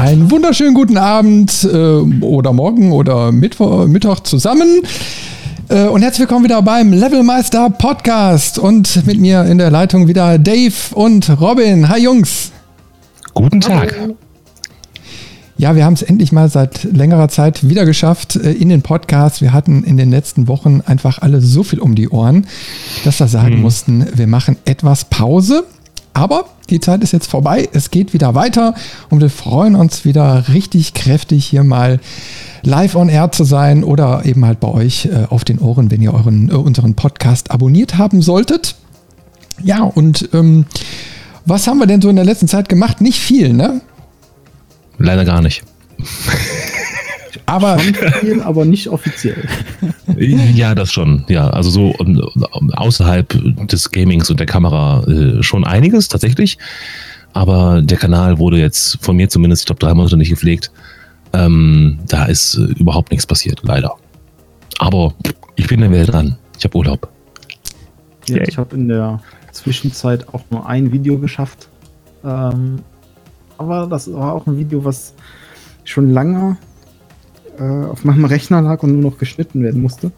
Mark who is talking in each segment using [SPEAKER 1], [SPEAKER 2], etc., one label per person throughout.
[SPEAKER 1] Einen wunderschönen guten Abend äh, oder Morgen oder Mittwoch, Mittag zusammen. Äh, und herzlich willkommen wieder beim Levelmeister Podcast. Und mit mir in der Leitung wieder Dave und Robin. Hi Jungs.
[SPEAKER 2] Guten Tag.
[SPEAKER 1] Ja, wir haben es endlich mal seit längerer Zeit wieder geschafft äh, in den Podcast. Wir hatten in den letzten Wochen einfach alle so viel um die Ohren, dass wir sagen hm. mussten, wir machen etwas Pause. Aber die Zeit ist jetzt vorbei, es geht wieder weiter und wir freuen uns wieder richtig kräftig hier mal live on air zu sein oder eben halt bei euch äh, auf den Ohren, wenn ihr euren, äh, unseren Podcast abonniert haben solltet. Ja, und ähm, was haben wir denn so in der letzten Zeit gemacht? Nicht viel, ne?
[SPEAKER 2] Leider gar nicht.
[SPEAKER 1] Aber,
[SPEAKER 3] viel, aber nicht offiziell.
[SPEAKER 2] Ja, das schon. Ja, also so um, außerhalb des Gamings und der Kamera äh, schon einiges tatsächlich. Aber der Kanal wurde jetzt von mir zumindest, ich glaube, drei Monate nicht gepflegt. Ähm, da ist äh, überhaupt nichts passiert, leider. Aber ich bin in der Welt dran. Ich habe Urlaub.
[SPEAKER 3] Ja, ich habe in der Zwischenzeit auch nur ein Video geschafft. Ähm, aber das war auch ein Video, was schon lange äh, auf meinem Rechner lag und nur noch geschnitten werden musste.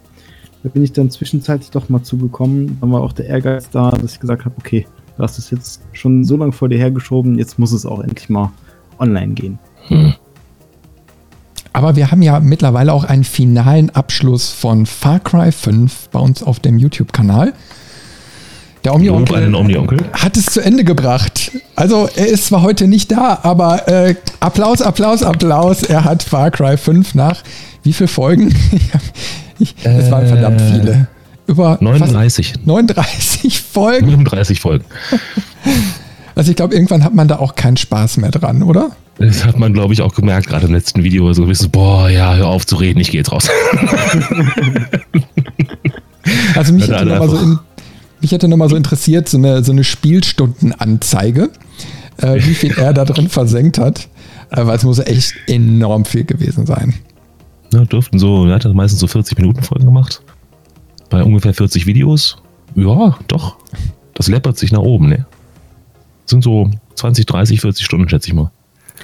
[SPEAKER 3] Da bin ich dann zwischenzeitlich doch mal zugekommen. Dann war auch der Ehrgeiz da, dass ich gesagt habe, okay, du hast es jetzt schon so lange vor dir hergeschoben, jetzt muss es auch endlich mal online gehen. Hm.
[SPEAKER 1] Aber wir haben ja mittlerweile auch einen finalen Abschluss von Far Cry 5 bei uns auf dem YouTube-Kanal. Der Omni-Onkel Omni hat es zu Ende gebracht. Also er ist zwar heute nicht da, aber äh, Applaus, Applaus, Applaus. Er hat Far Cry 5 nach wie viele Folgen? Es waren verdammt äh, viele.
[SPEAKER 2] Über 39.
[SPEAKER 1] 39 Folgen.
[SPEAKER 2] 39 Folgen.
[SPEAKER 1] Also ich glaube, irgendwann hat man da auch keinen Spaß mehr dran, oder?
[SPEAKER 2] Das hat man, glaube ich, auch gemerkt, gerade im letzten Video. So ein bisschen, boah, ja, hör auf zu reden, ich gehe jetzt raus.
[SPEAKER 1] also mich hätte nochmal so, in, mich hätte noch mal so interessiert, so eine, so eine Spielstundenanzeige, äh, wie viel er da drin versenkt hat. Aber es muss echt enorm viel gewesen sein.
[SPEAKER 2] Ja, dürften so, er hat meistens so 40 Minuten Folgen gemacht. Bei ungefähr 40 Videos. Ja, doch. Das läppert sich nach oben, ne? Sind so 20, 30, 40 Stunden, schätze ich mal.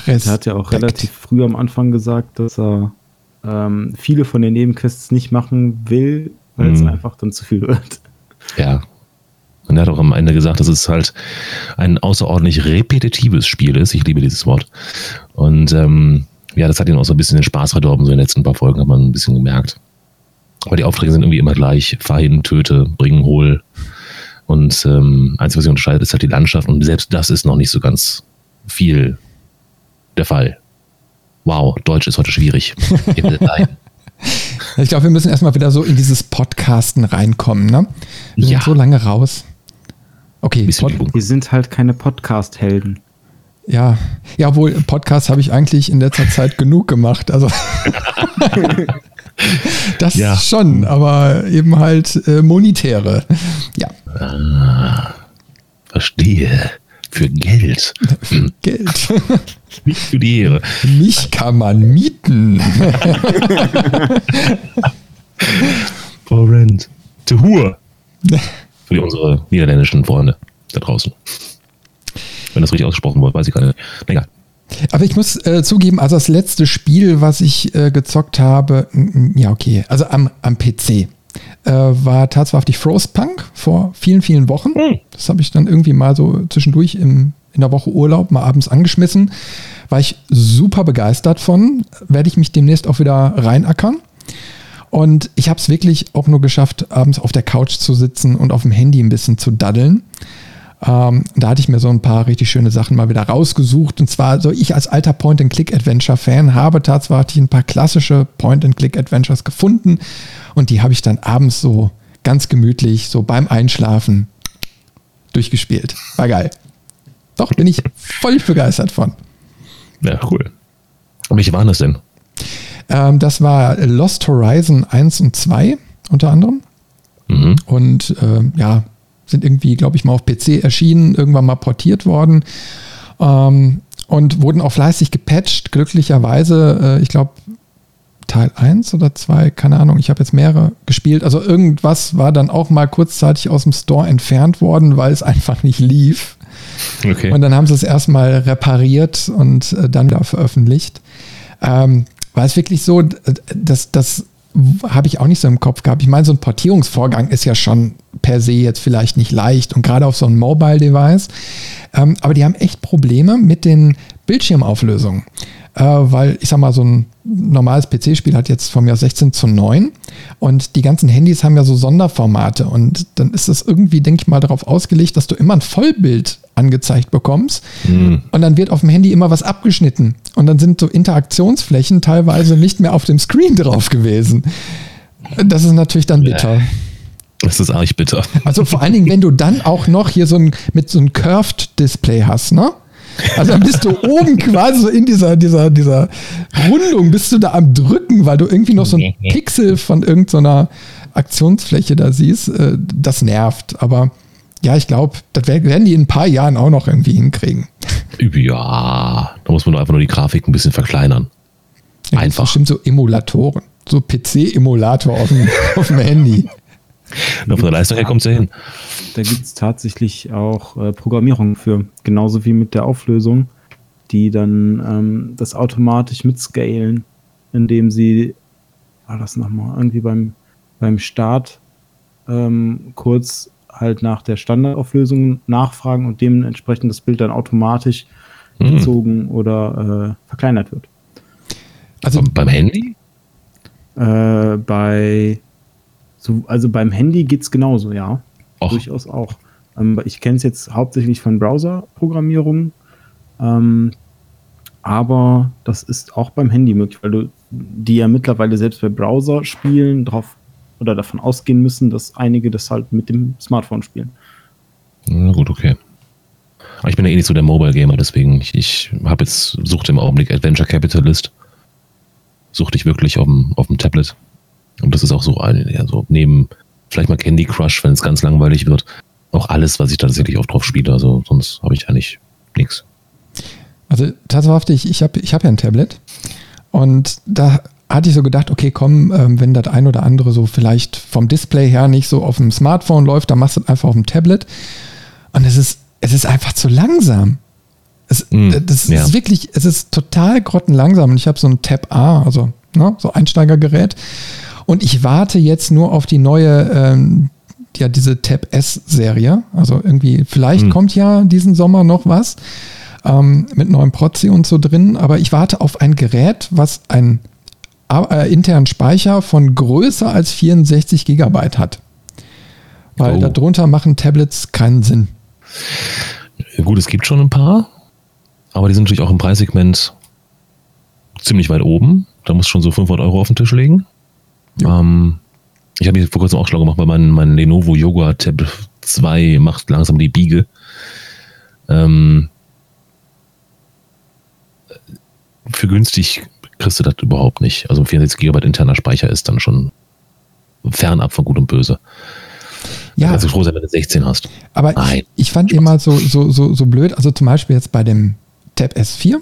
[SPEAKER 3] Er hat ja auch relativ früh am Anfang gesagt, dass er ähm, viele von den Nebenquests nicht machen will, weil es mhm. einfach dann zu viel wird.
[SPEAKER 2] Ja. Und er hat auch am Ende gesagt, dass es halt ein außerordentlich repetitives Spiel ist. Ich liebe dieses Wort. Und ähm, ja, das hat ihn auch so ein bisschen den Spaß verdorben. So in den letzten paar Folgen hat man ein bisschen gemerkt. Aber die Aufträge sind irgendwie immer gleich. Fahr hin, töte, bringen, hol. Und ähm, einzig, was sich unterscheidet, ist halt die Landschaft. Und selbst das ist noch nicht so ganz viel der Fall. Wow, Deutsch ist heute schwierig.
[SPEAKER 1] ich glaube, wir müssen erstmal wieder so in dieses Podcasten reinkommen. Ne? Wir ja. sind so lange raus.
[SPEAKER 3] Okay. Wir sind halt keine Podcast-Helden.
[SPEAKER 1] Ja, ja, obwohl Podcast habe ich eigentlich in letzter Zeit genug gemacht. Also das ja. schon, aber eben halt äh, monetäre. Ja. Ah,
[SPEAKER 2] verstehe. Für Geld.
[SPEAKER 1] Für Geld.
[SPEAKER 2] Nicht für die Ehre.
[SPEAKER 1] Mich kann man mieten.
[SPEAKER 2] For rent. To Hur. Für unsere niederländischen Freunde da draußen. Wenn das richtig ausgesprochen wird, weiß ich gar nicht. Egal.
[SPEAKER 1] Aber ich muss äh, zugeben, also das letzte Spiel, was ich äh, gezockt habe, ja, okay, also am, am PC, äh, war tatsächlich Frostpunk vor vielen, vielen Wochen. Hm. Das habe ich dann irgendwie mal so zwischendurch im, in der Woche Urlaub mal abends angeschmissen. War ich super begeistert von. Werde ich mich demnächst auch wieder reinackern. Und ich habe es wirklich auch nur geschafft, abends auf der Couch zu sitzen und auf dem Handy ein bisschen zu daddeln. Ähm, da hatte ich mir so ein paar richtig schöne Sachen mal wieder rausgesucht. Und zwar, so ich als alter Point-and-Click-Adventure-Fan habe tatsächlich ein paar klassische Point-and-Click-Adventures gefunden. Und die habe ich dann abends so ganz gemütlich, so beim Einschlafen durchgespielt. War geil. Doch, bin ich völlig begeistert von.
[SPEAKER 2] Ja, cool. Und welche waren das denn?
[SPEAKER 1] Ähm, das war Lost Horizon 1 und 2 unter anderem. Mhm. Und äh, ja, sind irgendwie, glaube ich, mal auf PC erschienen, irgendwann mal portiert worden ähm, und wurden auch fleißig gepatcht. Glücklicherweise, äh, ich glaube, Teil 1 oder 2, keine Ahnung, ich habe jetzt mehrere gespielt. Also irgendwas war dann auch mal kurzzeitig aus dem Store entfernt worden, weil es einfach nicht lief. Okay. Und dann haben sie es erstmal repariert und äh, dann wieder veröffentlicht. Ähm, war es wirklich so, dass das habe ich auch nicht so im Kopf gehabt. Ich meine, so ein Portierungsvorgang ist ja schon per se jetzt vielleicht nicht leicht und gerade auf so einem Mobile-Device. Ähm, aber die haben echt Probleme mit den Bildschirmauflösungen äh, weil ich sag mal, so ein normales PC-Spiel hat jetzt von mir 16 zu 9 und die ganzen Handys haben ja so Sonderformate und dann ist das irgendwie, denke ich mal, darauf ausgelegt, dass du immer ein Vollbild angezeigt bekommst mhm. und dann wird auf dem Handy immer was abgeschnitten und dann sind so Interaktionsflächen teilweise nicht mehr auf dem Screen drauf gewesen. Das ist natürlich dann bitter.
[SPEAKER 2] Das ist arg bitter.
[SPEAKER 1] Also vor allen Dingen, wenn du dann auch noch hier so ein mit so einem Curved Display hast, ne? Also dann bist du oben quasi so in dieser, dieser, dieser Rundung, bist du da am Drücken, weil du irgendwie noch so ein Pixel von irgendeiner Aktionsfläche da siehst. Äh, das nervt. Aber ja, ich glaube, das werden die in ein paar Jahren auch noch irgendwie hinkriegen.
[SPEAKER 2] Ja, da muss man einfach nur die Grafik ein bisschen verkleinern.
[SPEAKER 1] Einfach. Bestimmt so Emulatoren. So PC-Emulator auf, auf dem Handy.
[SPEAKER 2] Nur von der Leistung her kommt es ja hin.
[SPEAKER 3] Da gibt es tatsächlich auch äh, Programmierung für, genauso wie mit der Auflösung, die dann ähm, das automatisch mitscalen, indem sie, war das nochmal, irgendwie beim, beim Start ähm, kurz halt nach der Standardauflösung nachfragen und dementsprechend das Bild dann automatisch mhm. gezogen oder äh, verkleinert wird.
[SPEAKER 2] Also beim Handy?
[SPEAKER 3] Äh, bei so, also beim Handy geht es genauso, ja. Och. Durchaus auch. Ähm, ich kenne es jetzt hauptsächlich von Browser-Programmierung. Ähm, aber das ist auch beim Handy möglich, weil du die ja mittlerweile selbst bei Browser-Spielen drauf oder davon ausgehen müssen, dass einige das halt mit dem Smartphone spielen.
[SPEAKER 2] Na gut, okay. Aber ich bin ja eh nicht so der Mobile-Gamer, deswegen ich, ich habe jetzt, suchte im Augenblick Adventure Capitalist. Suchte ich wirklich auf dem, auf dem Tablet. Und das ist auch so, ja, so neben vielleicht mal Candy Crush, wenn es ganz langweilig wird, auch alles, was ich tatsächlich auch drauf spiele. Also sonst habe ich eigentlich nichts.
[SPEAKER 1] Also tatsächlich, ich habe ich hab ja ein Tablet und da hatte ich so gedacht, okay, komm, ähm, wenn das ein oder andere so vielleicht vom Display her nicht so auf dem Smartphone läuft, dann machst du das einfach auf dem Tablet. Und es ist, es ist einfach zu langsam. Es, mm, das ja. ist wirklich, es ist total grottenlangsam. Und ich habe so ein Tab A, also ne, so Einsteigergerät. Und ich warte jetzt nur auf die neue, ähm, ja, diese Tab S-Serie. Also irgendwie, vielleicht hm. kommt ja diesen Sommer noch was ähm, mit neuem Prozi und so drin. Aber ich warte auf ein Gerät, was einen äh, internen Speicher von größer als 64 Gigabyte hat. Weil oh. darunter machen Tablets keinen Sinn.
[SPEAKER 2] Gut, es gibt schon ein paar, aber die sind natürlich auch im Preissegment ziemlich weit oben. Da muss schon so 500 Euro auf den Tisch legen. Ähm, ich habe mich vor kurzem auch schlau gemacht, weil mein, mein Lenovo Yoga Tab 2 macht langsam die Biege. Ähm, für günstig kriegst du das überhaupt nicht. Also 64 GB interner Speicher ist dann schon fernab von Gut und Böse. Ja. Also froh sein, wenn du 16 hast.
[SPEAKER 1] Aber Nein. ich, ich fand Spaß. immer so, so, so, so blöd, also zum Beispiel jetzt bei dem Tab S4,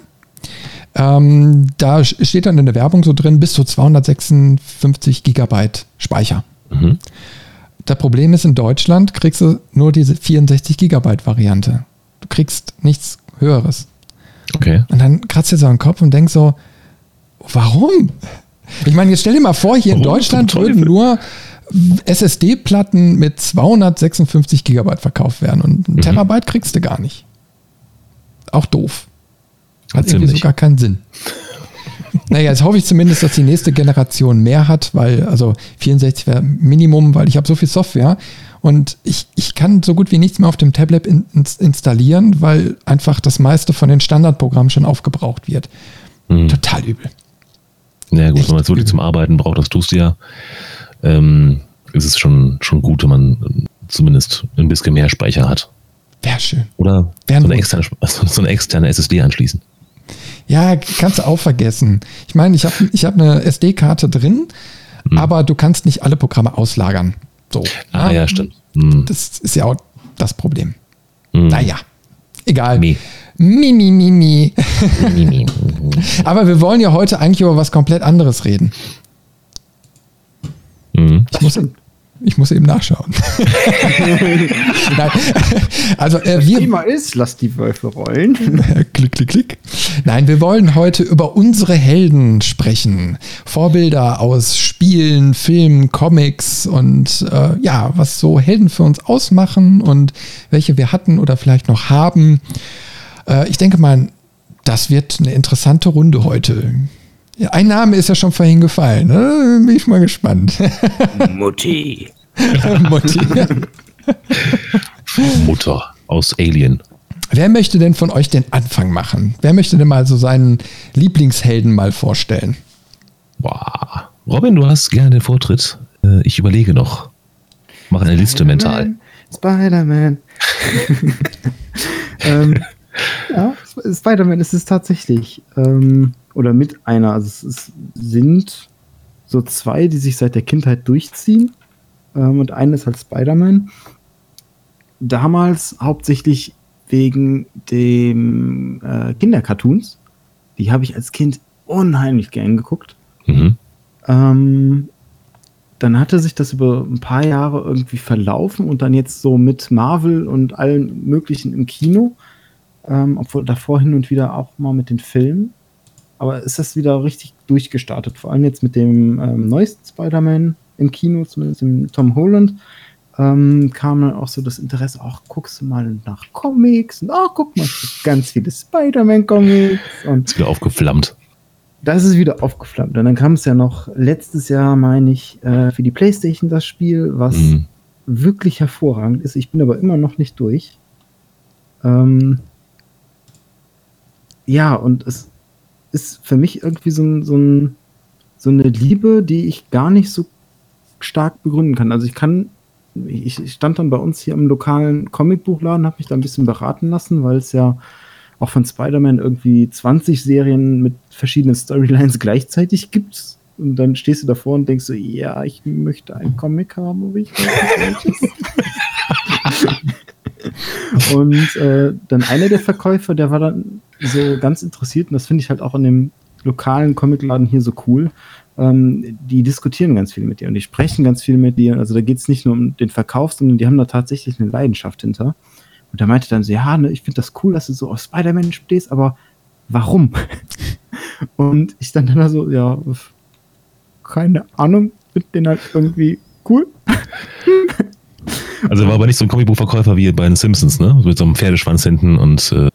[SPEAKER 1] ähm, da steht dann in der Werbung so drin, bis zu 256 Gigabyte Speicher. Mhm. Das Problem ist, in Deutschland kriegst du nur diese 64 Gigabyte Variante. Du kriegst nichts Höheres.
[SPEAKER 2] Okay.
[SPEAKER 1] Und dann kratzt dir so den Kopf und denkst so, warum? Ich meine, jetzt stell dir mal vor, hier warum in Deutschland würden nur SSD-Platten mit 256 Gigabyte verkauft werden und ein mhm. Terabyte kriegst du gar nicht. Auch doof. Hat Ziemlich. irgendwie sogar keinen Sinn. naja, jetzt hoffe ich zumindest, dass die nächste Generation mehr hat, weil, also 64 wäre Minimum, weil ich habe so viel Software und ich, ich kann so gut wie nichts mehr auf dem Tablet in, in, installieren, weil einfach das meiste von den Standardprogrammen schon aufgebraucht wird. Mhm. Total übel.
[SPEAKER 2] Na ja, gut, Echt wenn man es wirklich zum Arbeiten braucht, das tust du ja, ähm, ist es schon, schon gut, wenn man zumindest ein bisschen mehr Speicher hat.
[SPEAKER 1] Wäre schön.
[SPEAKER 2] Oder so eine, externe, so eine externe SSD anschließen.
[SPEAKER 1] Ja, kannst du auch vergessen. Ich meine, ich habe ich hab eine SD-Karte drin, hm. aber du kannst nicht alle Programme auslagern. So.
[SPEAKER 2] Ah, ja, ja stimmt.
[SPEAKER 1] Hm. Das ist ja auch das Problem. Hm. Naja, egal. Mi, mi, mi, mi. mi, mi. aber wir wollen ja heute eigentlich über was komplett anderes reden.
[SPEAKER 2] Mhm.
[SPEAKER 1] Ich muss, Ich muss eben nachschauen.
[SPEAKER 3] Nein, also äh, wir. Thema ist, lass die Wölfe rollen.
[SPEAKER 1] klick, klick, klick. Nein, wir wollen heute über unsere Helden sprechen. Vorbilder aus Spielen, Filmen, Comics und äh, ja, was so Helden für uns ausmachen und welche wir hatten oder vielleicht noch haben. Äh, ich denke mal, das wird eine interessante Runde heute. Ja, ein Name ist ja schon vorhin gefallen. Ne? Bin ich mal gespannt.
[SPEAKER 2] Mutti. Mutti. Mutter aus Alien.
[SPEAKER 1] Wer möchte denn von euch den Anfang machen? Wer möchte denn mal so seinen Lieblingshelden mal vorstellen?
[SPEAKER 2] Boah. Robin, du hast gerne den Vortritt. Äh, ich überlege noch. Mach eine Liste mental.
[SPEAKER 3] Spider-Man. ähm, ja, Spider-Man ist es tatsächlich. Ähm, oder mit einer. Also es, es, sind so zwei, die sich seit der Kindheit durchziehen. Ähm, und eine ist halt Spider-Man. Damals hauptsächlich wegen dem äh, Kindercartoons. Die habe ich als Kind unheimlich gern geguckt. Mhm. Ähm, dann hatte sich das über ein paar Jahre irgendwie verlaufen und dann jetzt so mit Marvel und allen möglichen im Kino, ähm, obwohl davor hin und wieder auch mal mit den Filmen aber ist das wieder richtig durchgestartet. Vor allem jetzt mit dem ähm, neuesten Spider-Man im Kino, zumindest im Tom Holland, ähm, kam dann auch so das Interesse, ach, guckst du mal nach Comics und ach, guck mal, es gibt ganz viele Spider-Man-Comics.
[SPEAKER 2] Und ist wieder aufgeflammt.
[SPEAKER 3] Da ist es wieder aufgeflammt. Und dann kam es ja noch letztes Jahr, meine ich, äh, für die Playstation das Spiel, was mhm. wirklich hervorragend ist. Ich bin aber immer noch nicht durch. Ähm, ja, und es ist für mich irgendwie so, so, ein, so eine Liebe, die ich gar nicht so stark begründen kann. Also ich kann, ich stand dann bei uns hier im lokalen Comicbuchladen, habe mich da ein bisschen beraten lassen, weil es ja auch von Spider-Man irgendwie 20 Serien mit verschiedenen Storylines gleichzeitig gibt. Und dann stehst du davor und denkst so, ja, ich möchte einen Comic haben, aber ich Und äh, dann einer der Verkäufer, der war dann so ganz interessiert, und das finde ich halt auch in dem lokalen Comicladen hier so cool. Ähm, die diskutieren ganz viel mit dir und die sprechen ganz viel mit dir. Also da geht es nicht nur um den Verkauf, sondern die haben da tatsächlich eine Leidenschaft hinter. Und er meinte dann so, ja, ne, ich finde das cool, dass du so auf Spider-Man stehst, aber warum? und ich dann dann so, ja, keine Ahnung, finde den halt irgendwie cool.
[SPEAKER 2] Also war aber nicht so ein Comicbuchverkäufer wie bei den Simpsons, ne? Mit so einem Pferdeschwanz hinten und. Äh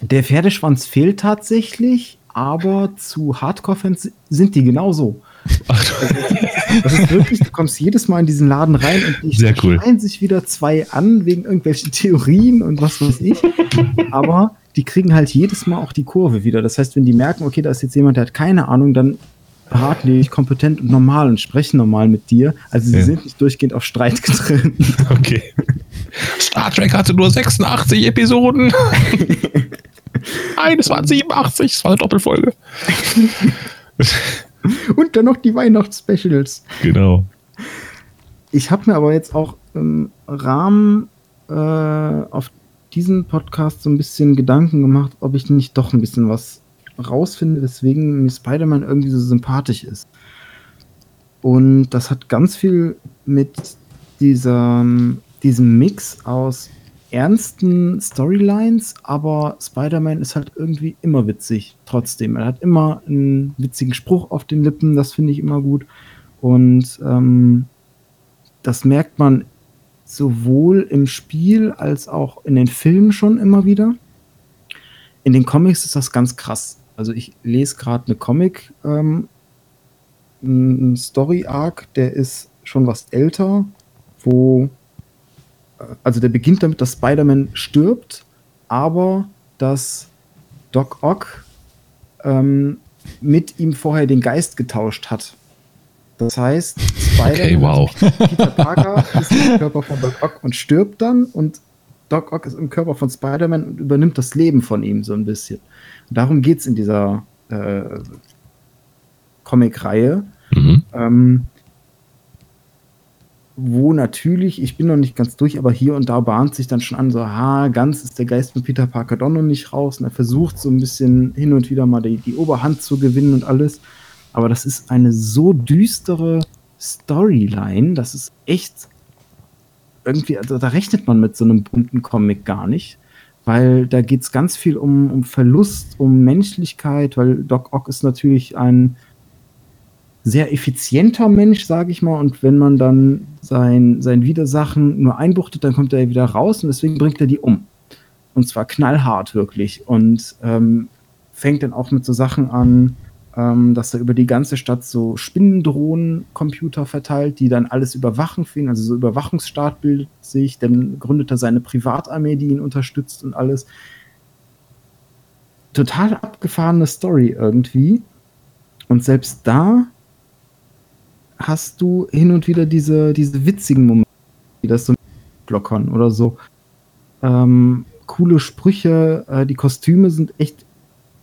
[SPEAKER 3] Der Pferdeschwanz fehlt tatsächlich, aber zu Hardcore-Fans sind die genauso. Ach, das ist wirklich, du kommst jedes Mal in diesen Laden rein und
[SPEAKER 2] ich Sehr cool.
[SPEAKER 3] sich wieder zwei an wegen irgendwelchen Theorien und was weiß ich. Aber die kriegen halt jedes Mal auch die Kurve wieder. Das heißt, wenn die merken, okay, da ist jetzt jemand, der hat keine Ahnung, dann dich kompetent und normal und sprechen normal mit dir. Also sie ja. sind nicht durchgehend auf Streit getrennt.
[SPEAKER 2] Okay. Star Trek hatte nur 86 Episoden. Eines waren 87, das war eine Doppelfolge.
[SPEAKER 3] und dann noch die Weihnachtsspecials.
[SPEAKER 2] Genau.
[SPEAKER 3] Ich habe mir aber jetzt auch im Rahmen äh, auf diesen Podcast so ein bisschen Gedanken gemacht, ob ich nicht doch ein bisschen was rausfinde, weswegen Spider-Man irgendwie so sympathisch ist. Und das hat ganz viel mit dieser, diesem Mix aus ernsten Storylines, aber Spider-Man ist halt irgendwie immer witzig, trotzdem. Er hat immer einen witzigen Spruch auf den Lippen, das finde ich immer gut. Und ähm, das merkt man sowohl im Spiel als auch in den Filmen schon immer wieder. In den Comics ist das ganz krass. Also ich lese gerade eine Comic, ähm, ein Story-Arc, der ist schon was älter, wo, äh, also der beginnt damit, dass Spider-Man stirbt, aber dass Doc Ock ähm, mit ihm vorher den Geist getauscht hat. Das heißt,
[SPEAKER 2] Spider-Man, okay, wow.
[SPEAKER 3] Peter Parker ist im Körper von Doc Ock und stirbt dann und Doc Ock ist im Körper von Spider-Man und übernimmt das Leben von ihm so ein bisschen. Darum geht es in dieser äh, Comic-Reihe. Mhm. Ähm, wo natürlich, ich bin noch nicht ganz durch, aber hier und da bahnt sich dann schon an, so, ha, ganz ist der Geist von Peter Parker doch noch nicht raus und er versucht so ein bisschen hin und wieder mal die, die Oberhand zu gewinnen und alles. Aber das ist eine so düstere Storyline, das ist echt irgendwie, also da rechnet man mit so einem bunten Comic gar nicht, weil da geht es ganz viel um, um Verlust, um Menschlichkeit, weil Doc Ock ist natürlich ein sehr effizienter Mensch, sage ich mal, und wenn man dann sein, sein Widersachen nur einbuchtet, dann kommt er wieder raus und deswegen bringt er die um. Und zwar knallhart wirklich und ähm, fängt dann auch mit so Sachen an, ähm, dass er über die ganze Stadt so Spinnendrohnen-Computer verteilt, die dann alles überwachen für ihn, also so Überwachungsstaat bildet sich, dann gründet er seine Privatarmee, die ihn unterstützt und alles. Total abgefahrene Story irgendwie. Und selbst da hast du hin und wieder diese, diese witzigen Momente, die das so blockern oder so. Ähm, coole Sprüche, äh, die Kostüme sind echt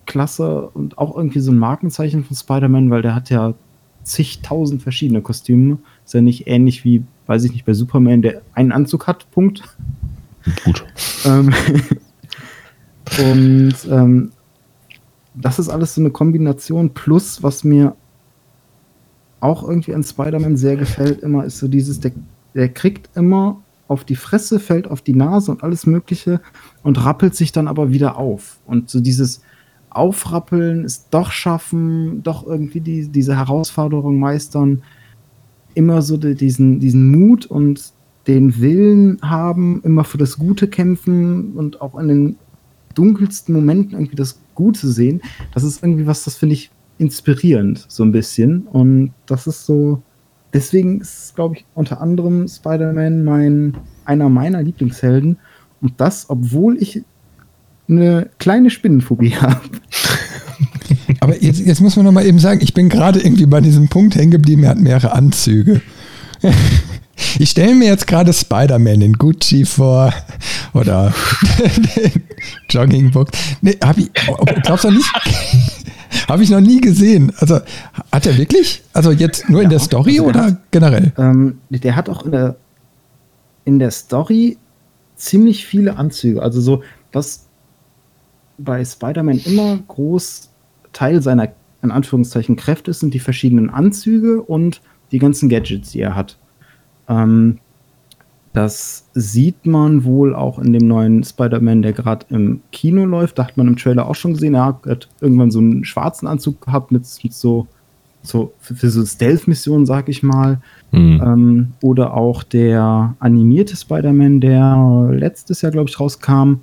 [SPEAKER 3] klasse und auch irgendwie so ein Markenzeichen von Spider-Man, weil der hat ja zigtausend verschiedene Kostüme. Ist ja nicht ähnlich wie, weiß ich nicht, bei Superman, der einen Anzug hat, Punkt.
[SPEAKER 2] Gut.
[SPEAKER 3] Ähm, und ähm, das ist alles so eine Kombination. Plus, was mir auch irgendwie an Spider-Man sehr gefällt, immer ist so dieses, der, der kriegt immer auf die Fresse, fällt auf die Nase und alles Mögliche und rappelt sich dann aber wieder auf. Und so dieses, aufrappeln, es doch schaffen, doch irgendwie die, diese Herausforderung meistern, immer so die, diesen, diesen Mut und den Willen haben, immer für das Gute kämpfen und auch in den dunkelsten Momenten irgendwie das Gute sehen. Das ist irgendwie was, das finde ich inspirierend, so ein bisschen. Und das ist so, deswegen ist, glaube ich, unter anderem Spider-Man mein, einer meiner Lieblingshelden. Und das, obwohl ich eine kleine Spinnenphobie habe.
[SPEAKER 1] Aber jetzt, jetzt muss man noch mal eben sagen, ich bin gerade irgendwie bei diesem Punkt hängen geblieben, er hat mehrere Anzüge. Ich stelle mir jetzt gerade Spider-Man in Gucci vor oder Joggingbook. Nee, hab ich, glaubst du nicht? Habe ich noch nie gesehen. Also hat er wirklich? Also jetzt nur ja, in der Story also oder hat, generell?
[SPEAKER 3] Ähm, der hat auch in der, in der Story ziemlich viele Anzüge. Also so, was bei Spider-Man immer groß Teil seiner, in Anführungszeichen, Kräfte sind die verschiedenen Anzüge und die ganzen Gadgets, die er hat. Ähm, das sieht man wohl auch in dem neuen Spider-Man, der gerade im Kino läuft. Da hat man im Trailer auch schon gesehen. Er hat irgendwann so einen schwarzen Anzug gehabt mit, mit so, so für, so Stealth-Missionen, sag ich mal. Mhm. Ähm, oder auch der animierte Spider-Man, der letztes Jahr, glaube ich, rauskam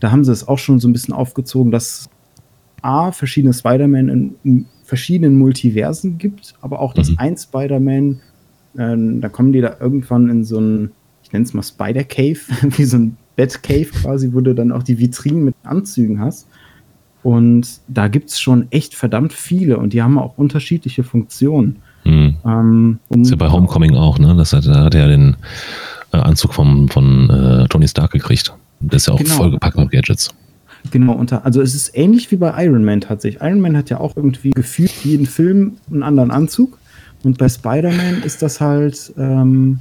[SPEAKER 3] da haben sie es auch schon so ein bisschen aufgezogen, dass A, verschiedene Spider-Man in, in, verschiedenen Multiversen gibt, aber auch, dass mhm. ein Spider-Man, äh, da kommen die da irgendwann in so ein, ich nenne es mal Spider-Cave, wie so ein Bat-Cave quasi, wo du dann auch die Vitrinen mit Anzügen hast. Und da gibt es schon echt verdammt viele und die haben auch unterschiedliche Funktionen.
[SPEAKER 2] Mhm. Ähm, um ist ja bei Homecoming auch, ne? Das hat, da hat er den äh, Anzug vom, von äh, Tony Stark gekriegt. Das ist ja auch genau. vollgepackt mit Gadgets.
[SPEAKER 3] Genau, unter, also es ist ähnlich wie bei Iron Man tatsächlich. Iron Man hat ja auch irgendwie gefühlt jeden Film einen anderen Anzug. Und bei Spider-Man ist das halt ähm,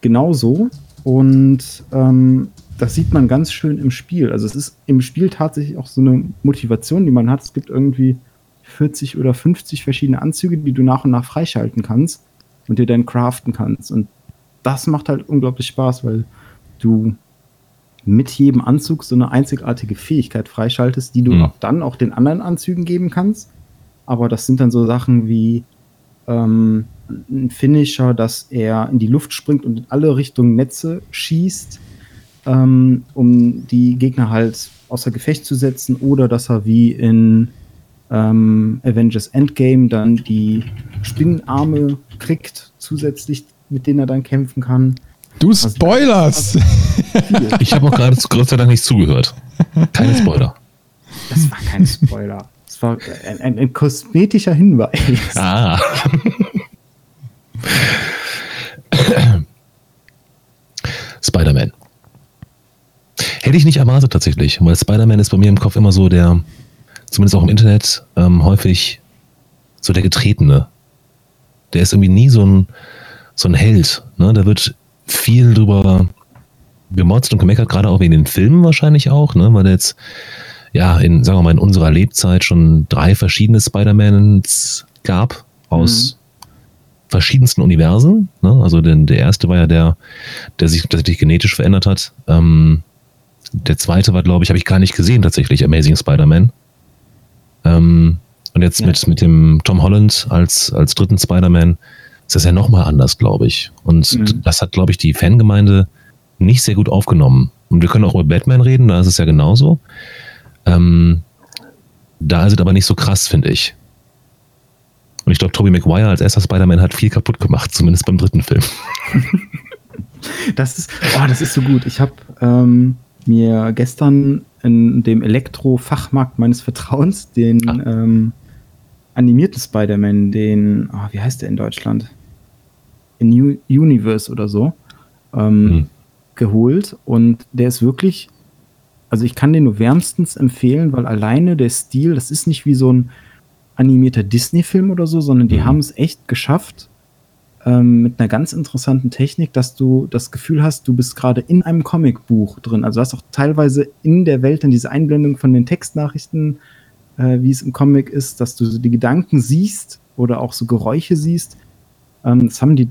[SPEAKER 3] genauso. Und ähm, das sieht man ganz schön im Spiel. Also es ist im Spiel tatsächlich auch so eine Motivation, die man hat. Es gibt irgendwie 40 oder 50 verschiedene Anzüge, die du nach und nach freischalten kannst und dir dann craften kannst. Und das macht halt unglaublich Spaß, weil du mit jedem Anzug so eine einzigartige Fähigkeit freischaltest, die du mhm. auch dann auch den anderen Anzügen geben kannst. Aber das sind dann so Sachen wie ähm, ein Finisher, dass er in die Luft springt und in alle Richtungen Netze schießt, ähm, um die Gegner halt außer Gefecht zu setzen, oder dass er wie in ähm, Avengers Endgame dann die Spinnenarme kriegt, zusätzlich, mit denen er dann kämpfen kann.
[SPEAKER 1] Du spoilerst!
[SPEAKER 2] Ich habe auch gerade Gott sei Dank nicht zugehört. Keine Spoiler.
[SPEAKER 3] Das war kein Spoiler. Das war ein, ein, ein kosmetischer Hinweis. Ah.
[SPEAKER 2] Spider-Man. Hätte ich nicht erwartet tatsächlich, weil Spider-Man ist bei mir im Kopf immer so der, zumindest auch im Internet, ähm, häufig so der Getretene. Der ist irgendwie nie so ein, so ein Held. Ne? Der wird viel drüber gemotzt und gemeckert, gerade auch in den Filmen wahrscheinlich auch, ne? weil jetzt ja in, sagen wir mal, in unserer Lebzeit schon drei verschiedene Spider-Mans gab aus verschiedensten Universen. Ne? Also denn der erste war ja der, der sich tatsächlich genetisch verändert hat. Ähm, der zweite war, glaube ich, habe ich gar nicht gesehen tatsächlich, Amazing Spider-Man. Ähm, und jetzt ja. mit, mit dem Tom Holland als, als dritten Spider-Man ist das ja nochmal anders, glaube ich. Und mhm. das hat, glaube ich, die Fangemeinde nicht sehr gut aufgenommen. Und wir können auch über Batman reden, da ist es ja genauso. Ähm, da ist es aber nicht so krass, finde ich. Und ich glaube, Tobey Maguire als erster Spider-Man hat viel kaputt gemacht, zumindest beim dritten Film.
[SPEAKER 3] das ist, oh, das ist so gut. Ich habe ähm, mir gestern in dem Elektro-Fachmarkt meines Vertrauens den ah. ähm, animierten Spider-Man, den, oh, wie heißt der in Deutschland? In New Universe oder so, ähm, hm. geholt. Und der ist wirklich, also ich kann den nur wärmstens empfehlen, weil alleine der Stil, das ist nicht wie so ein animierter Disney-Film oder so, sondern die mhm. haben es echt geschafft, ähm, mit einer ganz interessanten Technik, dass du das Gefühl hast, du bist gerade in einem Comicbuch drin. Also du hast auch teilweise in der Welt dann diese Einblendung von den Textnachrichten, äh, wie es im Comic ist, dass du so die Gedanken siehst oder auch so Geräusche siehst. Ähm, das haben die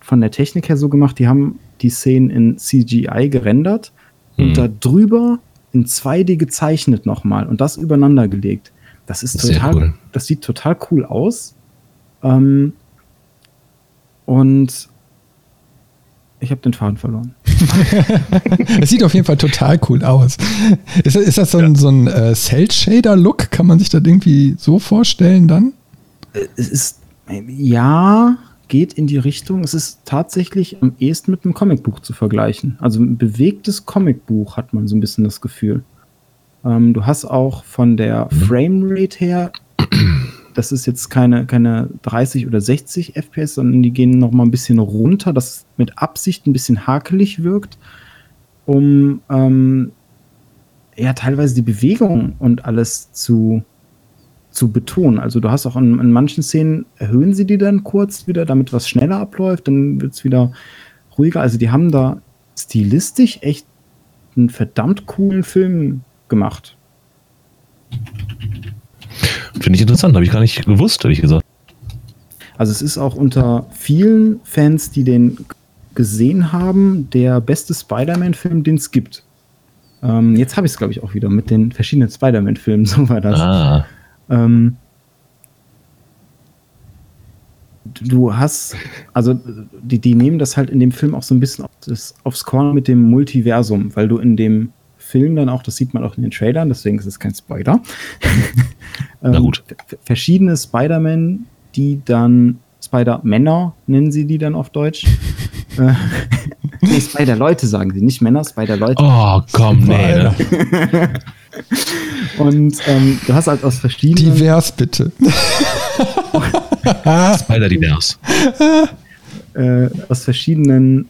[SPEAKER 3] von der Technik her so gemacht, die haben die Szenen in CGI gerendert mhm. und da drüber in 2D gezeichnet nochmal und das übereinander gelegt. Das ist total, cool. das sieht total cool aus. Ähm, und ich habe den Faden verloren.
[SPEAKER 1] Es sieht auf jeden Fall total cool aus. Ist, ist das so ein, ja. so ein äh, Cell-Shader-Look? Kann man sich das irgendwie so vorstellen dann?
[SPEAKER 3] Es ist, ja, geht in die Richtung. Es ist tatsächlich am ehesten mit einem Comicbuch zu vergleichen. Also ein bewegtes Comicbuch hat man so ein bisschen das Gefühl. Ähm, du hast auch von der mhm. Framerate her das ist jetzt keine, keine 30 oder 60 FPS, sondern die gehen noch mal ein bisschen runter, das mit Absicht ein bisschen hakelig wirkt, um ähm, ja teilweise die Bewegung und alles zu, zu betonen. Also du hast auch in, in manchen Szenen, erhöhen sie die dann kurz wieder, damit was schneller abläuft, dann wird es wieder ruhiger. Also die haben da stilistisch echt einen verdammt coolen Film gemacht.
[SPEAKER 2] Finde ich interessant, habe ich gar nicht gewusst, ehrlich gesagt.
[SPEAKER 3] Also es ist auch unter vielen Fans, die den gesehen haben, der beste Spider-Man-Film, den es gibt. Ähm, jetzt habe ich es, glaube ich, auch wieder mit den verschiedenen Spider-Man-Filmen, so war das. Ah. Ähm, du hast, also die, die nehmen das halt in dem Film auch so ein bisschen aufs, aufs Korn mit dem Multiversum, weil du in dem Film dann auch, das sieht man auch in den Trailern, deswegen ist es kein Spoiler.
[SPEAKER 2] Na gut.
[SPEAKER 3] Ähm, verschiedene Spider-Man, die dann Spider-Männer nennen sie die dann auf Deutsch. Äh, nee, Spider-Leute sagen sie, nicht Männer, Spider-Leute.
[SPEAKER 2] Oh, komm, nee. Ne?
[SPEAKER 3] Und ähm, du hast halt aus verschiedenen.
[SPEAKER 1] Divers, bitte.
[SPEAKER 2] Spider-Divers.
[SPEAKER 3] Äh, aus verschiedenen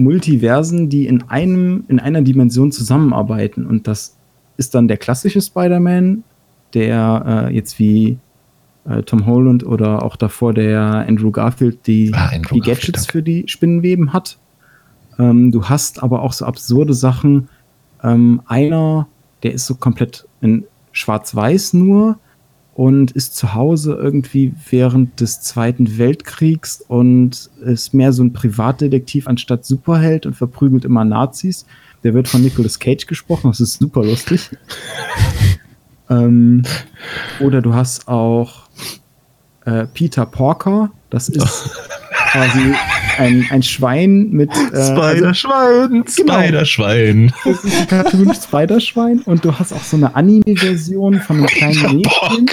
[SPEAKER 3] Multiversen, die in einem, in einer Dimension zusammenarbeiten. Und das ist dann der klassische Spider-Man, der äh, jetzt wie äh, Tom Holland oder auch davor der Andrew Garfield die, ah, Andrew die Gadgets Garfield, für die Spinnenweben hat. Ähm, du hast aber auch so absurde Sachen. Ähm, einer, der ist so komplett in Schwarz-Weiß nur und ist zu Hause irgendwie während des Zweiten Weltkriegs und ist mehr so ein Privatdetektiv anstatt Superheld und verprügelt immer Nazis. Der wird von Nicolas Cage gesprochen, das ist super lustig. ähm, oder du hast auch äh, Peter Porker, das ist quasi ein, ein Schwein mit.
[SPEAKER 2] Äh, Spider-Schwein! Also,
[SPEAKER 3] genau, Spider-Schwein! Das ist ein Cartoon Spider-Schwein und du hast auch so eine Anime-Version von einem kleinen Mädchen.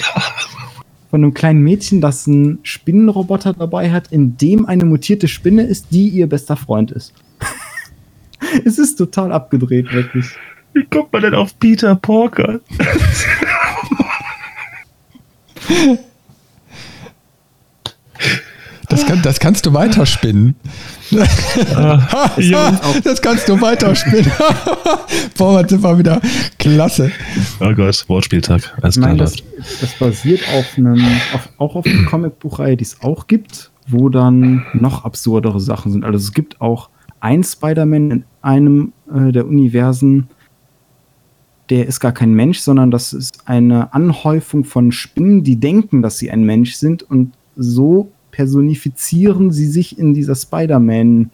[SPEAKER 3] Von einem kleinen Mädchen, das einen Spinnenroboter dabei hat, in dem eine mutierte Spinne ist, die ihr bester Freund ist. es ist total abgedreht, wirklich.
[SPEAKER 2] Wie kommt man denn auf Peter Porker?
[SPEAKER 1] Das, kann, das kannst du weiterspinnen. Ah, ja. das kannst du weiterspinnen. Boah, das war wieder klasse.
[SPEAKER 2] Oh Gott, Wortspieltag.
[SPEAKER 3] Alles klar das, das, basiert auf einem, auf, auch auf einer Comicbuchreihe, die es auch gibt, wo dann noch absurdere Sachen sind. Also es gibt auch ein Spider-Man in einem äh, der Universen, der ist gar kein Mensch, sondern das ist eine Anhäufung von Spinnen, die denken, dass sie ein Mensch sind und so personifizieren sie sich in dieser Spider-Man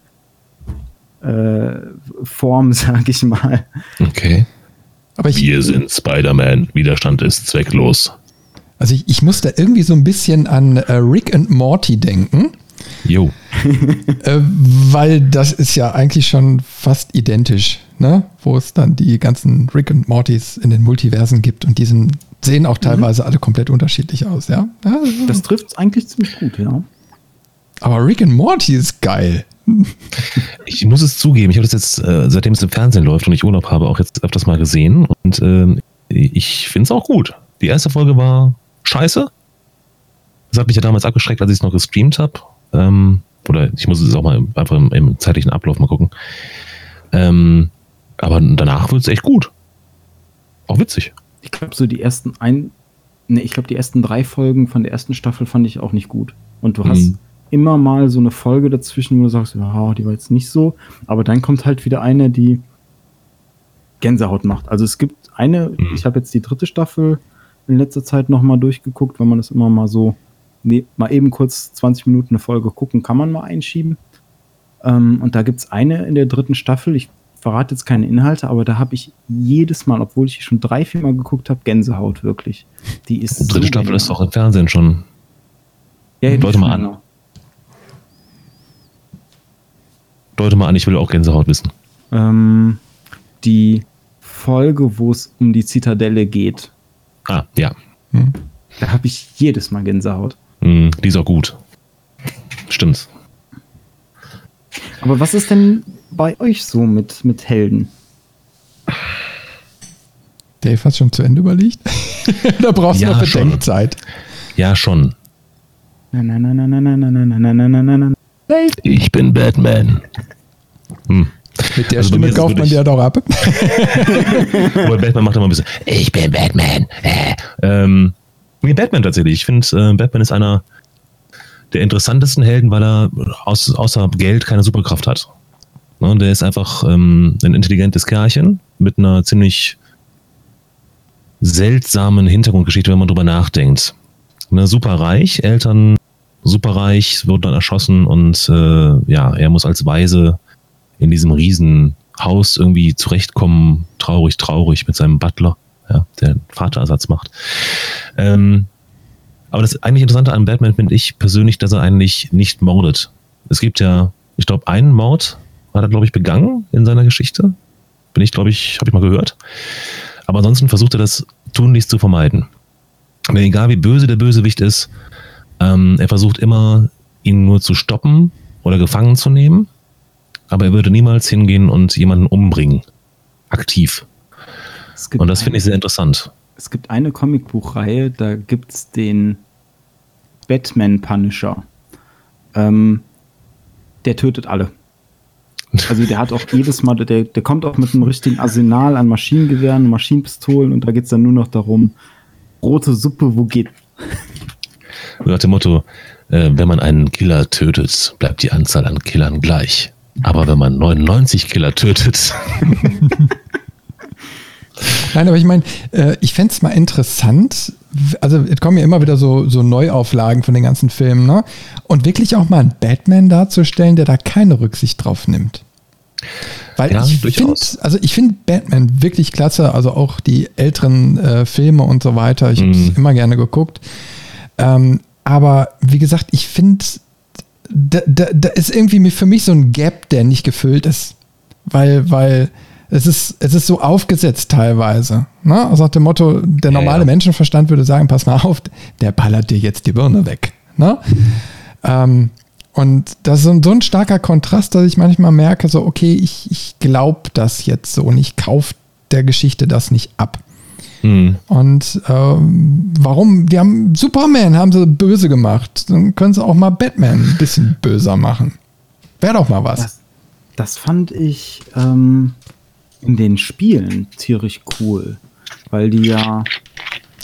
[SPEAKER 3] äh, Form, sag ich mal.
[SPEAKER 2] Okay. Aber ich, Wir sind Spider-Man. Widerstand ist zwecklos.
[SPEAKER 1] Also ich, ich muss da irgendwie so ein bisschen an äh, Rick and Morty denken.
[SPEAKER 2] Jo.
[SPEAKER 1] äh, weil das ist ja eigentlich schon fast identisch, ne? Wo es dann die ganzen Rick und Mortys in den Multiversen gibt und die sind, sehen auch mhm. teilweise mhm. alle komplett unterschiedlich aus, ja? ja
[SPEAKER 3] das trifft es eigentlich ziemlich gut, ja.
[SPEAKER 1] Aber Rick and Morty ist geil.
[SPEAKER 2] Ich muss es zugeben, ich habe das jetzt, äh, seitdem es im Fernsehen läuft und ich Urlaub habe, auch jetzt öfters mal gesehen und äh, ich finde es auch gut. Die erste Folge war scheiße. Das hat mich ja damals abgeschreckt, als ich es noch gestreamt habe. Ähm, oder ich muss es auch mal einfach im, im zeitlichen Ablauf mal gucken. Ähm, aber danach wird es echt gut. Auch witzig.
[SPEAKER 3] Ich glaube, so die ersten ein, ne, ich glaube, die ersten drei Folgen von der ersten Staffel fand ich auch nicht gut. Und du hast mhm. Immer mal so eine Folge dazwischen, wo du sagst, ja, die war jetzt nicht so. Aber dann kommt halt wieder eine, die Gänsehaut macht. Also es gibt eine, mhm. ich habe jetzt die dritte Staffel in letzter Zeit nochmal durchgeguckt, wenn man das immer mal so nee, mal eben kurz 20 Minuten eine Folge gucken, kann man mal einschieben. Ähm, und da gibt es eine in der dritten Staffel, ich verrate jetzt keine Inhalte, aber da habe ich jedes Mal, obwohl ich schon drei, vier Mal geguckt habe, Gänsehaut wirklich. Die ist
[SPEAKER 2] die dritte so Staffel ist doch im Fernsehen schon.
[SPEAKER 3] Ja, Deute mal an.
[SPEAKER 2] Deute mal an, ich will auch Gänsehaut wissen.
[SPEAKER 3] Ähm, die Folge, wo es um die Zitadelle geht.
[SPEAKER 2] Ah, ja.
[SPEAKER 3] Hm. Da habe ich jedes Mal Gänsehaut.
[SPEAKER 2] Mm, die ist auch gut. Stimmt's.
[SPEAKER 3] Aber was ist denn bei euch so mit, mit Helden?
[SPEAKER 1] Dave hat schon zu Ende überlegt. da brauchst du ja, noch Bedenkzeit.
[SPEAKER 2] Ja, schon.
[SPEAKER 3] Na, na, na, na, na, na, na, na, na, na, na, na.
[SPEAKER 2] Ich bin Batman.
[SPEAKER 1] Hm. Mit der also Stimme kauft man dir doch ab.
[SPEAKER 2] Aber Batman macht immer ein bisschen, ich bin Batman. Äh, ähm, Nee, Batman tatsächlich. Ich finde, äh, Batman ist einer der interessantesten Helden, weil er aus, außer Geld keine Superkraft hat. Ne, der ist einfach ähm, ein intelligentes Kerlchen mit einer ziemlich seltsamen Hintergrundgeschichte, wenn man drüber nachdenkt. Ne, super reich, Eltern super reich, wird dann erschossen und äh, ja, er muss als Weise in diesem Riesenhaus irgendwie zurechtkommen, traurig, traurig mit seinem Butler ja, der Vaterersatz macht. Ähm, aber das eigentlich Interessante an Batman finde ich persönlich, dass er eigentlich nicht mordet. Es gibt ja, ich glaube, einen Mord hat er, glaube ich, begangen in seiner Geschichte. Bin ich, glaube ich, habe ich mal gehört. Aber ansonsten versucht er das tunlichst zu vermeiden. Aber egal wie böse der Bösewicht ist, ähm, er versucht immer, ihn nur zu stoppen oder gefangen zu nehmen. Aber er würde niemals hingehen und jemanden umbringen. Aktiv. Und das finde ich sehr interessant.
[SPEAKER 3] Es gibt eine Comicbuchreihe, da gibt es den Batman Punisher. Ähm, der tötet alle. Also der hat auch jedes Mal, der, der kommt auch mit einem richtigen Arsenal an Maschinengewehren, Maschinenpistolen und da geht es dann nur noch darum, rote Suppe, wo geht?
[SPEAKER 2] Nach dem Motto, äh, wenn man einen Killer tötet, bleibt die Anzahl an Killern gleich. Aber wenn man 99 Killer tötet,
[SPEAKER 1] Nein, aber ich meine, äh, ich fände es mal interessant, also es kommen ja immer wieder so, so Neuauflagen von den ganzen Filmen, ne? Und wirklich auch mal einen Batman darzustellen, der da keine Rücksicht drauf nimmt. Weil ja, ich finde, also ich finde Batman wirklich klasse, also auch die älteren äh, Filme und so weiter. Ich habe es mm. immer gerne geguckt. Ähm, aber wie gesagt, ich finde, da, da, da ist irgendwie für mich so ein Gap, der nicht gefüllt ist. Weil, weil es ist, es ist so aufgesetzt teilweise. Ne? Also nach dem Motto, der normale ja, ja. Menschenverstand würde sagen, pass mal auf, der ballert dir jetzt die Birne weg. Ne? ähm, und das ist so ein, so ein starker Kontrast, dass ich manchmal merke, so, okay, ich, ich glaube das jetzt so und ich kaufe der Geschichte das nicht ab. Hm. Und ähm, warum? Wir haben Superman, haben sie böse gemacht. Dann können sie auch mal Batman ein bisschen böser machen. Wäre doch mal was.
[SPEAKER 3] Das, das fand ich ähm, in den Spielen tierisch cool, weil die ja,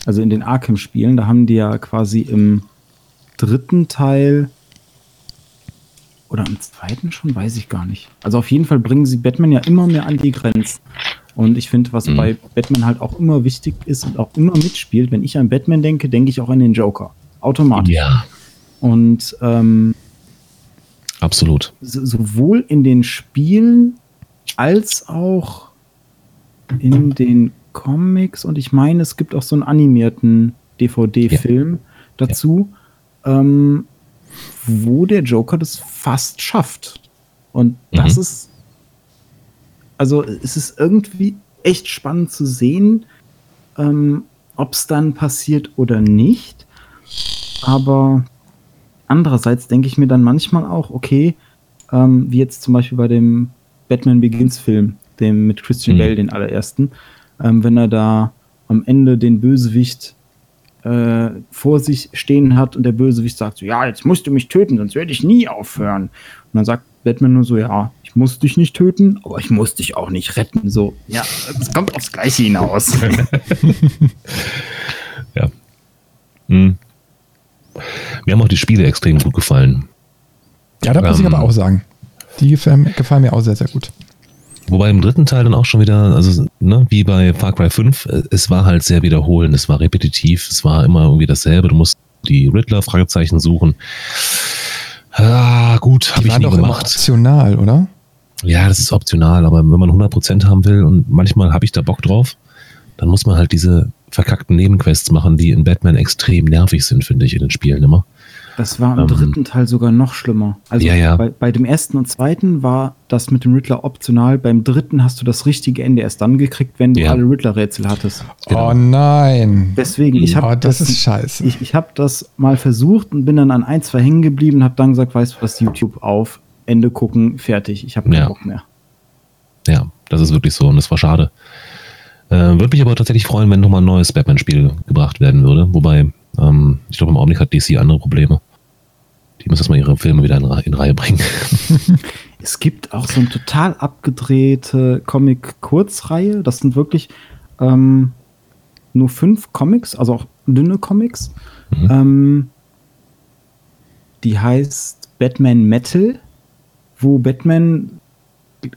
[SPEAKER 3] also in den Arkham-Spielen, da haben die ja quasi im dritten Teil oder im zweiten schon, weiß ich gar nicht. Also auf jeden Fall bringen sie Batman ja immer mehr an die Grenzen. Und ich finde, was mhm. bei Batman halt auch immer wichtig ist und auch immer mitspielt, wenn ich an Batman denke, denke ich auch an den Joker. Automatisch.
[SPEAKER 2] Ja.
[SPEAKER 3] Und ähm,
[SPEAKER 2] absolut.
[SPEAKER 3] So, sowohl in den Spielen als auch in den Comics und ich meine, es gibt auch so einen animierten DVD-Film ja. dazu, ja. Ähm, wo der Joker das fast schafft. Und das mhm. ist, also es ist irgendwie echt spannend zu sehen, ähm, ob es dann passiert oder nicht. Aber andererseits denke ich mir dann manchmal auch, okay, ähm, wie jetzt zum Beispiel bei dem Batman Begins Film, dem mit Christian mhm. Bale, den allerersten, ähm, wenn er da am Ende den Bösewicht äh, vor sich stehen hat und der Bösewicht sagt so, ja, jetzt musst du mich töten, sonst werde ich nie aufhören. Und dann sagt Batman nur so, ja, ich muss dich nicht töten, aber ich muss dich auch nicht retten. So, ja, es kommt aufs Gleiche hinaus.
[SPEAKER 2] ja. Hm. Mir haben auch die Spiele extrem gut gefallen.
[SPEAKER 1] Ja, da muss ähm, ich aber auch sagen. Die gefallen, gefallen mir auch sehr, sehr gut.
[SPEAKER 2] Wobei im dritten Teil dann auch schon wieder, also ne, wie bei Far Cry 5, äh, es war halt sehr wiederholend, es war repetitiv, es war immer irgendwie dasselbe. Du musst die Riddler-Fragezeichen suchen. Ah, gut, habe ich nie gemacht.
[SPEAKER 1] optional, oder?
[SPEAKER 2] Ja, das ist optional, aber wenn man 100% haben will und manchmal habe ich da Bock drauf, dann muss man halt diese verkackten Nebenquests machen, die in Batman extrem nervig sind, finde ich, in den Spielen immer.
[SPEAKER 3] Das war im ähm, dritten Teil sogar noch schlimmer. Also
[SPEAKER 2] ja, ja.
[SPEAKER 3] Bei, bei, dem ersten und zweiten war das mit dem Riddler optional. Beim dritten hast du das richtige Ende erst dann gekriegt, wenn du ja. alle Riddler-Rätsel hattest.
[SPEAKER 1] Genau. Oh nein.
[SPEAKER 3] Deswegen, ich habe
[SPEAKER 1] oh, das, das, ist scheiße.
[SPEAKER 3] Ich, ich habe das mal versucht und bin dann an ein, zwei hängen geblieben und habe dann gesagt, weißt du was, YouTube auf, Ende gucken, fertig. Ich habe keinen ja. Bock mehr.
[SPEAKER 2] Ja, das ist wirklich so und das war schade. Äh, würde mich aber tatsächlich freuen, wenn nochmal ein neues Batman-Spiel gebracht werden würde. Wobei, ähm, ich glaube, im Augenblick hat DC andere Probleme. Die müssen erstmal ihre Filme wieder in, in Reihe bringen.
[SPEAKER 3] es gibt auch so eine total abgedrehte Comic-Kurzreihe. Das sind wirklich ähm, nur fünf Comics, also auch dünne Comics. Mhm. Ähm, die heißt Batman Metal, wo Batman,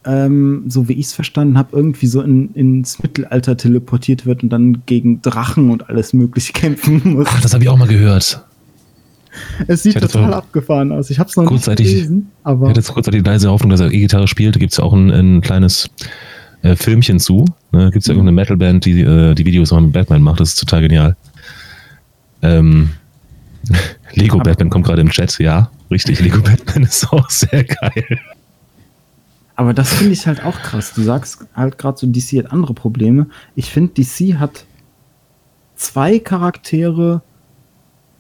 [SPEAKER 3] ähm, so wie ich es verstanden habe, irgendwie so in, ins Mittelalter teleportiert wird und dann gegen Drachen und alles Mögliche kämpfen muss.
[SPEAKER 2] Ach, das habe ich auch mal gehört.
[SPEAKER 3] Es sieht total abgefahren aus. Ich habe es noch
[SPEAKER 2] nicht gelesen. Aber ich hatte jetzt kurzzeitig die leise Hoffnung, dass er E-Gitarre spielt. Da gibt es ja auch ein, ein kleines äh, Filmchen zu. Ne? Gibt es ja mhm. irgendeine Metalband, die äh, die Videos mit Batman macht. Das ist total genial. Ähm, Lego aber Batman kommt gerade im Chat. Ja, richtig. Lego Batman ist auch sehr geil.
[SPEAKER 3] Aber das finde ich halt auch krass. Du sagst halt gerade so, DC hat andere Probleme. Ich finde, DC hat zwei Charaktere,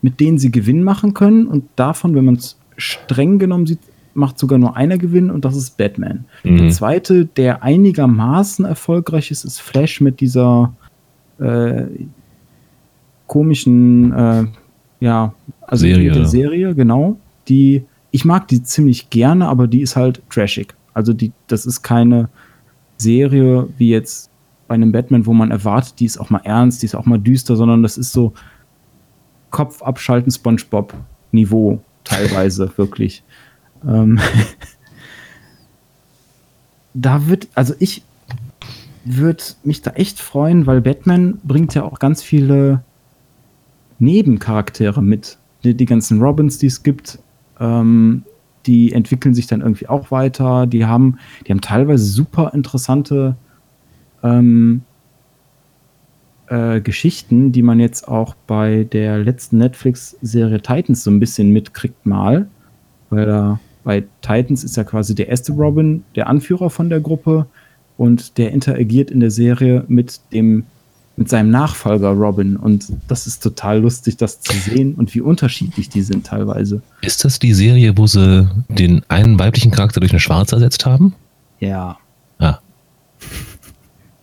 [SPEAKER 3] mit denen sie Gewinn machen können. Und davon, wenn man es streng genommen sieht, macht sogar nur einer Gewinn und das ist Batman. Mhm. Der zweite, der einigermaßen erfolgreich ist, ist Flash mit dieser äh, komischen, äh, ja, also
[SPEAKER 2] Serie. der
[SPEAKER 3] Serie, genau. Die, ich mag die ziemlich gerne, aber die ist halt trashig. Also die, das ist keine Serie wie jetzt bei einem Batman, wo man erwartet, die ist auch mal ernst, die ist auch mal düster, sondern das ist so, Kopf abschalten SpongeBob-Niveau teilweise wirklich. Ähm, da wird, also ich würde mich da echt freuen, weil Batman bringt ja auch ganz viele Nebencharaktere mit. Die, die ganzen Robins, die es gibt, ähm, die entwickeln sich dann irgendwie auch weiter. Die haben, die haben teilweise super interessante ähm, äh, Geschichten, die man jetzt auch bei der letzten Netflix-Serie Titans so ein bisschen mitkriegt mal. Weil da bei Titans ist ja quasi der erste Robin, der Anführer von der Gruppe und der interagiert in der Serie mit dem mit seinem Nachfolger Robin und das ist total lustig, das zu sehen und wie unterschiedlich die sind teilweise.
[SPEAKER 2] Ist das die Serie, wo sie den einen weiblichen Charakter durch eine Schwarze ersetzt haben?
[SPEAKER 3] Ja.
[SPEAKER 2] Ah.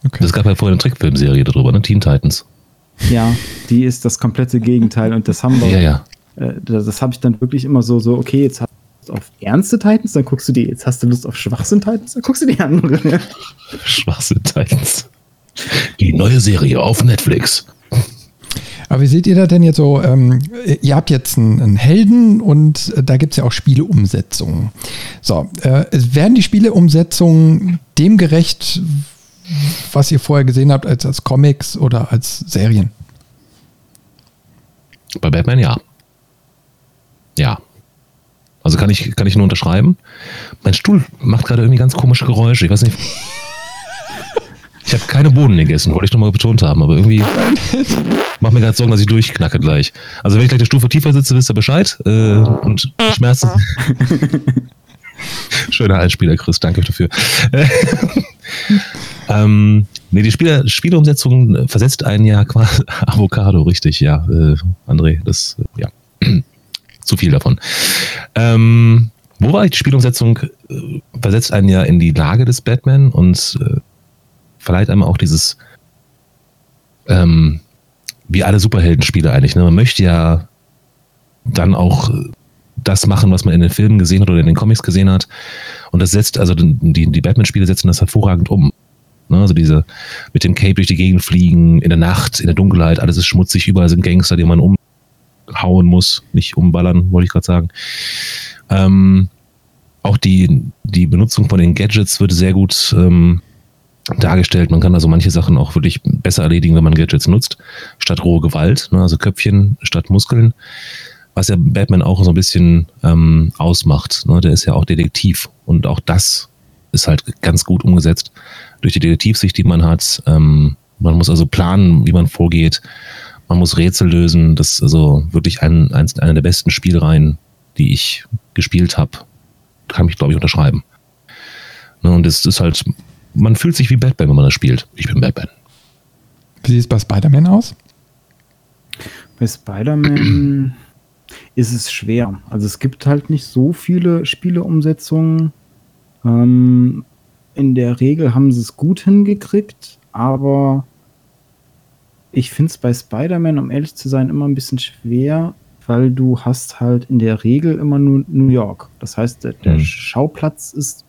[SPEAKER 2] Okay. Es gab ja vorher eine Trickfilmserie darüber, ne? Teen Titans.
[SPEAKER 3] Ja, die ist das komplette Gegenteil und das haben wir.
[SPEAKER 2] Ja, ja.
[SPEAKER 3] Äh, das, das habe ich dann wirklich immer so, so, okay, jetzt hast du Lust auf ernste Titans, dann guckst du die, jetzt hast du Lust auf Schwachsinn Titans, dann guckst du die andere.
[SPEAKER 2] Schwachsinn Titans. Die neue Serie auf Netflix.
[SPEAKER 1] Aber wie seht ihr da denn jetzt so? Ähm, ihr habt jetzt einen, einen Helden und äh, da gibt es ja auch Spieleumsetzungen. So, äh, werden die Spieleumsetzungen dem gerecht, was ihr vorher gesehen habt, als, als Comics oder als Serien?
[SPEAKER 2] Bei Batman ja. ja. Also kann ich, kann ich nur unterschreiben. Mein Stuhl macht gerade irgendwie ganz komische Geräusche. Ich weiß nicht. Ich habe keine Bohnen gegessen, wollte ich nochmal betont haben, aber irgendwie macht mir gerade Sorgen, dass ich durchknacke gleich. Also wenn ich gleich eine Stufe tiefer sitze, wisst ihr Bescheid. Äh, und Schmerzen. Schöner Einspieler, Chris, danke dafür. Ähm, nee, die Spieler, Spieleumsetzung versetzt einen ja quasi Avocado, richtig, ja, äh, André, das, äh, ja, zu viel davon. Ähm, wo war die Spielumsetzung? Äh, versetzt einen ja in die Lage des Batman und äh, verleiht einem auch dieses, ähm, wie alle Superheldenspiele eigentlich. Ne? Man möchte ja dann auch das machen, was man in den Filmen gesehen hat oder in den Comics gesehen hat. Und das setzt, also die, die Batman-Spiele setzen das hervorragend um. Ne? Also diese mit dem Cape durch die Gegend fliegen, in der Nacht, in der Dunkelheit, alles ist schmutzig, überall sind Gangster, die man umhauen muss, nicht umballern, wollte ich gerade sagen. Ähm, auch die, die Benutzung von den Gadgets wird sehr gut ähm, dargestellt. Man kann also manche Sachen auch wirklich besser erledigen, wenn man Gadgets nutzt, statt rohe Gewalt, ne? also Köpfchen statt Muskeln was ja Batman auch so ein bisschen ähm, ausmacht. Ne? Der ist ja auch Detektiv und auch das ist halt ganz gut umgesetzt durch die Detektivsicht, die man hat. Ähm, man muss also planen, wie man vorgeht. Man muss Rätsel lösen. Das ist also wirklich ein, ein, eine der besten Spielreihen, die ich gespielt habe. Kann ich, glaube ich, unterschreiben. Ne? Und es ist halt, man fühlt sich wie Batman, wenn man das spielt. Ich bin Batman.
[SPEAKER 1] Wie sieht es bei Spider-Man aus?
[SPEAKER 3] Bei Spider-Man ist es schwer. Also es gibt halt nicht so viele Spieleumsetzungen. Ähm, in der Regel haben sie es gut hingekriegt, aber ich finde es bei Spider-Man, um ehrlich zu sein, immer ein bisschen schwer, weil du hast halt in der Regel immer nur New York. Das heißt, der, der hm. Schauplatz ist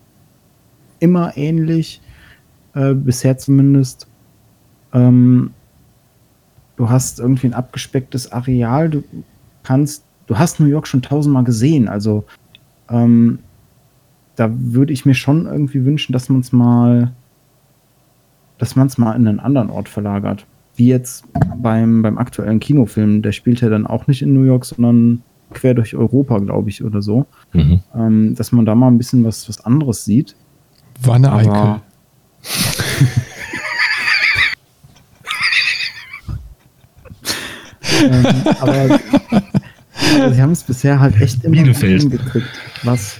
[SPEAKER 3] immer ähnlich, äh, bisher zumindest. Ähm, du hast irgendwie ein abgespecktes Areal, du kannst du hast New York schon tausendmal gesehen. Also ähm, da würde ich mir schon irgendwie wünschen, dass man es mal, dass man es mal in einen anderen Ort verlagert. Wie jetzt beim, beim aktuellen Kinofilm, der spielt ja dann auch nicht in New York, sondern quer durch Europa, glaube ich, oder so. Mhm. Ähm, dass man da mal ein bisschen was, was anderes sieht.
[SPEAKER 1] Wanne Eickel.
[SPEAKER 3] ähm, aber also sie haben es bisher halt echt immer hingekriegt. Was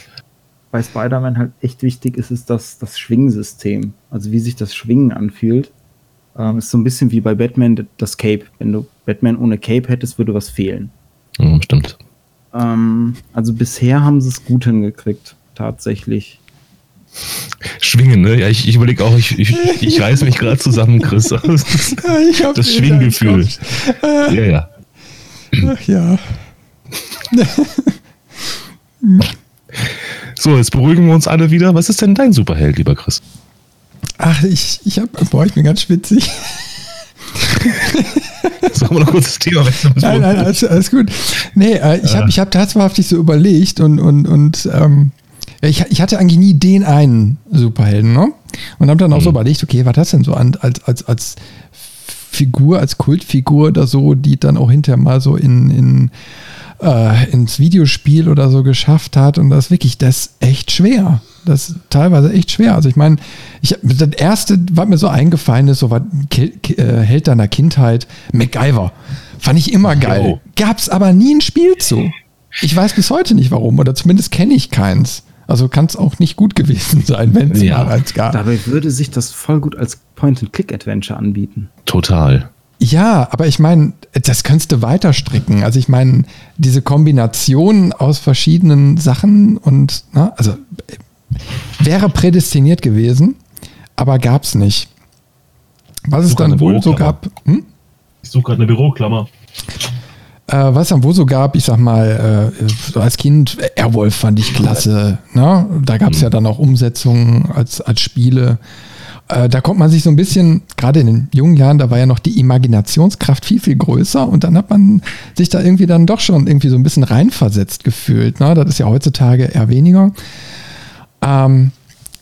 [SPEAKER 3] bei Spider-Man halt echt wichtig ist, ist das, das Schwingsystem. Also wie sich das Schwingen anfühlt. Ähm, ist so ein bisschen wie bei Batman das Cape. Wenn du Batman ohne Cape hättest, würde was fehlen.
[SPEAKER 2] Ja, stimmt.
[SPEAKER 3] Ähm, also bisher haben sie es gut hingekriegt, tatsächlich.
[SPEAKER 2] Schwingen, ne? Ja, ich, ich überlege auch, ich, ich, ich reiße mich gerade zusammen, Chris. Das, das Schwinggefühl. Ja, ja.
[SPEAKER 1] Ach ja.
[SPEAKER 2] so, jetzt beruhigen wir uns alle wieder. Was ist denn dein Superheld, lieber Chris?
[SPEAKER 1] Ach, ich, ich hab, boah, ich bin ganz schwitzig.
[SPEAKER 2] Sollen wir noch kurz das Thema wechseln?
[SPEAKER 1] Nein, nein, alles, alles gut. Nee, äh, ich habe ich hab tatsächlich so überlegt und, und, und ähm, ich, ich hatte eigentlich nie den einen Superhelden, ne? Und habe dann auch mhm. so überlegt, okay, was das denn so an, als, als, als Figur, als Kultfigur oder so, die dann auch hinterher mal so in, in äh, ins Videospiel oder so geschafft hat. Und das ist wirklich, das ist echt schwer. Das ist teilweise echt schwer. Also ich meine, ich, das erste, was mir so eingefallen ist, so was äh, Held deiner Kindheit, MacGyver. Fand ich immer geil. Gab es aber nie ein Spiel zu. Ich weiß bis heute nicht warum, oder zumindest kenne ich keins. Also kann es auch nicht gut gewesen sein, wenn es
[SPEAKER 3] ja. mal eins gab. Dabei würde sich das voll gut als Point-and-Click-Adventure anbieten.
[SPEAKER 2] Total.
[SPEAKER 1] Ja, aber ich meine, das könntest du weiter stricken. Also ich meine, diese Kombination aus verschiedenen Sachen und, na, ne, also wäre prädestiniert gewesen, aber gab es nicht. Was es dann wohl so gab. Hm?
[SPEAKER 2] Ich suche gerade eine Büroklammer.
[SPEAKER 1] Äh, was es dann wohl so gab, ich sag mal, äh, so als Kind, Airwolf fand ich klasse. Ne? Da gab es hm. ja dann auch Umsetzungen als, als Spiele. Äh, da kommt man sich so ein bisschen, gerade in den jungen Jahren, da war ja noch die Imaginationskraft viel, viel größer und dann hat man sich da irgendwie dann doch schon irgendwie so ein bisschen reinversetzt gefühlt. Ne? Das ist ja heutzutage eher weniger. Ähm,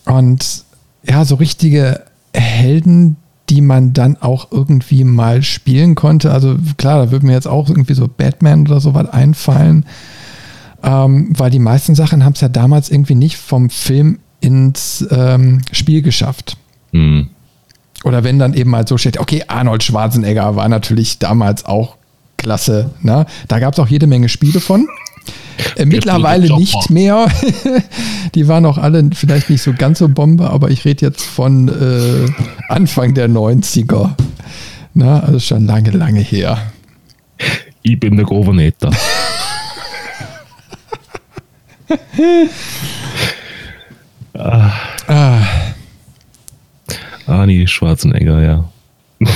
[SPEAKER 1] und ja, so richtige Helden, die man dann auch irgendwie mal spielen konnte. Also klar, da würde mir jetzt auch irgendwie so Batman oder so was einfallen. ähm, weil die meisten Sachen haben es ja damals irgendwie nicht vom Film ins ähm, Spiel geschafft. Mhm. Oder wenn dann eben mal so steht, okay, Arnold Schwarzenegger war natürlich damals auch klasse. Ne? Da gab es auch jede Menge Spiele von. Äh, mittlerweile nicht mehr. die waren auch alle vielleicht nicht so ganz so Bombe, aber ich rede jetzt von äh, Anfang der 90er. Na, also schon lange, lange her.
[SPEAKER 2] Ich bin der Governator. ah. ah. Arnie Schwarzenegger, ja.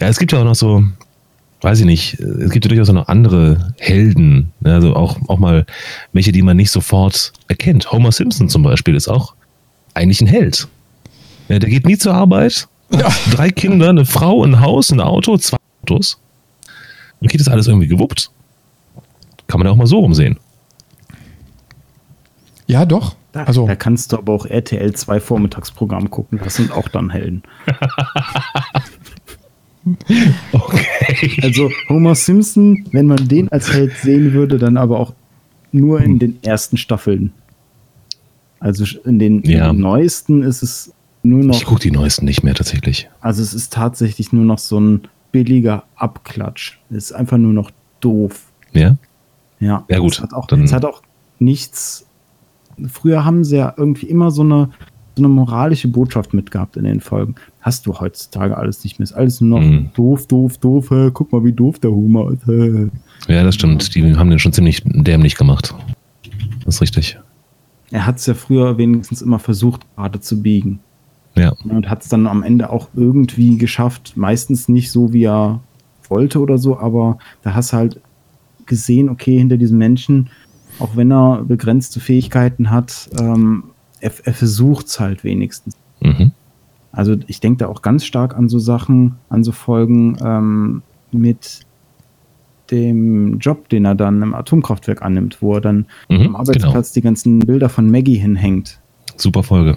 [SPEAKER 2] ja, es gibt ja auch noch so, weiß ich nicht, es gibt ja durchaus auch noch andere Helden, ne? also auch, auch mal welche, die man nicht sofort erkennt. Homer Simpson zum Beispiel ist auch eigentlich ein Held. Ja, der geht nie zur Arbeit, ja. drei Kinder, eine Frau, ein Haus, ein Auto, zwei Autos. Und geht das alles irgendwie gewuppt. Kann man ja auch mal so rumsehen.
[SPEAKER 1] Ja, doch.
[SPEAKER 3] Da, also, da kannst du aber auch RTL 2 Vormittagsprogramm gucken. Das sind auch dann Helden. okay. Also Homer Simpson, wenn man den als Held sehen würde, dann aber auch nur in den ersten Staffeln. Also in den, ja. in den neuesten ist es nur noch.
[SPEAKER 2] Ich gucke die neuesten nicht mehr tatsächlich.
[SPEAKER 3] Also es ist tatsächlich nur noch so ein billiger Abklatsch. Es ist einfach nur noch doof.
[SPEAKER 2] Ja?
[SPEAKER 3] Ja.
[SPEAKER 2] Ja, gut.
[SPEAKER 3] Es hat auch, es hat auch nichts früher haben sie ja irgendwie immer so eine, so eine moralische Botschaft mitgehabt in den Folgen. Hast du heutzutage alles nicht mehr. Ist alles nur noch mhm. doof, doof, doof. Hey, guck mal, wie doof der Humor ist. Hey.
[SPEAKER 2] Ja, das stimmt. Die haben den schon ziemlich dämlich gemacht. Das ist richtig.
[SPEAKER 3] Er hat es ja früher wenigstens immer versucht, gerade zu biegen.
[SPEAKER 2] Ja.
[SPEAKER 3] Und hat es dann am Ende auch irgendwie geschafft. Meistens nicht so, wie er wollte oder so, aber da hast du halt gesehen, okay, hinter diesen Menschen auch wenn er begrenzte Fähigkeiten hat, ähm, er, er versucht es halt wenigstens. Mhm. Also ich denke da auch ganz stark an so Sachen, an so Folgen ähm, mit dem Job, den er dann im Atomkraftwerk annimmt, wo er dann mhm, am Arbeitsplatz genau. die ganzen Bilder von Maggie hinhängt.
[SPEAKER 2] Super Folge.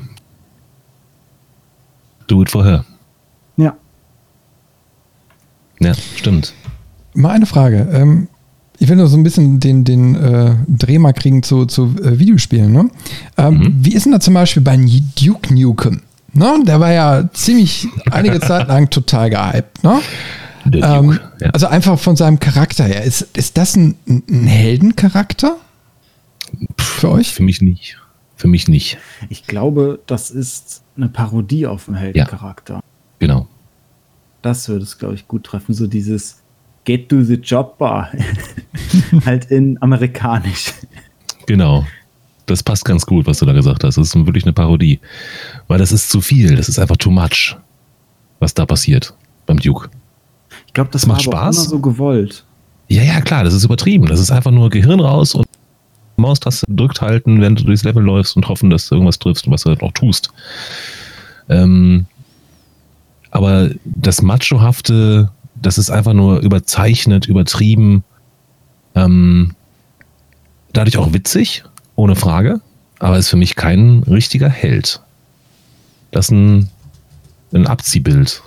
[SPEAKER 2] Do it for her.
[SPEAKER 3] Ja.
[SPEAKER 2] Ja, stimmt.
[SPEAKER 1] Mal eine Frage. Ähm, ich will nur so ein bisschen den, den äh, Dreh mal kriegen zu, zu äh, Videospielen. Ne? Ähm, mhm. Wie ist denn da zum Beispiel bei Duke Nukem? Ne? Der war ja ziemlich einige Zeit lang total gehypt. Ne? Ähm, ja. Also einfach von seinem Charakter her. Ist, ist das ein, ein Heldencharakter?
[SPEAKER 2] Für euch? Für mich nicht. Für mich nicht.
[SPEAKER 3] Ich glaube, das ist eine Parodie auf einen Heldencharakter. Ja,
[SPEAKER 2] genau.
[SPEAKER 3] Das würde es, glaube ich, gut treffen. So dieses, Get to the Job Bar. halt in amerikanisch.
[SPEAKER 2] Genau. Das passt ganz gut, was du da gesagt hast. Das ist wirklich eine Parodie. Weil das ist zu viel. Das ist einfach too much, was da passiert beim Duke.
[SPEAKER 3] Ich glaube, das, das macht Spaß. immer so gewollt.
[SPEAKER 2] Ja, ja, klar. Das ist übertrieben. Das ist einfach nur Gehirn raus und Maustaste drückt halten, wenn du durchs Level läufst und hoffen, dass du irgendwas triffst und was du halt auch tust. Ähm, aber das Machohafte das ist einfach nur überzeichnet, übertrieben. Ähm, dadurch auch witzig, ohne Frage, aber ist für mich kein richtiger Held. Das ist ein, ein Abziehbild.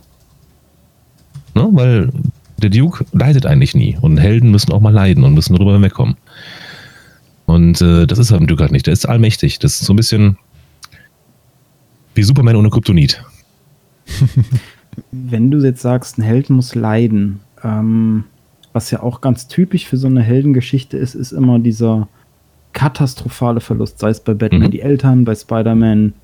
[SPEAKER 2] Ne? Weil der Duke leidet eigentlich nie. Und Helden müssen auch mal leiden und müssen darüber wegkommen. Und äh, das ist beim Duke halt nicht. Der ist allmächtig. Das ist so ein bisschen wie Superman ohne Kryptonit.
[SPEAKER 3] wenn du jetzt sagst, ein Held muss leiden, ähm, was ja auch ganz typisch für so eine Heldengeschichte ist, ist immer dieser katastrophale Verlust, sei es bei Batman mhm. die Eltern, bei Spider-Man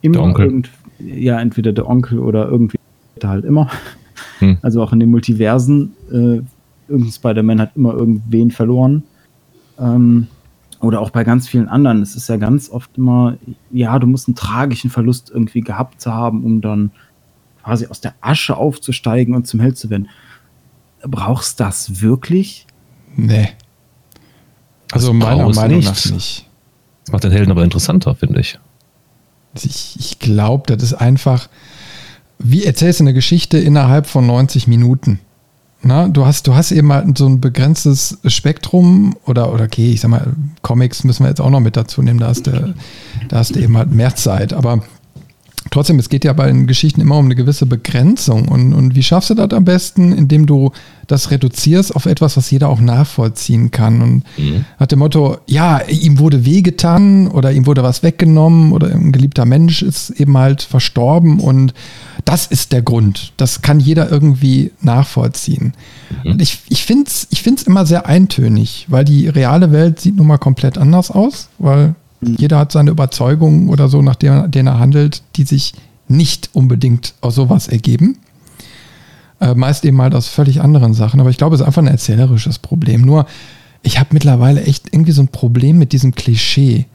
[SPEAKER 3] immer irgend, ja, entweder der Onkel oder irgendwie halt immer. Mhm. Also auch in den Multiversen, äh, irgendein Spider-Man hat immer irgendwen verloren. Ähm, oder auch bei ganz vielen anderen. Es ist ja ganz oft immer, ja, du musst einen tragischen Verlust irgendwie gehabt zu haben, um dann quasi aus der Asche aufzusteigen und zum Held zu werden. Brauchst du das wirklich?
[SPEAKER 1] Nee. Also das meiner Meinung nicht. nach nicht.
[SPEAKER 2] Das macht den Helden aber interessanter, finde ich.
[SPEAKER 1] Ich, ich glaube, das ist einfach, wie erzählst du eine Geschichte innerhalb von 90 Minuten? Na, du hast, du hast eben halt so ein begrenztes Spektrum oder, oder okay, ich sag mal, Comics müssen wir jetzt auch noch mit dazu nehmen, da hast du, da hast du eben halt mehr Zeit, aber trotzdem, es geht ja bei den Geschichten immer um eine gewisse Begrenzung. Und, und wie schaffst du das am besten? Indem du das reduzierst auf etwas, was jeder auch nachvollziehen kann. Und mhm. hat dem Motto, ja, ihm wurde wehgetan oder ihm wurde was weggenommen oder ein geliebter Mensch ist eben halt verstorben und das ist der Grund. Das kann jeder irgendwie nachvollziehen. Mhm. Und ich, ich finde es ich find's immer sehr eintönig, weil die reale Welt sieht nun mal komplett anders aus, weil. Jeder hat seine Überzeugungen oder so, nach denen, denen er handelt, die sich nicht unbedingt aus sowas ergeben. Äh, meist eben halt aus völlig anderen Sachen. Aber ich glaube, es ist einfach ein erzählerisches Problem. Nur, ich habe mittlerweile echt irgendwie so ein Problem mit diesem Klischee.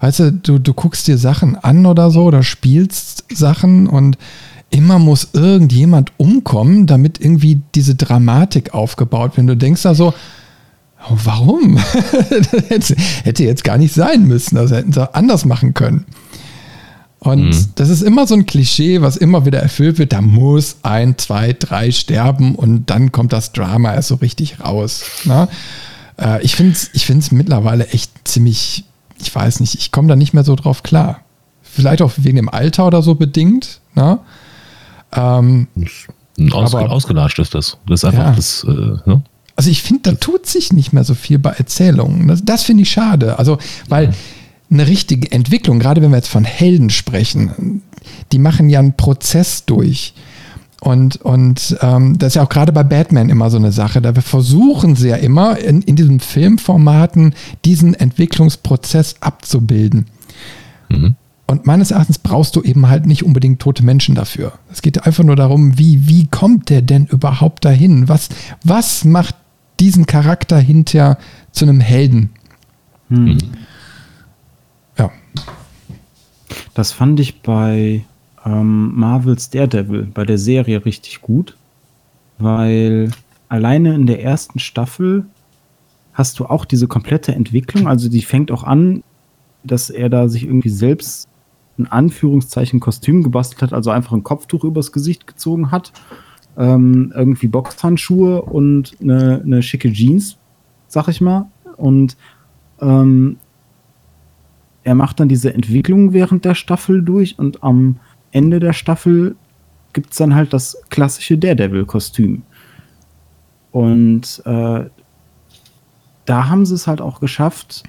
[SPEAKER 1] Weißt du, du, du guckst dir Sachen an oder so oder spielst Sachen und immer muss irgendjemand umkommen, damit irgendwie diese Dramatik aufgebaut wird. Du denkst da so, warum? das hätte jetzt gar nicht sein müssen. Das hätten sie anders machen können. Und mhm. das ist immer so ein Klischee, was immer wieder erfüllt wird. Da muss ein, zwei, drei sterben und dann kommt das Drama erst so richtig raus. Ne? Äh, ich finde es ich find's mittlerweile echt ziemlich, ich weiß nicht, ich komme da nicht mehr so drauf klar. Vielleicht auch wegen dem Alter oder so bedingt. Ne?
[SPEAKER 2] Ähm, Aus, aber, ausgelatscht ist das. Das ist einfach ja. das. Äh, ne?
[SPEAKER 1] Also ich finde, da tut sich nicht mehr so viel bei Erzählungen. Das, das finde ich schade. Also, weil. Mhm eine richtige Entwicklung, gerade wenn wir jetzt von Helden sprechen, die machen ja einen Prozess durch. Und, und ähm, das ist ja auch gerade bei Batman immer so eine Sache. Da wir versuchen sie ja immer in, in diesen Filmformaten diesen Entwicklungsprozess abzubilden. Mhm. Und meines Erachtens brauchst du eben halt nicht unbedingt tote Menschen dafür. Es geht einfach nur darum, wie, wie kommt der denn überhaupt dahin? Was, was macht diesen Charakter hinter zu einem Helden? Mhm.
[SPEAKER 3] Das fand ich bei ähm, Marvels Daredevil, bei der Serie richtig gut, weil alleine in der ersten Staffel hast du auch diese komplette Entwicklung. Also die fängt auch an, dass er da sich irgendwie selbst ein Anführungszeichen Kostüm gebastelt hat, also einfach ein Kopftuch übers Gesicht gezogen hat, ähm, irgendwie Boxhandschuhe und eine, eine schicke Jeans, sag ich mal. Und ähm, er macht dann diese Entwicklung während der Staffel durch und am Ende der Staffel gibt es dann halt das klassische Daredevil-Kostüm. Und äh, da haben sie es halt auch geschafft,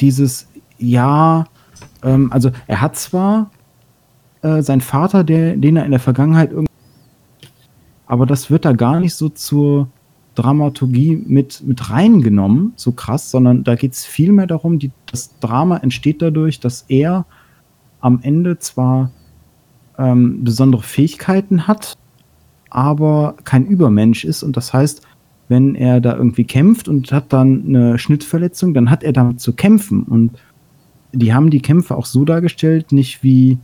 [SPEAKER 3] dieses Ja, ähm, also er hat zwar äh, seinen Vater, der, den er in der Vergangenheit irgendwie, aber das wird da gar nicht so zur Dramaturgie mit, mit reingenommen, so krass, sondern da geht es vielmehr darum, die, das Drama entsteht dadurch, dass er am Ende zwar ähm, besondere Fähigkeiten hat, aber kein Übermensch ist. Und das heißt, wenn er da irgendwie kämpft und hat dann eine Schnittverletzung, dann hat er damit zu kämpfen. Und die haben die Kämpfe auch so dargestellt, nicht wie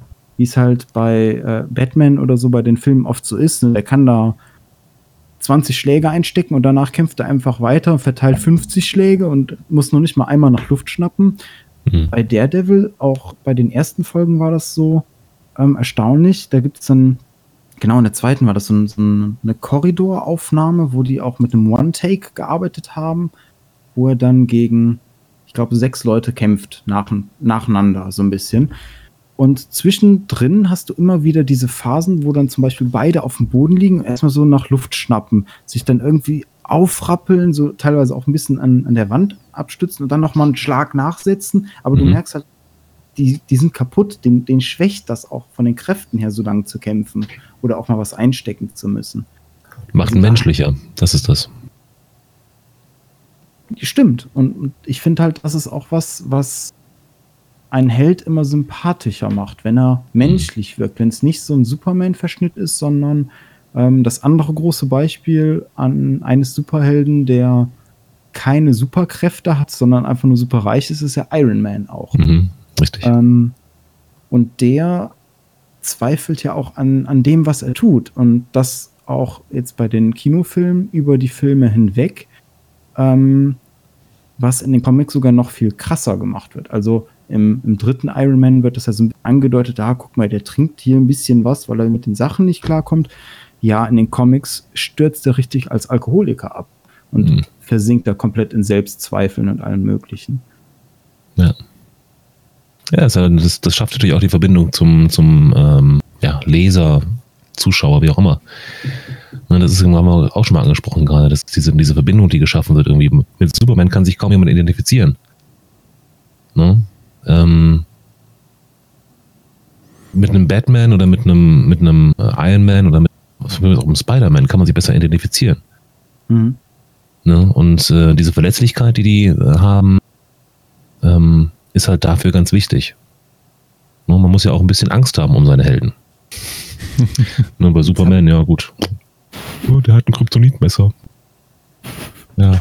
[SPEAKER 3] es halt bei äh, Batman oder so bei den Filmen oft so ist. Der kann da 20 Schläge einstecken und danach kämpft er einfach weiter und verteilt 50 Schläge und muss noch nicht mal einmal nach Luft schnappen. Mhm. Bei Daredevil, auch bei den ersten Folgen war das so ähm, erstaunlich. Da gibt es dann, genau in der zweiten war das so, so eine Korridoraufnahme, wo die auch mit einem One-Take gearbeitet haben, wo er dann gegen, ich glaube, sechs Leute kämpft nach, nacheinander so ein bisschen. Und zwischendrin hast du immer wieder diese Phasen, wo dann zum Beispiel beide auf dem Boden liegen, erstmal so nach Luft schnappen, sich dann irgendwie aufrappeln, so teilweise auch ein bisschen an, an der Wand abstützen und dann nochmal einen Schlag nachsetzen. Aber mhm. du merkst halt, die, die sind kaputt, den, den schwächt das auch von den Kräften her, so lange zu kämpfen oder auch mal was einstecken zu müssen.
[SPEAKER 2] Macht ihn menschlicher, das ist das.
[SPEAKER 3] Stimmt. Und, und ich finde halt, das ist auch was, was einen Held immer sympathischer macht, wenn er menschlich wirkt, wenn es nicht so ein Superman-Verschnitt ist, sondern ähm, das andere große Beispiel an eines Superhelden, der keine Superkräfte hat, sondern einfach nur superreich ist, ist ja Iron Man auch. Mhm,
[SPEAKER 2] richtig.
[SPEAKER 3] Ähm, und der zweifelt ja auch an, an dem, was er tut. Und das auch jetzt bei den Kinofilmen über die Filme hinweg, ähm, was in den Comics sogar noch viel krasser gemacht wird. Also im, Im, dritten Iron Man wird das ja so angedeutet, ah, guck mal, der trinkt hier ein bisschen was, weil er mit den Sachen nicht klarkommt. Ja, in den Comics stürzt er richtig als Alkoholiker ab und mhm. versinkt da komplett in Selbstzweifeln und allem Möglichen.
[SPEAKER 2] Ja. Ja, das, das schafft natürlich auch die Verbindung zum, zum ähm, ja, Leser, Zuschauer, wie auch immer. Ne, das ist haben wir auch schon mal angesprochen gerade, dass diese, diese Verbindung, die geschaffen wird, irgendwie mit Superman kann sich kaum jemand identifizieren. Ne? Ähm, mit einem Batman oder mit einem, mit einem äh, Iron Man oder mit einem Spider-Man kann man sich besser identifizieren. Mhm. Ne? Und äh, diese Verletzlichkeit, die die äh, haben, ähm, ist halt dafür ganz wichtig. Ne? Man muss ja auch ein bisschen Angst haben um seine Helden. ne, bei Superman, ja gut. Oh, der hat ein Kryptonitmesser. Ja,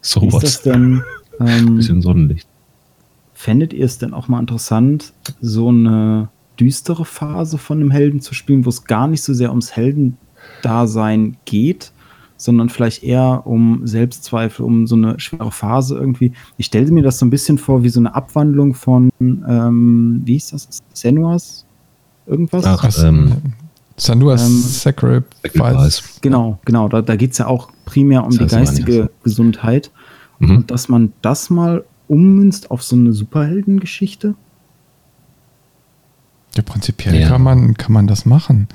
[SPEAKER 3] so Wie was. Ist das denn? Ähm, bisschen Sonnenlicht. Fändet ihr es denn auch mal interessant, so eine düstere Phase von dem Helden zu spielen, wo es gar nicht so sehr ums Heldendasein geht, sondern vielleicht eher um Selbstzweifel, um so eine schwere Phase irgendwie. Ich stelle mir das so ein bisschen vor wie so eine Abwandlung von, ähm, wie hieß das? Senuas? Irgendwas? Ach, ähm,
[SPEAKER 1] Sanuas ähm, Sacrifice.
[SPEAKER 3] Genau, genau. Da, da geht es ja auch primär um das die geistige Gesundheit. Mhm. Und dass man das mal ummünzt auf so eine Superheldengeschichte.
[SPEAKER 1] Ja, prinzipiell ja. Kann, man, kann man das machen.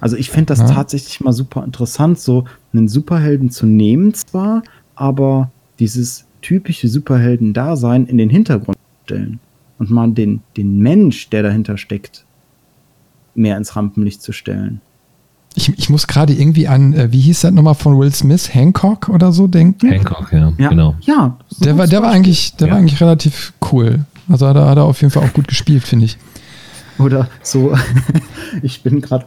[SPEAKER 3] Also ich fände das ja. tatsächlich mal super interessant, so einen Superhelden zu nehmen zwar, aber dieses typische Superhelden-Dasein in den Hintergrund stellen und mal den, den Mensch, der dahinter steckt, mehr ins Rampenlicht zu stellen.
[SPEAKER 1] Ich, ich muss gerade irgendwie an, äh, wie hieß das nochmal von Will Smith, Hancock oder so denken.
[SPEAKER 2] Hancock, ja, ja. genau.
[SPEAKER 1] Ja, der war, der war eigentlich, der ja. war eigentlich relativ cool. Also hat er, hat er auf jeden Fall auch gut gespielt, finde ich.
[SPEAKER 3] Oder so, ich bin gerade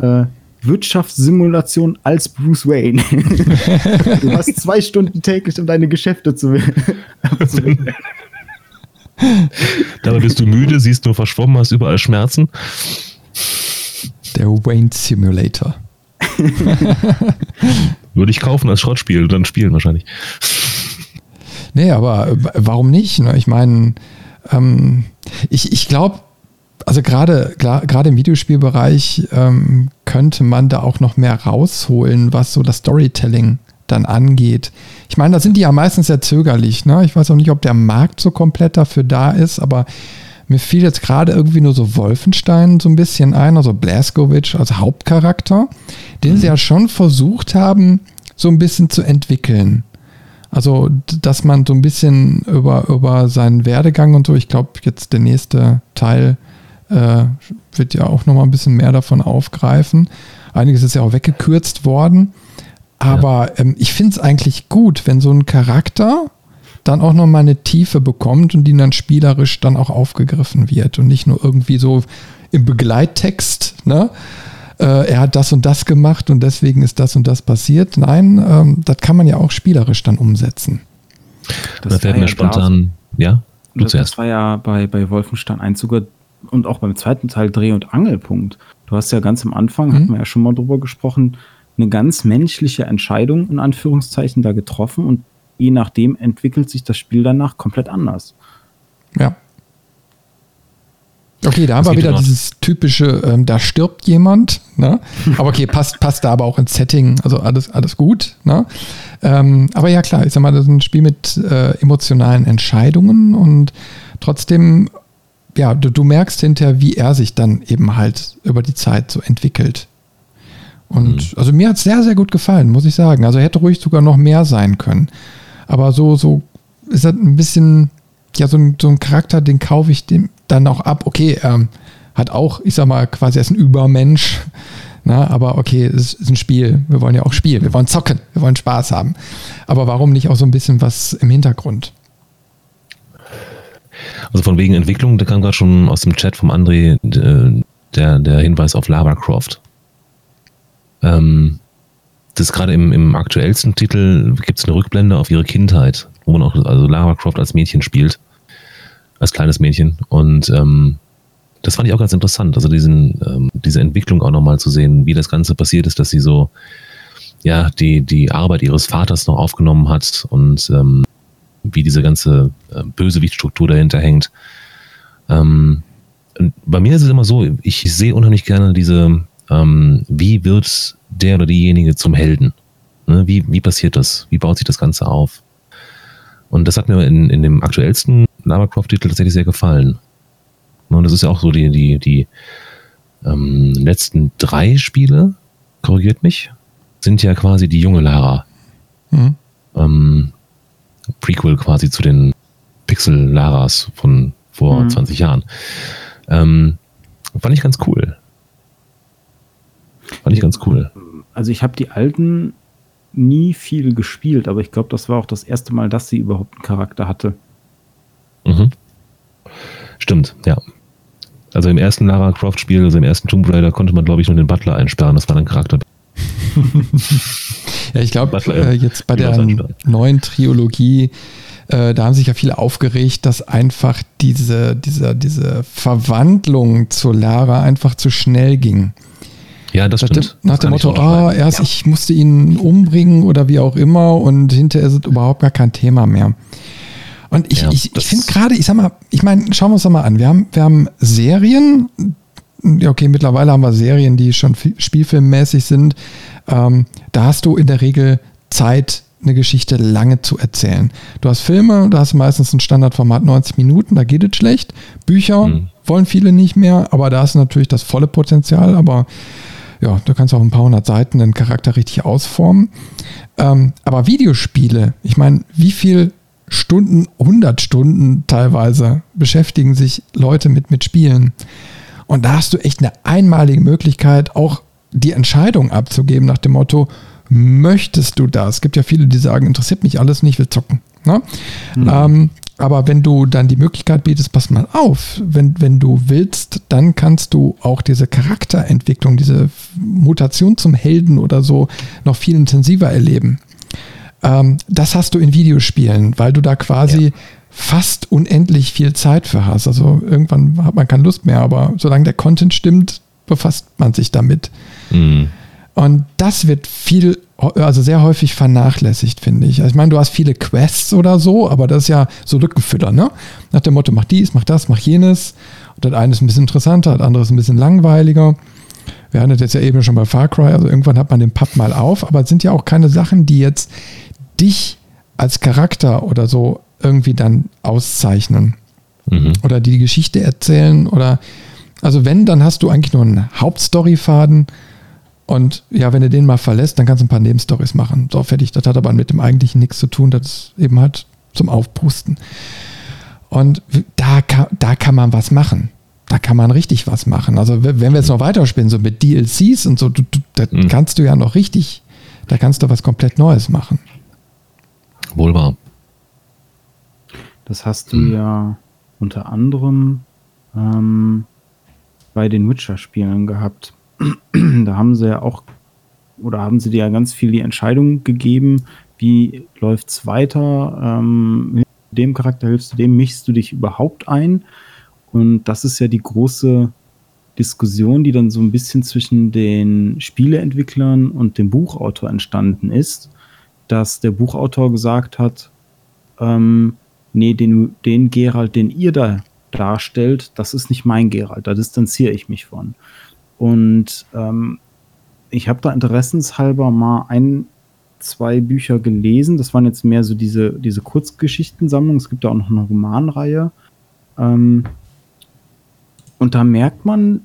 [SPEAKER 3] äh, Wirtschaftssimulation als Bruce Wayne. du hast zwei Stunden täglich, um deine Geschäfte zu.
[SPEAKER 2] Dabei bist du müde, siehst nur verschwommen, hast überall Schmerzen.
[SPEAKER 1] Der Wayne Simulator.
[SPEAKER 2] Würde ich kaufen als Schrottspiel, dann spielen wahrscheinlich.
[SPEAKER 1] Nee, aber äh, warum nicht? Ne? Ich meine, ähm, ich, ich glaube, also gerade gerade im Videospielbereich ähm, könnte man da auch noch mehr rausholen, was so das Storytelling dann angeht. Ich meine, da sind die ja meistens sehr zögerlich. Ne? Ich weiß auch nicht, ob der Markt so komplett dafür da ist, aber mir fiel jetzt gerade irgendwie nur so Wolfenstein so ein bisschen ein, also Blaskovic als Hauptcharakter, den mhm. sie ja schon versucht haben, so ein bisschen zu entwickeln. Also, dass man so ein bisschen über, über seinen Werdegang und so, ich glaube, jetzt der nächste Teil äh, wird ja auch nochmal ein bisschen mehr davon aufgreifen. Einiges ist ja auch weggekürzt worden. Aber ja. ähm, ich finde es eigentlich gut, wenn so ein Charakter dann auch nochmal eine Tiefe bekommt und die dann spielerisch dann auch aufgegriffen wird und nicht nur irgendwie so im Begleittext, ne? Äh, er hat das und das gemacht und deswegen ist das und das passiert. Nein, ähm, das kann man ja auch spielerisch dann umsetzen.
[SPEAKER 2] Das da fällt mir ja spontan, ja?
[SPEAKER 3] Du das, zuerst. das war ja bei, bei Wolfenstein 1 sogar und auch beim zweiten Teil Dreh- und Angelpunkt. Du hast ja ganz am Anfang, mhm. hatten wir ja schon mal drüber gesprochen, eine ganz menschliche Entscheidung in Anführungszeichen da getroffen und je nachdem entwickelt sich das Spiel danach komplett anders.
[SPEAKER 1] Ja. Okay, da haben wir wieder dieses typische, ähm, da stirbt jemand, ne? Aber okay, passt, passt da aber auch ins Setting, also alles, alles gut, ne? Ähm, aber ja klar, ich sag mal, das ist ein Spiel mit äh, emotionalen Entscheidungen und trotzdem, ja, du, du merkst hinterher, wie er sich dann eben halt über die Zeit so entwickelt. Und mhm. also mir hat es sehr, sehr gut gefallen, muss ich sagen. Also hätte ruhig sogar noch mehr sein können. Aber so, so ist das ein bisschen, ja, so ein, so ein Charakter, den kaufe ich dem dann auch ab. Okay, ähm, hat auch, ich sag mal, quasi als ein Übermensch. Na, aber okay, es ist ein Spiel. Wir wollen ja auch spielen. Wir wollen zocken. Wir wollen Spaß haben. Aber warum nicht auch so ein bisschen was im Hintergrund?
[SPEAKER 2] Also von wegen Entwicklung, da kam gerade schon aus dem Chat vom André äh, der, der Hinweis auf Lara. Ähm, das ist gerade im, im aktuellsten Titel gibt es eine Rückblende auf ihre Kindheit, wo man auch also Lara Croft als Mädchen spielt, als kleines Mädchen. Und ähm, das fand ich auch ganz interessant, also diesen, ähm, diese Entwicklung auch nochmal zu sehen, wie das Ganze passiert ist, dass sie so ja die, die Arbeit ihres Vaters noch aufgenommen hat und ähm, wie diese ganze äh, Bösewichtstruktur dahinter hängt. Ähm, bei mir ist es immer so, ich sehe unheimlich gerne diese, ähm, wie wird der oder diejenige zum Helden? Ne? Wie, wie passiert das? Wie baut sich das Ganze auf? Und das hat mir in, in dem aktuellsten Lara Croft-Titel tatsächlich sehr gefallen. und das ist ja auch so die, die, die ähm, letzten drei Spiele, korrigiert mich, sind ja quasi die junge Lara. Mhm. Ähm, Prequel quasi zu den Pixel-Laras von vor mhm. 20 Jahren. Ähm, fand ich ganz cool. Fand ich ganz cool.
[SPEAKER 3] Also ich habe die alten nie viel gespielt, aber ich glaube, das war auch das erste Mal, dass sie überhaupt einen Charakter hatte.
[SPEAKER 2] Mhm. Stimmt, ja. Also im ersten Lara Croft Spiel, also im ersten Tomb Raider, konnte man, glaube ich, nur den Butler einsperren. Das war ein Charakter.
[SPEAKER 1] ja, ich glaube, äh, jetzt bei der neuen Trilogie, äh, da haben sich ja viele aufgeregt, dass einfach diese, diese, diese Verwandlung zur Lara einfach zu schnell ging.
[SPEAKER 2] Ja, das
[SPEAKER 1] nach
[SPEAKER 2] stimmt.
[SPEAKER 1] Dem, nach dem Motto, ah, erst ja. ich musste ihn umbringen oder wie auch immer und hinterher ist es überhaupt gar kein Thema mehr. Und ich, ja, ich, ich finde gerade, ich sag mal, ich meine, schauen wir uns doch mal an. Wir haben, wir haben Serien, ja, okay, mittlerweile haben wir Serien, die schon spielfilmmäßig sind. Ähm, da hast du in der Regel Zeit, eine Geschichte lange zu erzählen. Du hast Filme, da hast du meistens ein Standardformat 90 Minuten, da geht es schlecht. Bücher hm. wollen viele nicht mehr, aber da ist natürlich das volle Potenzial, aber ja, du kannst auch ein paar hundert Seiten den Charakter richtig ausformen. Ähm, aber Videospiele, ich meine, wie viel Stunden, 100 Stunden teilweise beschäftigen sich Leute mit, mit Spielen. Und da hast du echt eine einmalige Möglichkeit, auch die Entscheidung abzugeben nach dem Motto, möchtest du das? Es gibt ja viele, die sagen, interessiert mich alles nicht, will zocken. Ne? Mhm. Ähm, aber wenn du dann die Möglichkeit bietest, pass mal auf, wenn, wenn du willst, dann kannst du auch diese Charakterentwicklung, diese Mutation zum Helden oder so noch viel intensiver erleben. Ähm, das hast du in Videospielen, weil du da quasi ja. fast unendlich viel Zeit für hast. Also irgendwann hat man keine Lust mehr, aber solange der Content stimmt, befasst man sich damit. Mhm. Und das wird viel, also sehr häufig vernachlässigt, finde ich. Also ich meine, du hast viele Quests oder so, aber das ist ja so Lückenfüller, ne? Nach dem Motto, mach dies, mach das, mach jenes. Und das eine ist ein bisschen interessanter, das andere ist ein bisschen langweiliger. Wir hatten das jetzt ja eben schon bei Far Cry, also irgendwann hat man den Papp mal auf, aber es sind ja auch keine Sachen, die jetzt dich als Charakter oder so irgendwie dann auszeichnen. Mhm. Oder die, die Geschichte erzählen oder also wenn, dann hast du eigentlich nur einen Hauptstoryfaden und ja, wenn du den mal verlässt, dann kannst du ein paar Nebenstories machen. So, fertig. Das hat aber mit dem eigentlichen nichts zu tun. Das ist eben halt zum Aufpusten. Und da kann, da kann man was machen. Da kann man richtig was machen. Also wenn wir jetzt noch weiterspielen, so mit DLCs und so, du, du, da mhm. kannst du ja noch richtig, da kannst du was komplett Neues machen.
[SPEAKER 2] Wohl wahr.
[SPEAKER 3] Das hast du hm. ja unter anderem ähm, bei den Witcher-Spielen gehabt. da haben sie ja auch, oder haben sie dir ja ganz viel die Entscheidung gegeben, wie läuft es weiter, ähm, dem Charakter hilfst du dem, mischst du dich überhaupt ein? Und das ist ja die große Diskussion, die dann so ein bisschen zwischen den Spieleentwicklern und dem Buchautor entstanden ist dass der Buchautor gesagt hat, ähm, nee, den, den Gerald, den ihr da darstellt, das ist nicht mein Gerald, da distanziere ich mich von. Und ähm, ich habe da interessenshalber mal ein, zwei Bücher gelesen. Das waren jetzt mehr so diese, diese Kurzgeschichtensammlungen. Es gibt da auch noch eine Romanreihe. Ähm, und da merkt man,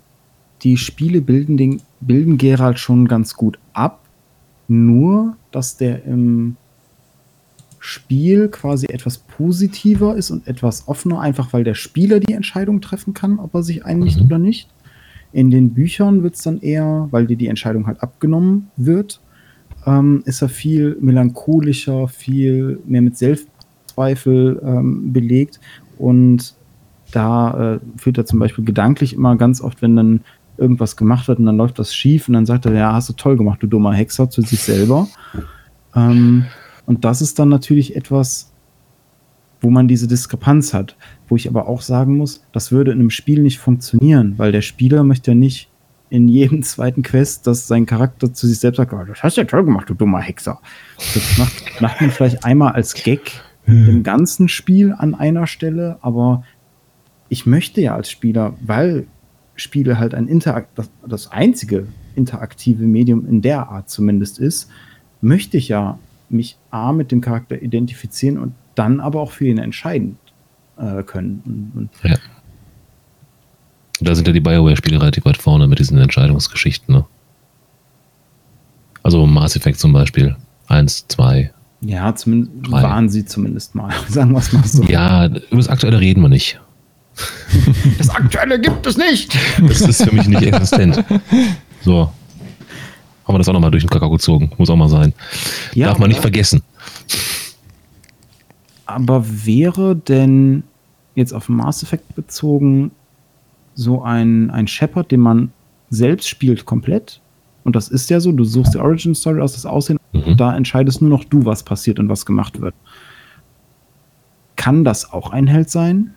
[SPEAKER 3] die Spiele bilden, den, bilden Gerald schon ganz gut ab. Nur dass der im Spiel quasi etwas positiver ist und etwas offener, einfach weil der Spieler die Entscheidung treffen kann, ob er sich einigt mhm. oder nicht. In den Büchern wird es dann eher, weil dir die Entscheidung halt abgenommen wird, ähm, ist er viel melancholischer, viel mehr mit Selbstzweifel ähm, belegt und da äh, führt er zum Beispiel gedanklich immer ganz oft, wenn dann irgendwas gemacht wird und dann läuft das schief und dann sagt er, ja, hast du toll gemacht, du dummer Hexer, zu sich selber. Ähm, und das ist dann natürlich etwas, wo man diese Diskrepanz hat, wo ich aber auch sagen muss, das würde in einem Spiel nicht funktionieren, weil der Spieler möchte ja nicht in jedem zweiten Quest, dass sein Charakter zu sich selbst sagt, oh, das hast du ja toll gemacht, du dummer Hexer. Das macht, macht man vielleicht einmal als Gag im ganzen Spiel an einer Stelle, aber ich möchte ja als Spieler, weil Spiele halt ein Interakt, das, das einzige interaktive Medium in der Art zumindest ist, möchte ich ja mich A mit dem Charakter identifizieren und dann aber auch für ihn entscheiden äh, können. Und, und
[SPEAKER 2] ja. Da sind ja die Bioware-Spiele relativ weit vorne mit diesen Entscheidungsgeschichten. Ne? Also Mass Effect zum Beispiel. Eins, zwei.
[SPEAKER 3] Ja, zumindest drei. waren sie zumindest mal. Sagen wir es mal so.
[SPEAKER 2] Ja, über das Aktuelle reden wir nicht.
[SPEAKER 3] Das Aktuelle gibt es nicht.
[SPEAKER 2] Das ist für mich nicht existent. So. Haben wir das auch nochmal durch den Kakao gezogen. Muss auch mal sein. Ja, Darf man nicht vergessen.
[SPEAKER 3] Aber wäre denn jetzt auf Mass Effect bezogen so ein, ein Shepard, den man selbst spielt komplett? Und das ist ja so, du suchst die Origin Story aus, das Aussehen, mhm. da entscheidest nur noch du, was passiert und was gemacht wird. Kann das auch ein Held sein?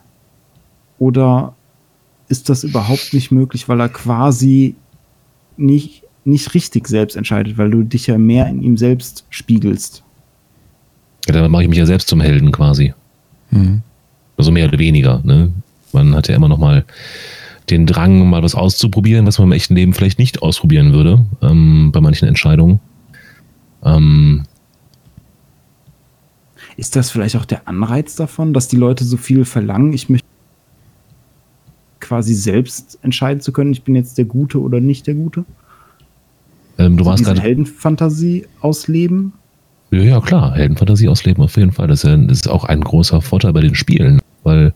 [SPEAKER 3] Oder ist das überhaupt nicht möglich, weil er quasi nicht, nicht richtig selbst entscheidet, weil du dich ja mehr in ihm selbst spiegelst?
[SPEAKER 2] Ja, dann mache ich mich ja selbst zum Helden quasi. Mhm. Also mehr oder weniger. Ne? Man hat ja immer noch mal den Drang, mal was auszuprobieren, was man im echten Leben vielleicht nicht ausprobieren würde, ähm, bei manchen Entscheidungen. Ähm,
[SPEAKER 3] ist das vielleicht auch der Anreiz davon, dass die Leute so viel verlangen? Ich möchte quasi selbst entscheiden zu können, ich bin jetzt der Gute oder nicht der Gute?
[SPEAKER 2] Ähm, du also warst gerade
[SPEAKER 3] Heldenfantasie ausleben?
[SPEAKER 2] Ja, ja, klar, Heldenfantasie ausleben auf jeden Fall. Das ist, auch ein großer Vorteil bei den Spielen, weil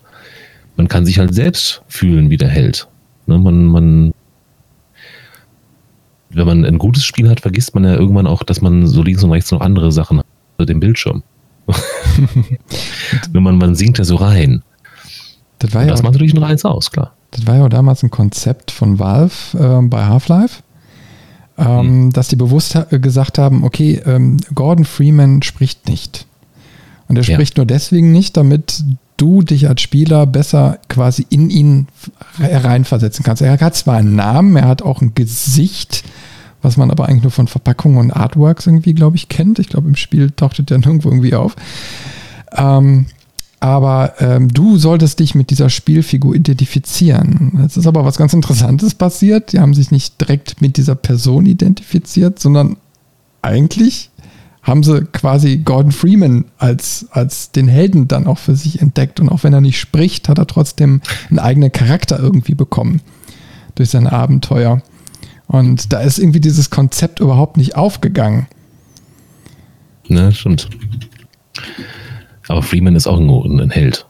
[SPEAKER 2] man kann sich halt selbst fühlen wie der Held. Ne, man, man, wenn man ein gutes Spiel hat, vergisst man ja irgendwann auch, dass man so links und rechts noch andere Sachen hat, also den Bildschirm. Wenn man, man singt ja so rein. Das, war ja das macht natürlich ein Reins aus, klar.
[SPEAKER 1] Das war ja auch damals ein Konzept von Valve äh, bei Half-Life, ähm, mhm. dass die bewusst ha gesagt haben, okay, ähm, Gordon Freeman spricht nicht. Und er spricht ja. nur deswegen nicht, damit du dich als Spieler besser quasi in ihn reinversetzen kannst. Er hat zwar einen Namen, er hat auch ein Gesicht, was man aber eigentlich nur von Verpackungen und Artworks irgendwie, glaube ich, kennt. Ich glaube, im Spiel taucht er nirgendwo irgendwie auf. Ähm, aber ähm, du solltest dich mit dieser Spielfigur identifizieren. Es ist aber was ganz Interessantes passiert. Die haben sich nicht direkt mit dieser Person identifiziert, sondern eigentlich haben sie quasi Gordon Freeman als, als den Helden dann auch für sich entdeckt. Und auch wenn er nicht spricht, hat er trotzdem einen eigenen Charakter irgendwie bekommen durch sein Abenteuer. Und da ist irgendwie dieses Konzept überhaupt nicht aufgegangen.
[SPEAKER 2] Ne, stimmt. Aber Freeman ist auch ein, ein Held.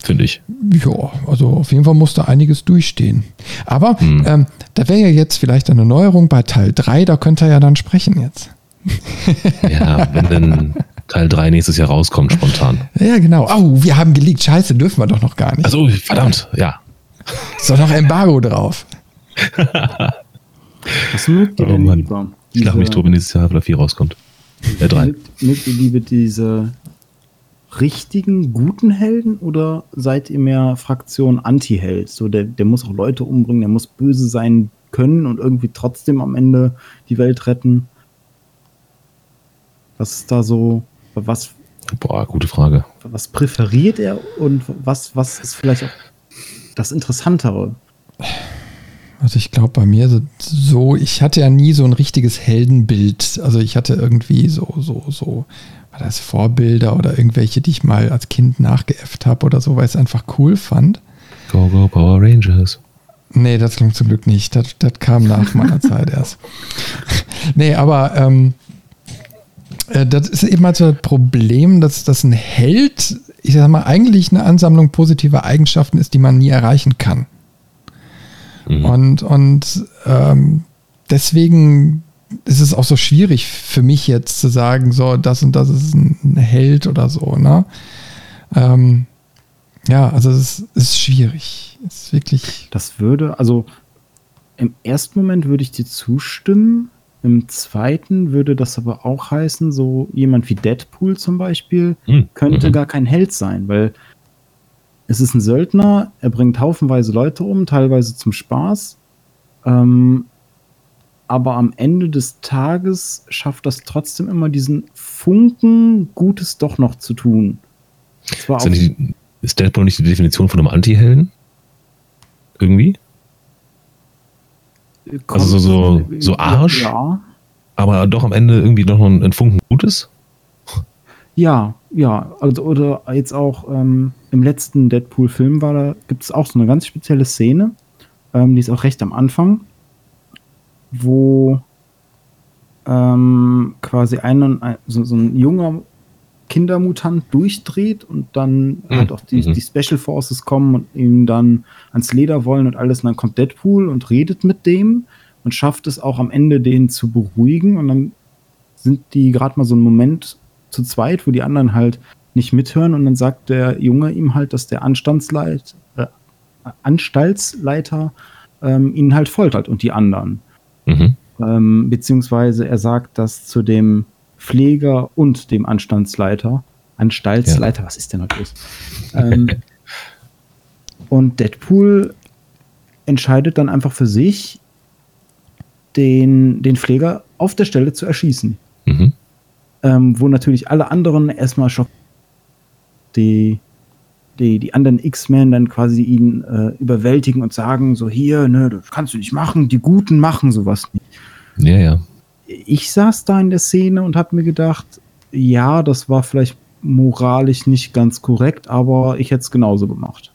[SPEAKER 2] Finde ich.
[SPEAKER 1] Ja, also auf jeden Fall musste einiges durchstehen. Aber hm. ähm, da wäre ja jetzt vielleicht eine Neuerung bei Teil 3, da könnte er ja dann sprechen jetzt.
[SPEAKER 2] Ja, wenn denn Teil 3 nächstes Jahr rauskommt, spontan.
[SPEAKER 1] Ja, genau. Oh, wir haben geleakt. Scheiße, dürfen wir doch noch gar nicht.
[SPEAKER 2] Also, verdammt, ja.
[SPEAKER 1] Ist doch noch Embargo drauf.
[SPEAKER 3] Was mögt ihr oh, denn Mann. lieber?
[SPEAKER 2] Ich glaube nicht, wenn nächstes Jahr Half-Life 4 rauskommt.
[SPEAKER 3] 3. Mögt, mögt ihr lieber diese richtigen, guten Helden oder seid ihr mehr Fraktion Anti-Held? So, der, der muss auch Leute umbringen, der muss böse sein können und irgendwie trotzdem am Ende die Welt retten. Was ist da so, was?
[SPEAKER 2] Boah, gute Frage.
[SPEAKER 3] Was präferiert er und was, was ist vielleicht auch das Interessantere?
[SPEAKER 1] Also ich glaube bei mir so, ich hatte ja nie so ein richtiges Heldenbild. Also ich hatte irgendwie so, so, so, war das Vorbilder oder irgendwelche, die ich mal als Kind nachgeäfft habe oder so, weil ich es einfach cool fand.
[SPEAKER 2] Go, go, Power Rangers.
[SPEAKER 1] Nee, das klingt zum Glück nicht. Das, das kam nach meiner Zeit erst. Nee, aber ähm, äh, das ist eben halt so das Problem, dass das ein Held, ich sag mal, eigentlich eine Ansammlung positiver Eigenschaften ist, die man nie erreichen kann. Mhm. Und, und ähm, deswegen ist es auch so schwierig für mich jetzt zu sagen, so, das und das ist ein Held oder so, ne? Ähm, ja, also es ist, ist schwierig. Es ist wirklich.
[SPEAKER 3] Das würde, also im ersten Moment würde ich dir zustimmen, im zweiten würde das aber auch heißen, so jemand wie Deadpool zum Beispiel mhm. könnte mhm. gar kein Held sein, weil es ist ein Söldner, er bringt haufenweise Leute um, teilweise zum Spaß. Ähm, aber am Ende des Tages schafft das trotzdem immer diesen Funken, Gutes doch noch zu tun.
[SPEAKER 2] Ist, die, ist Deadpool nicht die Definition von einem Anti-Helden? Irgendwie? also so, so, so Arsch, ja. aber doch am Ende irgendwie noch ein, ein Funken Gutes?
[SPEAKER 3] Ja, ja, also oder jetzt auch ähm, im letzten Deadpool-Film war da, gibt es auch so eine ganz spezielle Szene, ähm, die ist auch recht am Anfang, wo ähm, quasi ein, ein so, so, ein junger Kindermutant durchdreht und dann mhm. halt auch die, mhm. die Special Forces kommen und ihn dann ans Leder wollen und alles. Und dann kommt Deadpool und redet mit dem und schafft es auch am Ende, den zu beruhigen. Und dann sind die gerade mal so einen Moment zu zweit, wo die anderen halt nicht mithören. Und dann sagt der Junge ihm halt, dass der Anstandsleit, äh, Anstaltsleiter ähm, ihn halt foltert und die anderen. Mhm. Ähm, beziehungsweise er sagt das zu dem Pfleger und dem Anstandsleiter. Anstaltsleiter, ja. was ist denn heute los? Ähm, und Deadpool entscheidet dann einfach für sich, den, den Pfleger auf der Stelle zu erschießen. Ähm, wo natürlich alle anderen erstmal schon die, die, die anderen X-Men dann quasi ihn äh, überwältigen und sagen: So, hier, ne, das kannst du nicht machen, die Guten machen sowas nicht.
[SPEAKER 2] Ja, ja.
[SPEAKER 3] Ich saß da in der Szene und habe mir gedacht, ja, das war vielleicht moralisch nicht ganz korrekt, aber ich hätte es genauso gemacht.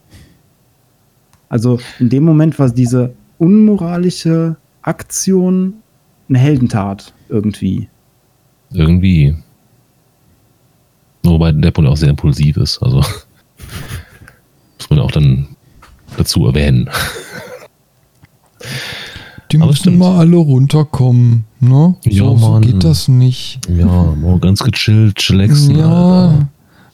[SPEAKER 3] Also in dem Moment war diese unmoralische Aktion eine Heldentat irgendwie.
[SPEAKER 2] Irgendwie. Wobei der Punkt auch sehr impulsiv ist. Also muss man auch dann dazu erwähnen.
[SPEAKER 1] Die Aber müssen mal alle runterkommen. Ne?
[SPEAKER 2] Ja,
[SPEAKER 1] so,
[SPEAKER 2] so
[SPEAKER 1] geht das nicht.
[SPEAKER 2] Ja, mal ganz gechillt, chillaxen.
[SPEAKER 1] Ja. Alter.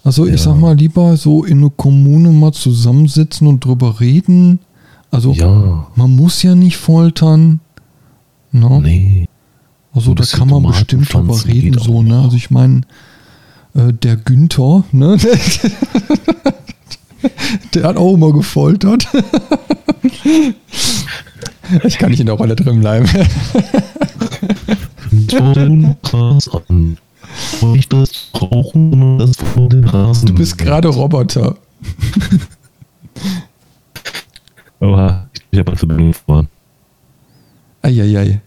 [SPEAKER 1] Also ich ja. sag mal lieber so in eine Kommune mal zusammensitzen und drüber reden. Also ja. man muss ja nicht foltern. Ne? Nee. Also da kann man bestimmt drüber reden, so, ne? Also ich meine, äh, der Günther, ne? der hat auch immer gefoltert. ich kann nicht in der Rolle drin bleiben. Du bist gerade Roboter.
[SPEAKER 2] Oha, ich habe eine Verbindung vor.
[SPEAKER 1] Eieiei.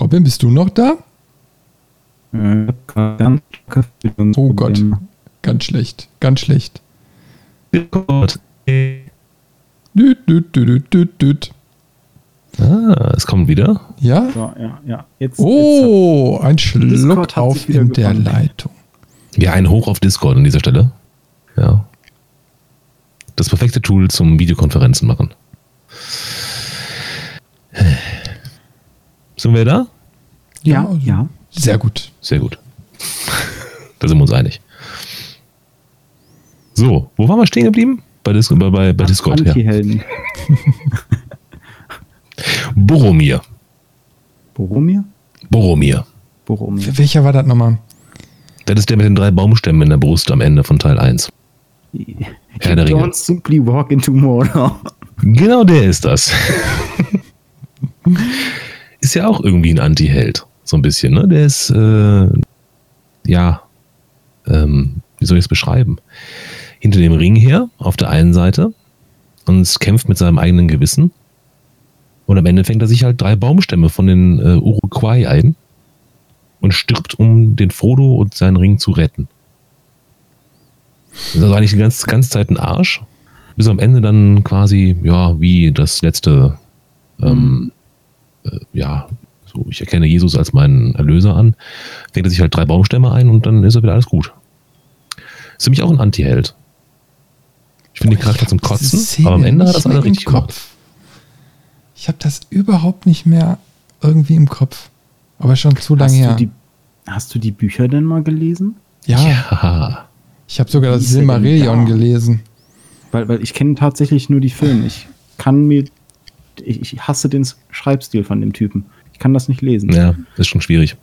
[SPEAKER 1] Robin, bist du noch da? Oh Gott, ganz schlecht, ganz schlecht. Düt, düt, düt, düt, düt.
[SPEAKER 2] Ah, es kommt wieder.
[SPEAKER 1] Ja?
[SPEAKER 3] So, ja, ja.
[SPEAKER 1] Jetzt, oh, jetzt ein Schluck auf in der gefunden. Leitung.
[SPEAKER 2] Ja, ein Hoch auf Discord an dieser Stelle. Ja. Das perfekte Tool zum Videokonferenzen machen. Sind wir da?
[SPEAKER 1] Ja, ja. ja. Sehr gut.
[SPEAKER 2] Sehr gut. da sind wir uns einig. So, wo waren wir stehen geblieben? Bei, Dis bei, bei, bei Discord.
[SPEAKER 3] Anti-Helden. Ja.
[SPEAKER 2] Boromir.
[SPEAKER 3] Boromir?
[SPEAKER 2] Boromir.
[SPEAKER 1] Boromir. Welcher war das nochmal?
[SPEAKER 2] Das ist der mit den drei Baumstämmen in der Brust am Ende von Teil 1.
[SPEAKER 3] Herr der Ringe. Don't simply walk into Mordor.
[SPEAKER 2] Genau der ist das. ist ja auch irgendwie ein Anti-Held. So ein bisschen, ne? Der ist, äh, ja, ähm, wie soll ich es beschreiben? Hinter dem Ring her, auf der einen Seite, und kämpft mit seinem eigenen Gewissen. Und am Ende fängt er sich halt drei Baumstämme von den äh, Uruguay ein und stirbt, um den Frodo und seinen Ring zu retten. Das ist also eigentlich die ganze, ganze Zeit ein Arsch, bis am Ende dann quasi, ja, wie das letzte, ähm, mhm. Äh, ja, so, ich erkenne Jesus als meinen Erlöser an, fängt er sich halt drei Baumstämme ein und dann ist er wieder alles gut. Ist für mich auch ein Anti-Held. Ich finde die Charakter zum Kotzen, aber am Ende hat das alle richtig gemacht.
[SPEAKER 1] Ich habe das überhaupt nicht mehr irgendwie im Kopf. Aber schon zu lange her.
[SPEAKER 3] Die, hast du die Bücher denn mal gelesen?
[SPEAKER 1] Ja. ja. Ich habe sogar das Silmarillion gelesen.
[SPEAKER 3] Weil, weil ich kenne tatsächlich nur die Filme. Ich kann mir. Ich, ich hasse den Schreibstil von dem Typen. Ich kann das nicht lesen.
[SPEAKER 2] Ja, ist schon schwierig.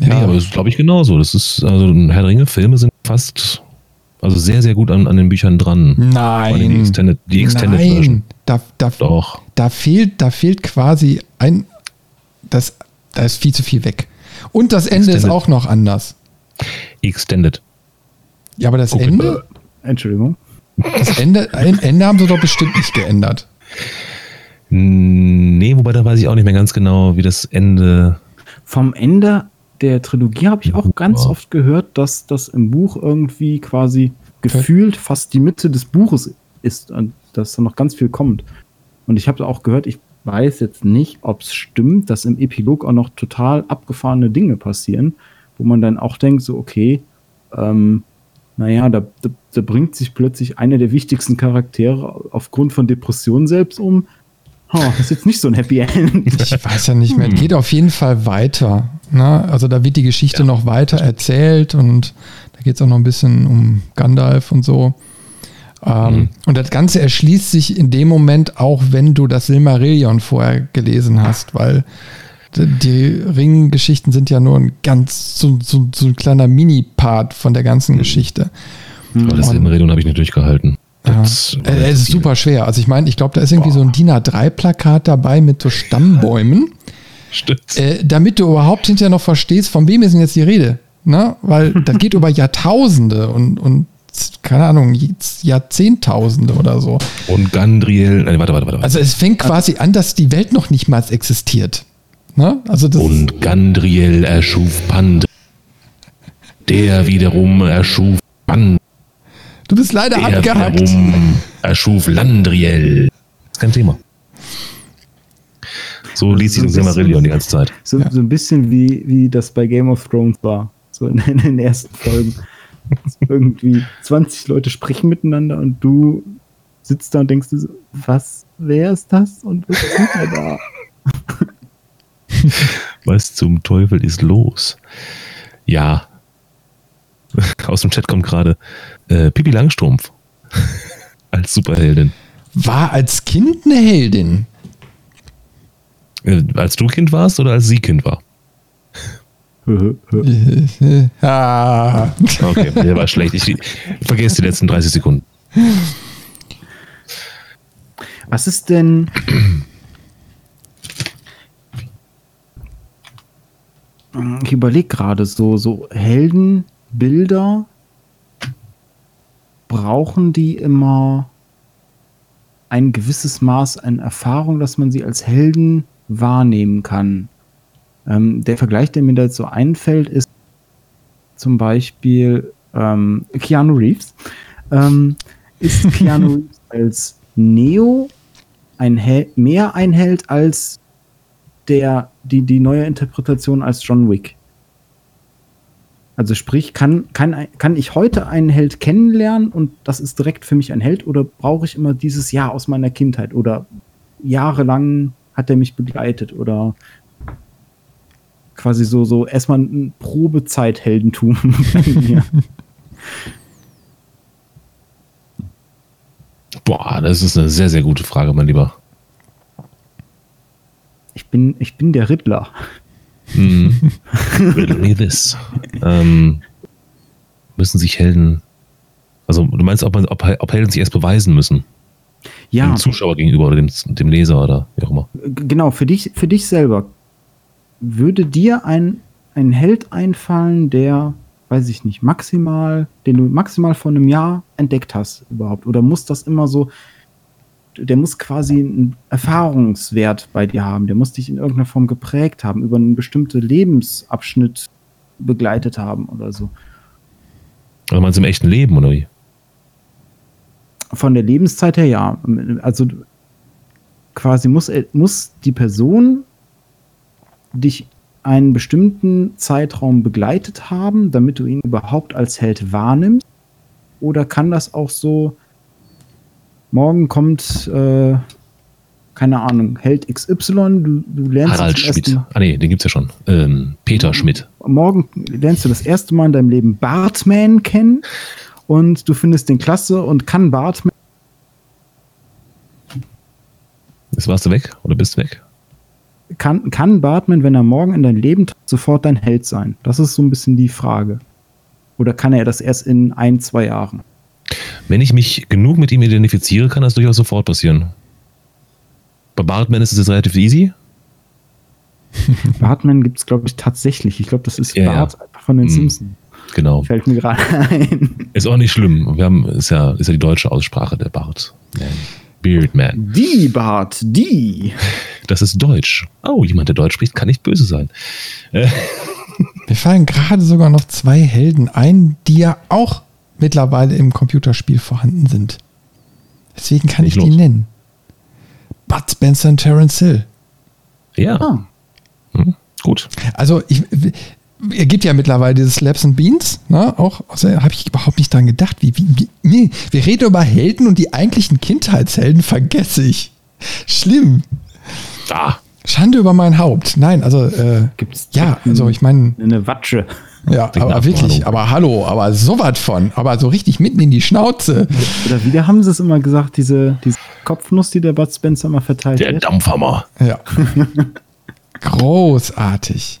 [SPEAKER 2] Ja. Nee, aber das ist, glaube ich, genauso. Das ist, also Herr der Ringe-Filme sind fast, also sehr, sehr gut an, an den Büchern dran.
[SPEAKER 1] Nein.
[SPEAKER 2] Die Extended, die Extended
[SPEAKER 1] Nein. Version. Da, da, Doch. Da fehlt, da fehlt quasi ein, das, da ist viel zu viel weg. Und das Ende Extended. ist auch noch anders.
[SPEAKER 2] Extended.
[SPEAKER 1] Ja, aber das Guck Ende?
[SPEAKER 3] Entschuldigung.
[SPEAKER 1] Das Ende, Ende haben sie doch bestimmt nicht geändert.
[SPEAKER 2] Nee, wobei da weiß ich auch nicht mehr ganz genau, wie das Ende.
[SPEAKER 3] Vom Ende der Trilogie habe ich auch ganz
[SPEAKER 2] Ja.
[SPEAKER 3] oft gehört, dass das im Buch irgendwie quasi gefühlt fast die Mitte des Buches ist und dass da noch ganz viel kommt. Und ich habe auch gehört, ich weiß jetzt nicht, ob es stimmt, dass im Epilog auch noch total abgefahrene Dinge passieren, wo man dann auch denkt, so, okay, ähm, naja, da, da, da bringt sich plötzlich einer der wichtigsten Charaktere aufgrund von Depressionen selbst um. Ha, das ist jetzt nicht so ein Happy End.
[SPEAKER 1] Ich weiß ja nicht mehr. Es geht auf jeden Fall weiter. Ne? Also da wird die Geschichte noch weiter erzählt und da geht es auch noch ein bisschen um Gandalf und so. Ähm,
[SPEAKER 2] Mhm.
[SPEAKER 1] Und das Ganze erschließt sich in dem Moment auch, wenn du das Silmarillion vorher gelesen hast, weil die Ringgeschichten sind ja nur ein ganz so, so, so ein kleiner Mini-Part von der ganzen Geschichte.
[SPEAKER 2] Aber das
[SPEAKER 1] Und-
[SPEAKER 2] Silmarillion habe ich nicht durchgehalten.
[SPEAKER 1] Ja.
[SPEAKER 2] Das-
[SPEAKER 1] Äh, es ist super schwer. Also ich meine, ich glaube, da ist irgendwie so ein DIN A3-Plakat dabei mit so Stammbäumen.
[SPEAKER 2] Stimmt.
[SPEAKER 1] Äh, damit du überhaupt hinterher noch verstehst, von wem ist denn jetzt die Rede? Ne? Weil das geht über Jahrtausende und, und keine Ahnung, Jahrzehntausende oder so.
[SPEAKER 2] Und Gandriel. Nein, warte, warte, warte.
[SPEAKER 1] Also es fängt quasi an, dass die Welt noch nicht mal existiert. Ne? Also das
[SPEAKER 2] Und Gandriel erschuf Pand. Der wiederum erschuf Pand.
[SPEAKER 1] Du bist leider
[SPEAKER 2] Der
[SPEAKER 1] abgehackt.
[SPEAKER 2] wiederum erschuf Landriel. Ist kein Thema. So liest sich
[SPEAKER 3] so
[SPEAKER 2] Silmarillion die ganze Zeit.
[SPEAKER 3] So, so ein bisschen wie, wie das bei Game of Thrones war. So in, in den ersten Folgen. Irgendwie 20 Leute sprechen miteinander und du sitzt da und denkst dir so, was, wer ist das und was tut er da?
[SPEAKER 2] Was zum Teufel ist los? Ja. Aus dem Chat kommt gerade äh, Pippi Langstrumpf als Superheldin.
[SPEAKER 1] War als Kind eine Heldin.
[SPEAKER 2] Äh, als du Kind warst oder als sie Kind war?
[SPEAKER 1] ah.
[SPEAKER 2] Okay, der war schlecht. Ich vergesse die letzten 30 Sekunden.
[SPEAKER 3] Was ist denn. Ich überlege gerade, so, so Heldenbilder, brauchen die immer ein gewisses Maß an Erfahrung, dass man sie als Helden wahrnehmen kann? Ähm, der Vergleich, der mir da jetzt so einfällt, ist zum Beispiel ähm, Keanu Reeves. Ähm, ist Keanu Reeves als Neo ein Hel mehr ein Held als der, die, die neue Interpretation als John Wick. Also sprich, kann, kann, kann ich heute einen Held kennenlernen und das ist direkt für mich ein Held oder brauche ich immer dieses Jahr aus meiner Kindheit oder jahrelang hat er mich begleitet oder quasi so, so erstmal ein Probezeit-Heldentum.
[SPEAKER 2] Boah, das ist eine sehr, sehr gute Frage, mein Lieber.
[SPEAKER 3] Ich bin, ich bin der Riddler.
[SPEAKER 2] Mhm. Riddle me this. Ähm, müssen sich Helden. Also, du meinst, ob, man, ob, ob Helden sich erst beweisen müssen?
[SPEAKER 3] Ja,
[SPEAKER 2] Dem Zuschauer gegenüber oder dem, dem Leser oder wie auch immer.
[SPEAKER 3] Genau, für dich, für dich selber. Würde dir ein, ein Held einfallen, der, weiß ich nicht, maximal, den du maximal vor einem Jahr entdeckt hast überhaupt? Oder muss das immer so, der muss quasi einen Erfahrungswert bei dir haben, der muss dich in irgendeiner Form geprägt haben, über einen bestimmten Lebensabschnitt begleitet haben oder so.
[SPEAKER 2] Also meinst du im echten Leben oder wie?
[SPEAKER 3] Von der Lebenszeit her ja. Also quasi muss, muss die Person dich einen bestimmten Zeitraum begleitet haben, damit du ihn überhaupt als Held wahrnimmst? Oder kann das auch so, morgen kommt, äh, keine Ahnung, Held XY, du, du lernst
[SPEAKER 2] Harald Schmidt. Ah nee, den gibt's ja schon. Ähm, Peter Schmidt.
[SPEAKER 3] morgen lernst du das erste Mal in deinem Leben Bartman kennen und du findest den klasse und kann Bartman
[SPEAKER 2] Jetzt warst du weg oder bist weg?
[SPEAKER 3] kann, kann Bartman, wenn er morgen in dein Leben tritt, sofort dein Held sein? Das ist so ein bisschen die Frage. Oder kann er das erst in ein, zwei Jahren?
[SPEAKER 2] Wenn ich mich genug mit ihm identifiziere, kann das durchaus sofort passieren. Bei Bartman ist es jetzt relativ easy.
[SPEAKER 3] Bartman gibt es, glaube ich, tatsächlich. Ich glaube, das ist
[SPEAKER 2] Ja, ja.
[SPEAKER 3] Bart von den
[SPEAKER 2] Mhm.
[SPEAKER 3] Simpsons.
[SPEAKER 2] Genau.
[SPEAKER 3] Fällt mir gerade ein.
[SPEAKER 2] Ist auch nicht schlimm. Wir haben, ist ja, ist ja die deutsche Aussprache der Bart. Beardman.
[SPEAKER 3] Die Bart, die.
[SPEAKER 2] Das ist Deutsch. Oh, jemand, der Deutsch spricht, kann nicht böse sein. Äh,
[SPEAKER 1] Mir fallen gerade sogar noch zwei Helden ein, die ja auch mittlerweile im Computerspiel vorhanden sind. Deswegen kann ich, ich die nennen. Bud Spencer und Terence Hill.
[SPEAKER 2] Ja. Ah. Hm, gut.
[SPEAKER 1] Also ich, er gibt ja mittlerweile diese Slaps and Beans, ne? Auch, also habe ich überhaupt nicht dran gedacht. Wie, wie, wie, nee, wir reden über Helden und die eigentlichen Kindheitshelden vergesse ich. Schlimm.
[SPEAKER 2] Ah.
[SPEAKER 1] Schande über mein Haupt. Nein, also äh, gibt's ja, also ich meine
[SPEAKER 3] eine Watsche.
[SPEAKER 1] Ja, aber wirklich, hallo. aber hallo, aber sowas von, aber so richtig mitten in die Schnauze.
[SPEAKER 3] Oder wie haben sie es immer gesagt, diese, diese Kopfnuss, die der Bud Spencer immer verteilt
[SPEAKER 2] Der Dampfhammer.
[SPEAKER 1] Ja. Großartig.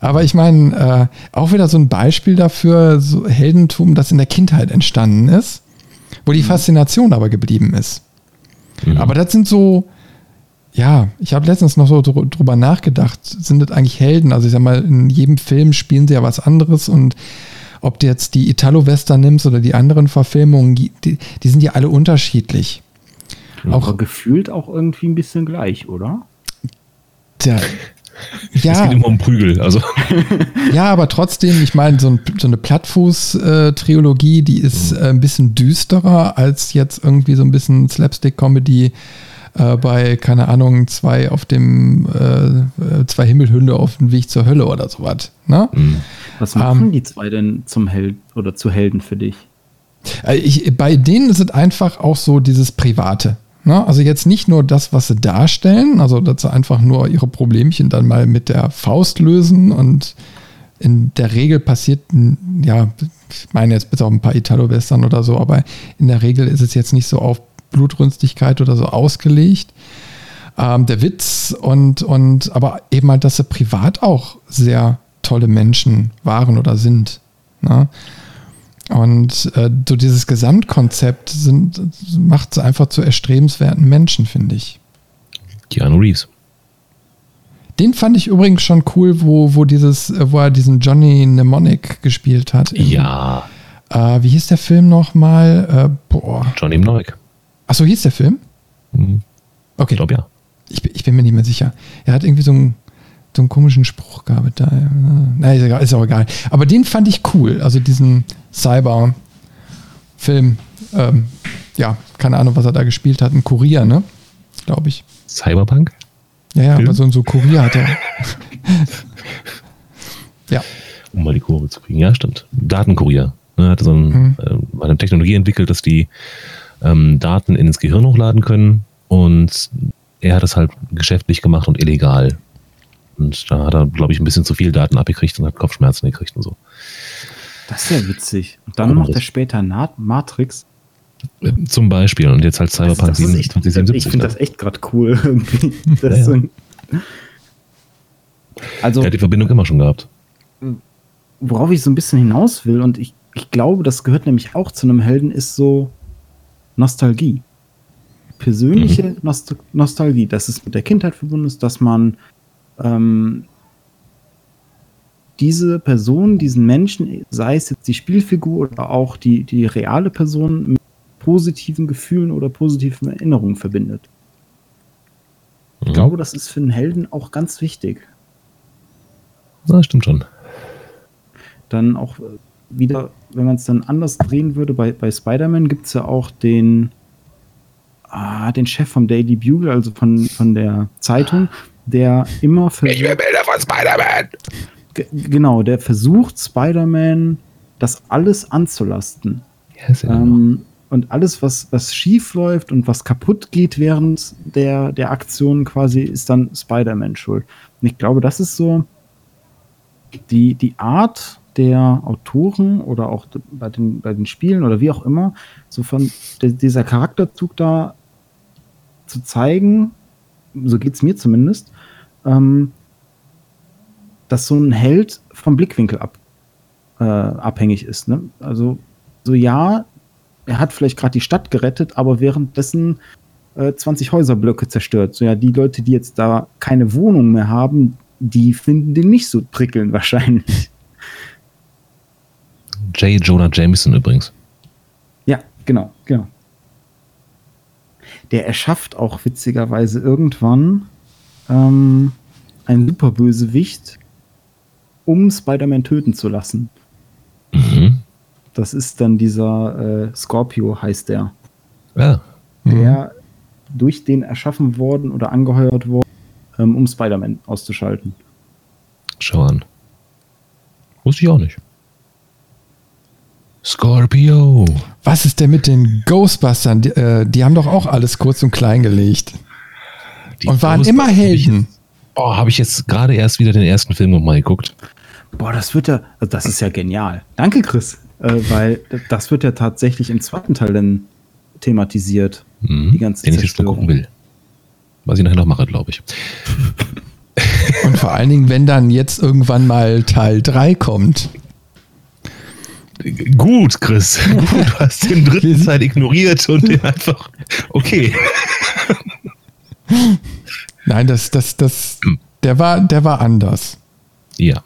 [SPEAKER 1] Aber ich meine, äh, auch wieder so ein Beispiel dafür, so Heldentum, das in der Kindheit entstanden ist, wo die mhm. Faszination aber geblieben ist. Mhm. Aber das sind so, ja, ich habe letztens noch so drüber nachgedacht, sind das eigentlich Helden? Also ich sag mal, in jedem Film spielen sie ja was anderes und ob du jetzt die Italo-Western nimmst oder die anderen Verfilmungen, die, die sind ja alle unterschiedlich.
[SPEAKER 3] Ja, auch gefühlt auch irgendwie ein bisschen gleich, oder?
[SPEAKER 1] Tja,
[SPEAKER 2] ja. Es geht immer um Prügel. Also.
[SPEAKER 1] Ja, aber trotzdem, ich meine, so, ein, so, eine Plattfuß-Trilogie, die ist mhm. äh, ein bisschen düsterer als jetzt irgendwie so ein bisschen Slapstick-Comedy äh, bei, keine Ahnung, zwei auf dem, äh, zwei Himmelhunde auf dem Weg zur Hölle oder sowas. Ne?
[SPEAKER 3] Mhm. Was machen ähm, die zwei denn zum Held oder zu Helden für dich?
[SPEAKER 1] Äh, ich, bei denen ist es einfach auch so dieses Private. Ne? Also jetzt nicht nur das, was sie darstellen, also dass sie einfach nur ihre Problemchen dann mal mit der Faust lösen und in der Regel passiert, ja, ich meine jetzt bis auf ein paar Italo-Western oder so, aber in der Regel ist es jetzt nicht so auf Blutrünstigkeit oder so ausgelegt. Ähm, der Witz und, und aber eben halt, dass sie privat auch sehr tolle Menschen waren oder sind. Ne? Und äh, so dieses Gesamtkonzept sind, macht sie einfach zu erstrebenswerten Menschen, finde ich.
[SPEAKER 2] Keanu Reeves.
[SPEAKER 1] Den fand ich übrigens schon cool, wo, wo, dieses, äh, wo er diesen Johnny Mnemonic gespielt hat.
[SPEAKER 2] Ja.
[SPEAKER 1] Äh, wie hieß der Film nochmal? Äh, boah.
[SPEAKER 2] Johnny Mnemonic.
[SPEAKER 1] Achso, hieß der Film?
[SPEAKER 2] Mhm.
[SPEAKER 1] Okay.
[SPEAKER 2] Ich glaube ja.
[SPEAKER 1] Ich, ich, bin mir nicht mehr sicher. Er hat irgendwie so einen, so einen komischen Spruch gehabt. Da. Na, ist, egal, ist auch egal. Aber den fand ich cool. Also diesen Cyber-Film. Ähm, ja, keine Ahnung, was er da gespielt hat. Ein Kurier, ne? Glaube ich.
[SPEAKER 2] Cyberpunk?
[SPEAKER 1] Ja, ja, Film? aber so, so Kurier hat er. ja.
[SPEAKER 2] Um mal die Kurve zu kriegen. Ja, stimmt. Datenkurier. Er ne, hatte so ein, mhm. äh, eine Technologie entwickelt, dass die ähm, Daten ins Gehirn hochladen können und er hat es halt geschäftlich gemacht und illegal. Und da hat er, glaube ich, ein bisschen zu viel Daten abgekriegt und hat Kopfschmerzen gekriegt und so.
[SPEAKER 3] Das ist ja witzig. Und dann macht er später Matrix.
[SPEAKER 2] Äh, zum Beispiel. Und jetzt halt Cyberpunk
[SPEAKER 3] 2077. Ich finde das echt gerade cool.
[SPEAKER 2] ja, ja. So also, er hat die Verbindung immer schon gehabt.
[SPEAKER 3] Worauf ich so ein bisschen hinaus will, und ich, ich glaube, das gehört nämlich auch zu einem Helden, ist so Nostalgie. Persönliche mhm. Nost Nostalgie, dass es mit der Kindheit verbunden ist, dass man ähm, diese Person, diesen Menschen, sei es jetzt die Spielfigur oder auch die, die reale Person, mit positiven Gefühlen oder positiven Erinnerungen verbindet. Ich mhm. glaube, das ist für einen Helden auch ganz wichtig.
[SPEAKER 2] Na, stimmt schon.
[SPEAKER 3] Dann auch äh, wieder, wenn man es dann anders drehen würde, bei, bei Spider-Man gibt es ja auch den, ah, den Chef vom Daily Bugle, also von, von der Zeitung, der immer
[SPEAKER 2] versucht. Ich will Bilder von Spider-Man!
[SPEAKER 3] Genau, der versucht, Spider-Man das alles anzulasten.
[SPEAKER 2] Yes,
[SPEAKER 3] ähm, und alles, was, was schief läuft und was kaputt geht während der, der Aktion quasi, ist dann Spider-Man schuld. Und ich glaube, das ist so die, die Art der Autoren oder auch bei den, bei den Spielen oder wie auch immer, so von dieser Charakterzug da zu zeigen, so geht es mir zumindest, ähm, dass so ein Held vom Blickwinkel ab, äh, abhängig ist. Ne? Also, so ja, er hat vielleicht gerade die Stadt gerettet, aber währenddessen äh, 20 Häuserblöcke zerstört. So ja, die Leute, die jetzt da keine Wohnung mehr haben, die finden den nicht so prickelnd wahrscheinlich.
[SPEAKER 2] J. Jonah Jameson übrigens.
[SPEAKER 3] Ja, genau, genau. Der erschafft auch witzigerweise irgendwann ähm, einen Superbösewicht, um Spider-Man töten zu lassen.
[SPEAKER 2] Mhm.
[SPEAKER 3] Das ist dann dieser äh, Scorpio, heißt der.
[SPEAKER 2] Ja.
[SPEAKER 3] Der durch den erschaffen worden oder angeheuert worden, ähm, um Spider-Man auszuschalten.
[SPEAKER 2] Schau an. Wusste ich auch nicht. Scorpio.
[SPEAKER 1] Was ist denn mit den Ghostbustern? Die, äh, die haben doch auch alles kurz und klein gelegt.
[SPEAKER 2] Die
[SPEAKER 1] und waren immer Helden.
[SPEAKER 2] Oh, habe ich jetzt gerade erst wieder den ersten Film nochmal geguckt.
[SPEAKER 3] Boah, das wird ja, das ist ja genial. Danke, Chris. Äh, weil das wird ja tatsächlich im zweiten Teil dann thematisiert.
[SPEAKER 2] Mhm.
[SPEAKER 3] Die ganze
[SPEAKER 2] den ich jetzt mal
[SPEAKER 3] Zerstörung.
[SPEAKER 2] gucken will. Was ich nachher noch mache, glaube ich.
[SPEAKER 1] Und vor allen Dingen, wenn dann jetzt irgendwann mal Teil 3 kommt.
[SPEAKER 2] Gut, Chris. Gut, du hast den dritten Teil ignoriert und den einfach. Okay.
[SPEAKER 1] Nein, das, das, das, der war, der war anders.
[SPEAKER 2] Ja.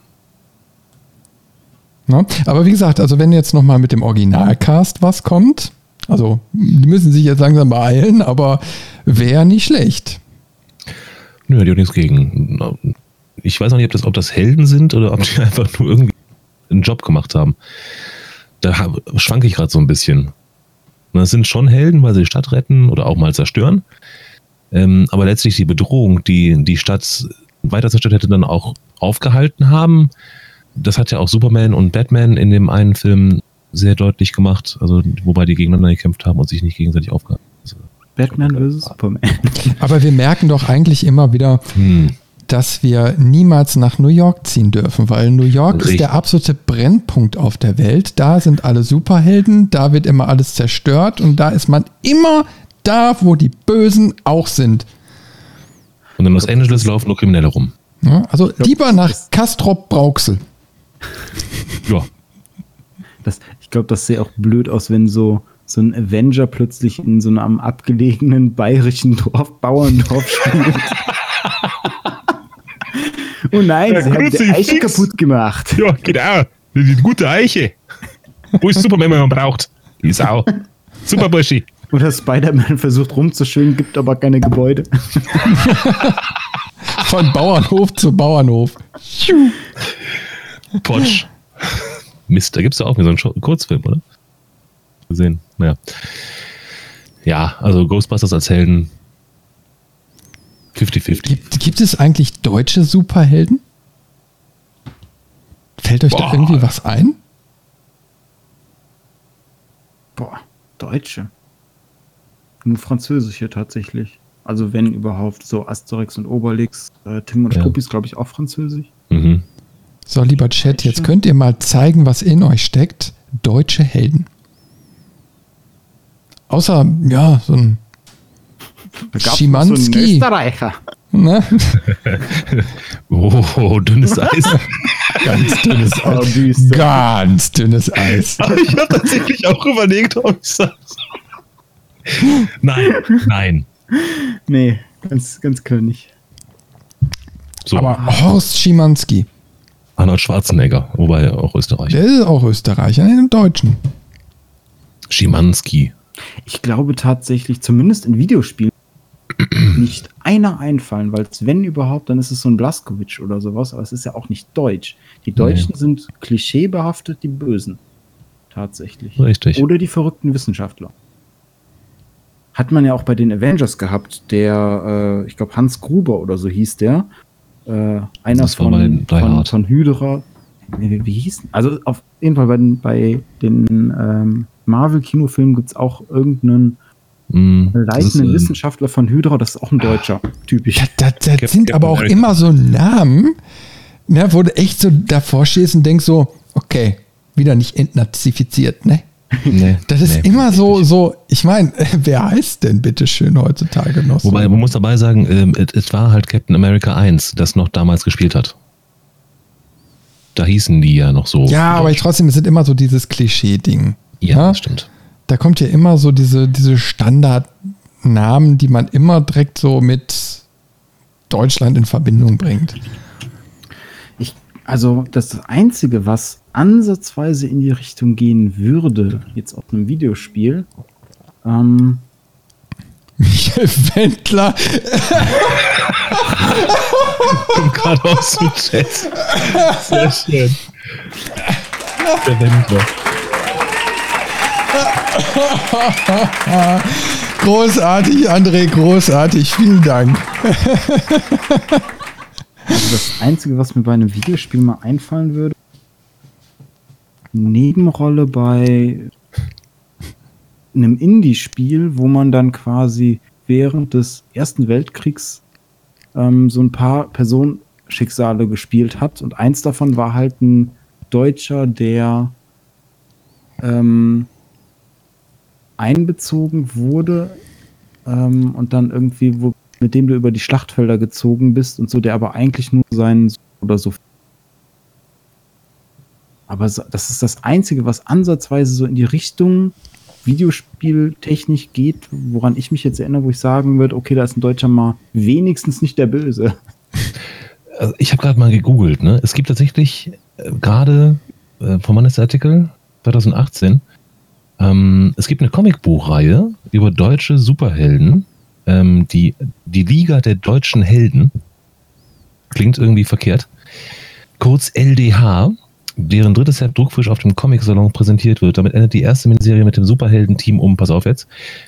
[SPEAKER 1] Ne? Aber wie gesagt, also wenn jetzt nochmal mit dem Originalcast was kommt, also die müssen sich jetzt langsam beeilen, aber wäre nicht schlecht.
[SPEAKER 2] Nö, ich auch nichts gegen. Ich weiß noch nicht, ob das, ob das Helden sind oder ob die einfach nur irgendwie einen Job gemacht haben. Da schwanke ich gerade so ein bisschen. Das sind schon Helden, weil sie die Stadt retten oder auch mal zerstören. Ähm, aber letztlich die Bedrohung, die die Stadt weiter zerstört hätte, dann auch aufgehalten haben. Das hat ja auch Superman und Batman in dem einen Film sehr deutlich gemacht. Also, wobei die gegeneinander gekämpft haben und sich nicht gegenseitig aufgehalten haben.
[SPEAKER 3] Batman vs. Superman.
[SPEAKER 1] Aber wir merken doch eigentlich immer wieder,
[SPEAKER 2] Hm.
[SPEAKER 1] Dass wir niemals nach New York ziehen dürfen, weil New York
[SPEAKER 2] Richtig.
[SPEAKER 1] ist der absolute Brennpunkt auf der Welt. Da sind alle Superhelden, da wird immer alles zerstört und da ist man immer da, wo die Bösen auch sind.
[SPEAKER 2] Und in Los Angeles laufen nur Kriminelle rum.
[SPEAKER 1] Ja, also lieber nach Kastrop Brauxel.
[SPEAKER 2] Ja.
[SPEAKER 3] Das, ich glaube, das sähe auch blöd aus, wenn so, so ein Avenger plötzlich in so einem abgelegenen bayerischen Dorf, Bauerndorf spielt. oh nein, sie haben die. Eiche kaputt gemacht.
[SPEAKER 2] Ja, genau. Die gute Eiche. Wo ist Superman, wenn man braucht? Die Sau. Super Burschi.
[SPEAKER 3] Oder Spider-Man versucht rumzuschwingen, gibt aber keine Gebäude.
[SPEAKER 1] Von Bauernhof zu Bauernhof.
[SPEAKER 2] Potsch. Mist, da gibt es ja auch wieder so einen Kurzfilm, oder? Gesehen. Naja. Ja, also Ghostbusters als Helden 50-50.
[SPEAKER 1] Gibt, gibt es eigentlich deutsche Superhelden? Fällt euch da
[SPEAKER 2] Boah.
[SPEAKER 1] irgendwie was ein?
[SPEAKER 3] Boah, Deutsche. Nur Französische tatsächlich. Also wenn überhaupt so Asterix und Obelix, äh, Tim und
[SPEAKER 2] Ja.
[SPEAKER 3] Struppi ist glaube ich auch französisch.
[SPEAKER 2] Mhm.
[SPEAKER 1] So, lieber Chat, jetzt könnt ihr mal zeigen, was in euch steckt. Deutsche Helden. Außer, ja, so ein. Schimanski.
[SPEAKER 3] So einen Österreicher.
[SPEAKER 1] Ne?
[SPEAKER 2] Oh, dünnes Eis.
[SPEAKER 1] Ganz dünnes
[SPEAKER 3] Oh,
[SPEAKER 1] Eis. Ganz dünnes Eis.
[SPEAKER 2] ich habe tatsächlich auch überlegt, ob ich das. Nein, nein.
[SPEAKER 3] Nee, ganz, ganz klar nicht.
[SPEAKER 2] So,
[SPEAKER 1] Aber Horst Schimanski,
[SPEAKER 2] Arnold Schwarzenegger, wobei auch Österreich.
[SPEAKER 1] der ist auch Österreicher, in dem Deutschen.
[SPEAKER 2] Schimanski.
[SPEAKER 3] Ich glaube tatsächlich, zumindest in Videospielen, nicht einer einfallen, weil es, wenn überhaupt, dann ist es so ein Blaskowitsch oder sowas, aber es ist ja auch nicht deutsch. Die Deutschen sind klischeebehaftet, die Bösen. Tatsächlich.
[SPEAKER 2] Richtig.
[SPEAKER 3] Oder die verrückten Wissenschaftler. Hat man ja auch bei den Avengers gehabt, der, äh, ich glaube, Hans Gruber oder so hieß der. Äh, einer von, von, von Hydra. Wie, wie, hieß denn? Also auf jeden Fall bei den, bei den ähm, Marvel-Kinofilmen gibt es auch irgendeinen
[SPEAKER 2] Mm, das ist,
[SPEAKER 3] leitenden
[SPEAKER 2] ähm,
[SPEAKER 3] Wissenschaftler von Hydra, das ist auch ein Deutscher, typisch.
[SPEAKER 1] Da, da, da
[SPEAKER 2] Captain
[SPEAKER 1] sind aber auch
[SPEAKER 2] America.
[SPEAKER 1] immer so Namen, ne, wo du echt so davor stehst und denkst so, okay, wieder nicht entnazifiziert, ne?
[SPEAKER 2] Nee,
[SPEAKER 1] Das ist
[SPEAKER 2] nee.
[SPEAKER 1] immer so, so, ich meine, wer heißt denn bitte schön heutzutage noch so?
[SPEAKER 2] Wobei, man muss dabei sagen, ähm, es, war halt Captain America 1, das noch damals gespielt hat. Da hießen die ja noch so.
[SPEAKER 1] ja, aber ich trotzdem, es sind immer so dieses Klischee-Ding.
[SPEAKER 2] Ja,
[SPEAKER 1] Ja?
[SPEAKER 2] das stimmt.
[SPEAKER 1] Da kommt ja immer so diese, diese Standardnamen, die man immer direkt so mit Deutschland in Verbindung bringt.
[SPEAKER 3] Ich, also das Einzige, was ansatzweise in die Richtung gehen würde, jetzt auf einem Videospiel, ähm,
[SPEAKER 1] Michael Wendler.
[SPEAKER 2] Kommt gerade aus dem Chat. Sehr schön. Der Wendler.
[SPEAKER 1] Großartig, André, großartig. Vielen Dank.
[SPEAKER 3] Also das Einzige, was mir bei einem Videospiel mal einfallen würde, Nebenrolle bei einem Indie-Spiel, wo man dann quasi während des Ersten Weltkriegs ähm, so ein paar Personenschicksale gespielt hat. Und eins davon war halt ein Deutscher, der ähm, einbezogen wurde ähm, und dann irgendwie, wo, mit dem du über die Schlachtfelder gezogen bist und so, der aber eigentlich nur seinen oder so. Aber so, das ist das Einzige, was ansatzweise so in die Richtung Videospieltechnik geht, woran ich mich jetzt erinnere, wo ich sagen würde, okay, da ist ein Deutscher mal wenigstens nicht der Böse.
[SPEAKER 2] Also ich habe gerade mal gegoogelt, ne? Es gibt tatsächlich äh, gerade äh, vom Mannes-Artikel 2018, ähm, es gibt eine Comicbuchreihe über deutsche Superhelden, ähm, die, die Liga der deutschen Helden. Klingt irgendwie verkehrt. Kurz LDH deren drittes Set druckfrisch auf dem Comic-Salon präsentiert wird. Damit endet die erste Miniserie mit dem Superhelden-Team um, pass auf jetzt,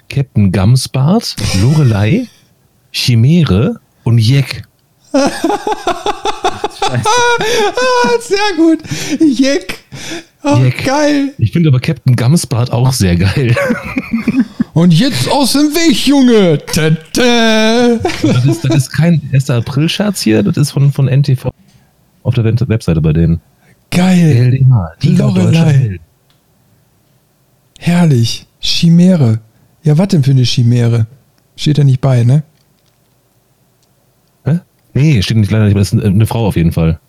[SPEAKER 2] Captain Gumsbart, Lorelei, Chimäre und Jeck.
[SPEAKER 1] ah, sehr gut. Jeck. Oh, Jeck. Geil.
[SPEAKER 2] Ich finde aber Captain Gumsbart auch sehr geil.
[SPEAKER 1] Und jetzt aus dem Weg, Junge. Das
[SPEAKER 2] ist, das ist kein 1. April-Scherz hier, das ist von, von NTV auf der Webseite bei denen.
[SPEAKER 1] Geil. LDH, Lorelei. Herrlich. Chimäre. Ja, was denn für eine Chimäre? Steht da nicht bei, ne?
[SPEAKER 2] Hä? Nee, steht nicht leider nicht, aber das ist eine Frau auf jeden Fall.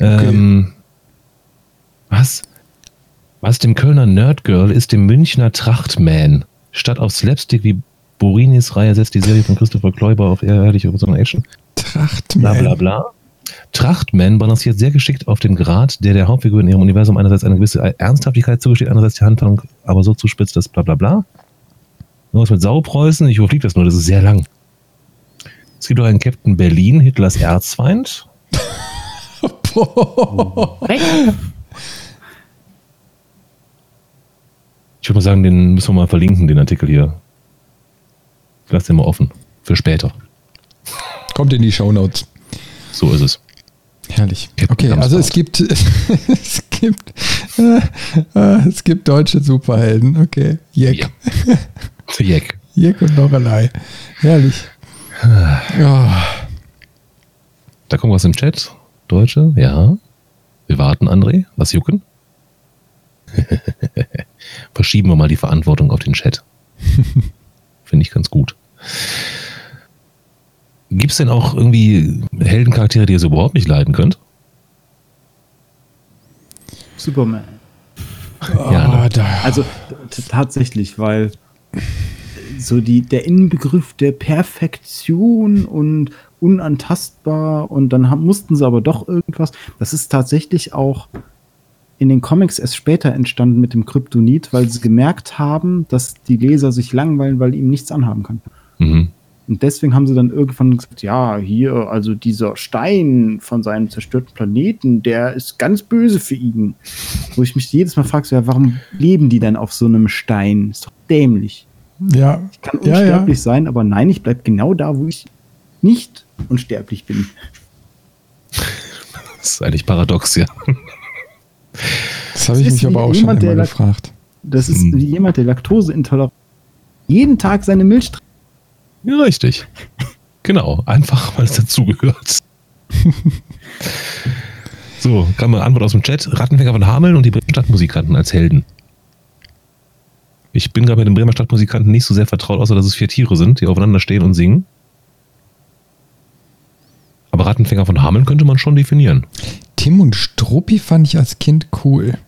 [SPEAKER 2] Okay. Ähm, was? Was dem Kölner Nerdgirl ist dem Münchner Trachtman. Statt auf Slapstick wie Borinis Reihe setzt die Serie von Christopher Kläuber auf ehrliche Action. Trachtman. Bla bla bla. Trachtman balanciert sehr geschickt auf dem Grad, der der Hauptfigur in ihrem Universum einerseits eine gewisse Ernsthaftigkeit zugesteht, andererseits die Handlung aber so zuspitzt, dass bla bla bla. Irgendwas mit Saupreußen, ich überfliege das nur, das ist sehr lang. Es gibt auch einen Captain Berlin, Hitlers Erzfeind. ich würde mal sagen, den müssen wir mal verlinken, den Artikel hier. Ich lasse den mal offen. Für später.
[SPEAKER 1] Kommt in die Show Notes.
[SPEAKER 2] So ist es.
[SPEAKER 1] Herrlich. Okay, also es gibt, es gibt, äh, äh, es gibt deutsche Superhelden. Okay, Jeck. Ja.
[SPEAKER 2] Jeck.
[SPEAKER 1] Jeck und Lorelei. Herrlich.
[SPEAKER 2] Oh. Da kommt was im Chat. Deutsche, ja. Wir warten, André. Was jucken? Verschieben wir mal die Verantwortung auf den Chat. Finde ich ganz gut. Gibt es denn auch irgendwie Heldencharaktere, die ihr so überhaupt nicht leiden könnt?
[SPEAKER 3] Superman.
[SPEAKER 1] ja, ne?
[SPEAKER 3] also tatsächlich, weil so die, der Innenbegriff der Perfektion und unantastbar und dann haben, mussten sie aber doch irgendwas. Das ist tatsächlich auch in den Comics erst später entstanden mit dem Kryptonit, weil sie gemerkt haben, dass die Leser sich langweilen, weil ihm nichts anhaben kann. Mhm. Und deswegen haben sie dann irgendwann gesagt, ja, hier, also dieser Stein von seinem zerstörten Planeten, der ist ganz böse für ihn. Wo ich mich jedes Mal frage, ja, warum leben die denn auf so einem Stein? Ist doch dämlich.
[SPEAKER 1] Ja.
[SPEAKER 3] Ich kann unsterblich ja, ja. sein, aber nein, ich bleibe genau da, wo ich nicht unsterblich bin.
[SPEAKER 2] Das ist eigentlich paradox, ja.
[SPEAKER 1] Das habe ich mich aber auch jemand, schon immer gefragt.
[SPEAKER 3] Das ist hm. wie jemand, der Laktoseintolerant jeden Tag seine Milch trinkt
[SPEAKER 2] ja, richtig. Genau, einfach, weil es dazugehört. so, kam eine Antwort aus dem Chat. Rattenfänger von Hameln und die Bremer Stadtmusikanten als Helden. Ich bin gerade mit den Bremer Stadtmusikanten nicht so sehr vertraut, außer dass es vier Tiere sind, die aufeinander stehen und singen. Aber Rattenfänger von Hameln könnte man schon definieren.
[SPEAKER 1] Tim und Struppi fand ich als Kind cool.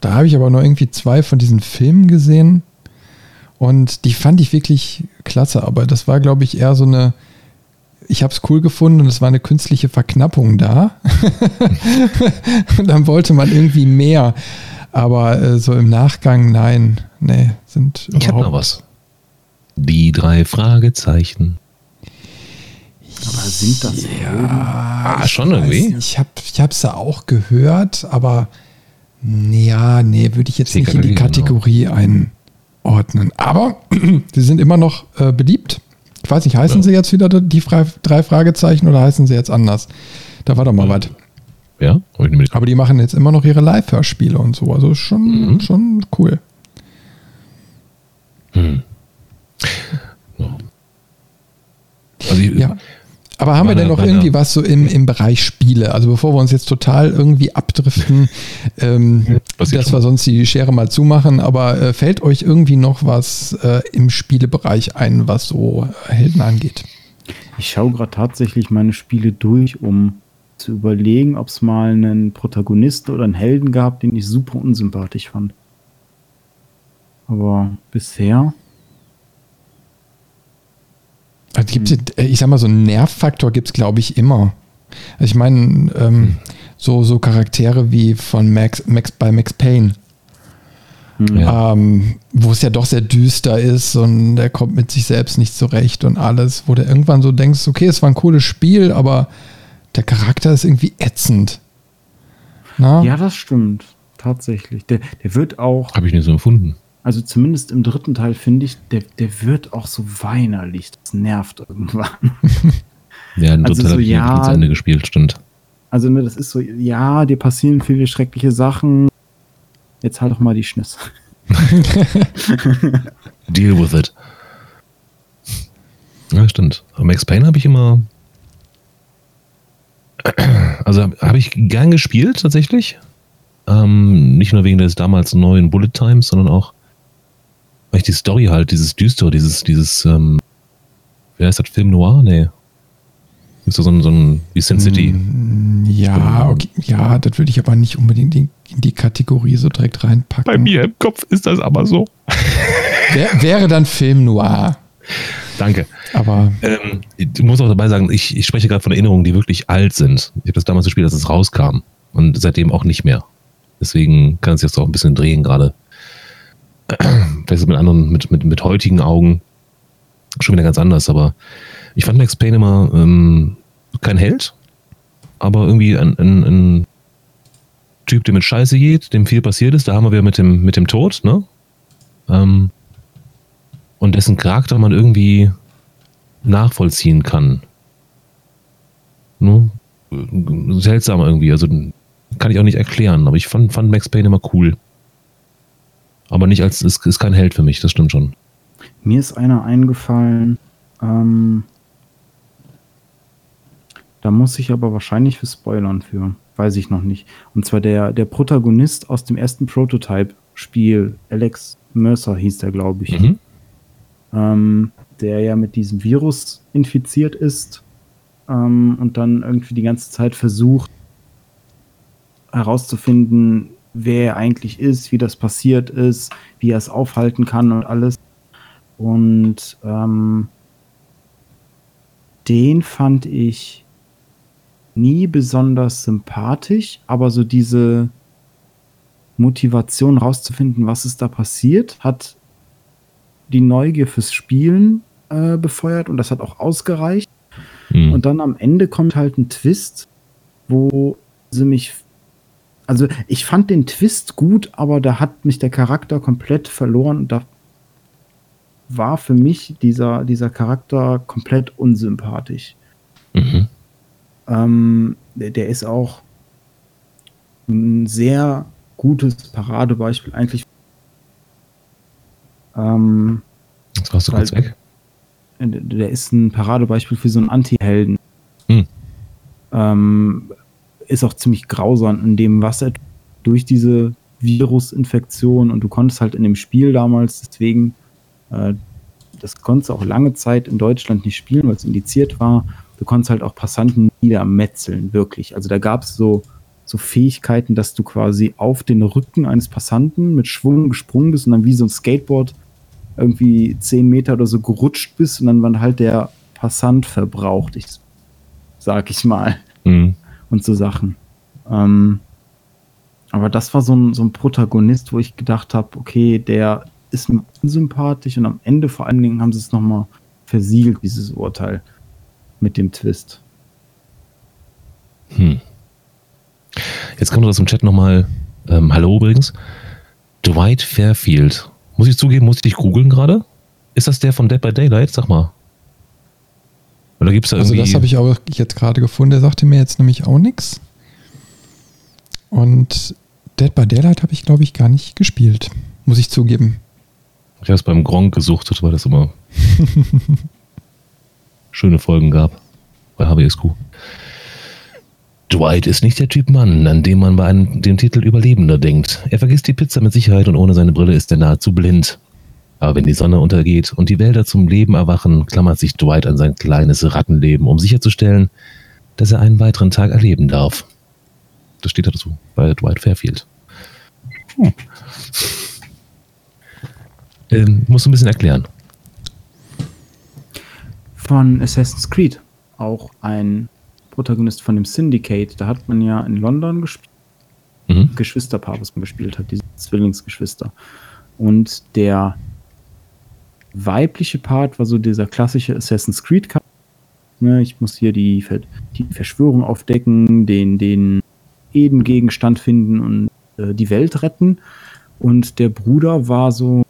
[SPEAKER 1] Da habe ich aber nur irgendwie zwei von diesen Filmen gesehen. Und die fand ich wirklich klasse, aber das war, glaube ich, eher so eine, ich habe es cool gefunden und es war eine künstliche Verknappung da. und dann wollte man irgendwie mehr. Aber äh, so im Nachgang, nein, nee, sind.
[SPEAKER 2] Ich habe noch was. Die drei Fragezeichen.
[SPEAKER 3] Aber sind das
[SPEAKER 1] Ja,
[SPEAKER 2] Ah, schon irgendwie?
[SPEAKER 1] Nicht. Ich habe ich hab's ja auch gehört, aber ja, nee, würde ich jetzt
[SPEAKER 2] Die
[SPEAKER 1] nicht in die
[SPEAKER 2] Kategorie,
[SPEAKER 1] Kategorie einordnen. Aber sie sind immer noch äh, beliebt. Ich weiß nicht, heißen
[SPEAKER 2] Ja.
[SPEAKER 1] sie jetzt wieder die drei Fragezeichen oder heißen sie jetzt anders? Da war doch mal was.
[SPEAKER 2] Ja? Ich nicht mit-
[SPEAKER 1] Aber die machen jetzt immer noch ihre Live-Hörspiele und so. Also ist schon,
[SPEAKER 2] Mhm.
[SPEAKER 1] schon cool.
[SPEAKER 2] Hm. Ja. Also ich,
[SPEAKER 1] Ja. Aber haben wir denn noch
[SPEAKER 2] meine-
[SPEAKER 1] irgendwie was so im, im Bereich Spiele? Also bevor wir uns jetzt total irgendwie abdriften, ähm, dass
[SPEAKER 2] schon.
[SPEAKER 1] wir sonst die Schere mal zumachen, aber äh, fällt euch irgendwie noch was äh, im Spielebereich ein, was so Helden angeht?
[SPEAKER 3] Ich schaue gerade tatsächlich meine Spiele durch, um zu überlegen, ob es mal einen Protagonisten oder einen Helden gab, den ich super unsympathisch fand. Aber bisher.
[SPEAKER 1] Also gibt's, jetzt, äh, ich sag mal, so einen Nervfaktor gibt es, glaube ich, immer. Also ich meine, ähm, so, so Charaktere wie von Max, Max bei Max Payne,
[SPEAKER 3] hm,
[SPEAKER 2] Ja.
[SPEAKER 1] ähm, wo es ja doch sehr düster ist und der kommt mit sich selbst nicht zurecht und alles, wo du irgendwann so denkst, okay, es war ein cooles Spiel, aber der Charakter ist irgendwie ätzend. Na?
[SPEAKER 3] Ja, das stimmt. Tatsächlich. Der, der wird auch,
[SPEAKER 2] Habe ich nicht so empfunden.
[SPEAKER 3] Also zumindest im dritten Teil finde ich, der, der wird auch so weinerlich. Das nervt irgendwann.
[SPEAKER 2] Ja, ein
[SPEAKER 3] Also
[SPEAKER 2] Drittel
[SPEAKER 3] so,
[SPEAKER 2] habe ich
[SPEAKER 3] ja.
[SPEAKER 2] zu Ende gespielt, stimmt.
[SPEAKER 3] Also, ne, das ist so, ja, dir passieren viele schreckliche Sachen. Jetzt halt doch mal die Schnüsse.
[SPEAKER 2] Deal with it. Ja, stimmt. Aber Max Payne habe ich immer. Also habe ich gern gespielt, tatsächlich. Ähm, nicht nur wegen des damals neuen Bullet Times, sondern auch, weil ich die Story halt, dieses Düstere, dieses, dieses, ähm, wie heißt das, Film Noir? Nee. Ist so ein, so ein, wie Sin City.
[SPEAKER 1] Mm, Ja, okay, ja, das würde ich aber nicht unbedingt in, in die Kategorie so direkt reinpacken.
[SPEAKER 2] im Kopf ist das aber so.
[SPEAKER 1] Wär, wäre dann Film noir.
[SPEAKER 2] Danke.
[SPEAKER 1] Aber
[SPEAKER 2] Ähm, ich muss auch dabei sagen, ich, ich spreche gerade von Erinnerungen, die wirklich alt sind. Ich habe das damals gespielt, als es rauskam. Und seitdem auch nicht mehr. Deswegen kann es jetzt auch ein bisschen drehen gerade. Vielleicht mit anderen, mit, mit, mit heutigen Augen schon wieder ganz anders. Aber ich fand Max Payne immer ähm, kein Held, aber irgendwie ein, ein, ein Typ, der mit Scheiße geht, dem viel passiert ist. Da haben wir wieder mit dem, mit dem Tod, ne? Ähm, und dessen Charakter man irgendwie nachvollziehen kann. Ne? Seltsam irgendwie, also kann ich auch nicht erklären, aber ich fand, fand Max Payne immer cool. Aber nicht als, es ist kein Held für mich, das stimmt schon.
[SPEAKER 3] Mir ist einer eingefallen, ähm, da muss ich aber wahrscheinlich für spoilern für, weiß ich noch nicht. Und zwar der, der Protagonist aus dem ersten Prototype-Spiel, Alex Mercer hieß der, glaube ich,
[SPEAKER 2] Mhm.
[SPEAKER 3] ähm, der ja mit diesem Virus infiziert ist ähm, und dann irgendwie die ganze Zeit versucht herauszufinden, wer er eigentlich ist, wie das passiert ist, wie er es aufhalten kann und alles. Und ähm, den fand ich nie besonders sympathisch, aber so diese Motivation rauszufinden, was ist da passiert, hat die Neugier fürs Spielen äh, befeuert und das hat auch ausgereicht.
[SPEAKER 2] Mhm.
[SPEAKER 3] Und dann am Ende kommt halt ein Twist, wo sie mich. Also ich fand den Twist gut, aber da hat mich der Charakter komplett verloren und da war für mich dieser, dieser Charakter komplett unsympathisch.
[SPEAKER 2] Mhm.
[SPEAKER 3] Ähm, der, der ist auch ein sehr gutes Paradebeispiel eigentlich. Ähm,
[SPEAKER 2] Jetzt warst du kurz weg.
[SPEAKER 3] der ist ein Paradebeispiel für so einen Anti-Helden.
[SPEAKER 2] Hm.
[SPEAKER 3] Ähm, ist auch ziemlich grausam in dem, was er durch diese Virusinfektion und du konntest halt in dem Spiel damals, deswegen, äh, das konntest du auch lange Zeit in Deutschland nicht spielen, weil es indiziert war. Du konntest halt auch Passanten niedermetzeln, wirklich. Also da gab es so, so Fähigkeiten, dass du quasi auf den Rücken eines Passanten mit Schwung gesprungen bist und dann wie so ein Skateboard irgendwie 10 Meter oder so gerutscht bist und dann war halt der Passant verbraucht, ich, sag ich mal,
[SPEAKER 2] Mhm.
[SPEAKER 3] Und so Sachen. Ähm, aber das war so ein, so ein Protagonist, wo ich gedacht habe, okay, der ist mir unsympathisch und am Ende vor allen Dingen haben sie es nochmal versiegelt, dieses Urteil mit dem Twist.
[SPEAKER 2] Hm. Jetzt kommt aus dem Chat nochmal, ähm, hallo übrigens, Dwight Fairfield. Muss ich zugeben, muss ich dich googeln gerade? Ist das der von Dead by Daylight? Sag mal.
[SPEAKER 1] Oder gibt es da irgendwie... Also das habe ich auch jetzt gerade gefunden. Der sagte mir jetzt nämlich auch nichts. Und Dead by Daylight habe ich, glaube ich, gar nicht gespielt. Muss ich zugeben.
[SPEAKER 2] Ich habe es beim Gronk gesucht, weil das immer schöne Folgen gab. Bei HBSQ. Dwight ist nicht der Typ Mann, an dem man bei einem, dem Titel Überlebender denkt. Er vergisst die Pizza mit Sicherheit und ohne seine Brille ist er nahezu blind. Aber wenn die Sonne untergeht und die Wälder zum Leben erwachen, klammert sich Dwight an sein kleines Rattenleben, um sicherzustellen, dass er einen weiteren Tag erleben darf. Das steht dazu bei Dwight Fairfield. Hm. Ähm, musst du ein bisschen erklären.
[SPEAKER 3] Von Assassin's Creed. Auch ein Protagonist von dem Syndicate. Da hat man ja in London gespielt. Mhm. Geschwisterpaar, was man gespielt hat, diese Zwillingsgeschwister. Und der weibliche Part war so dieser klassische Assassin's Creed. Ne, ich muss hier die, die Verschwörung aufdecken, den, den Eden-Gegenstand finden und äh, die Welt retten. Und der Bruder war so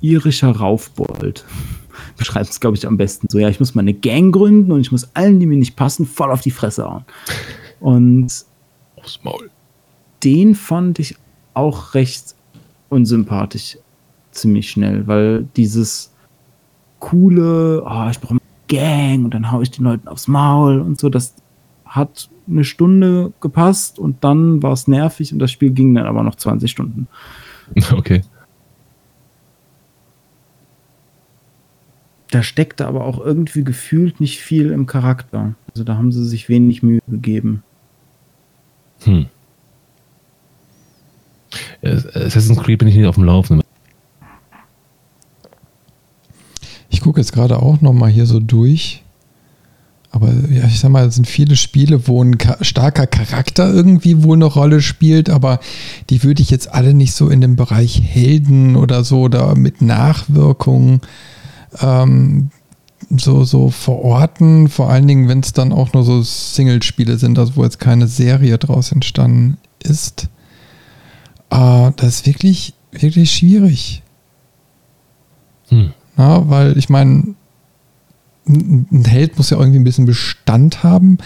[SPEAKER 3] irischer Raufbold. Beschreibt es, glaube ich, am besten so. Ja, ich muss mal eine Gang gründen und ich muss allen, die mir nicht passen, voll auf die Fresse hauen. Und aufs Maul. Den fand ich auch recht unsympathisch ziemlich schnell, weil dieses coole, oh, ich brauche Gang und dann haue ich den Leuten aufs Maul und so, das hat eine Stunde gepasst und dann war es nervig und das Spiel ging dann aber noch 20 Stunden.
[SPEAKER 2] Okay.
[SPEAKER 3] Da steckte aber auch irgendwie gefühlt nicht viel im Charakter. Also da haben sie sich wenig Mühe gegeben. Hm.
[SPEAKER 2] Assassin's Creed bin ich nicht auf dem Laufenden.
[SPEAKER 1] Ich gucke jetzt gerade auch noch mal hier so durch. Aber ja, ich sag mal, es sind viele Spiele, wo ein starker Charakter irgendwie wohl eine Rolle spielt, aber die würde ich jetzt alle nicht so in dem Bereich Helden oder so oder mit Nachwirkungen ähm, so, so verorten, vor allen Dingen, wenn es dann auch nur so Single-Spiele sind, also wo jetzt keine Serie draus entstanden ist. Äh, das ist wirklich, wirklich schwierig. Hm. Na, weil ich meine, ein Held muss ja irgendwie ein bisschen Bestand haben.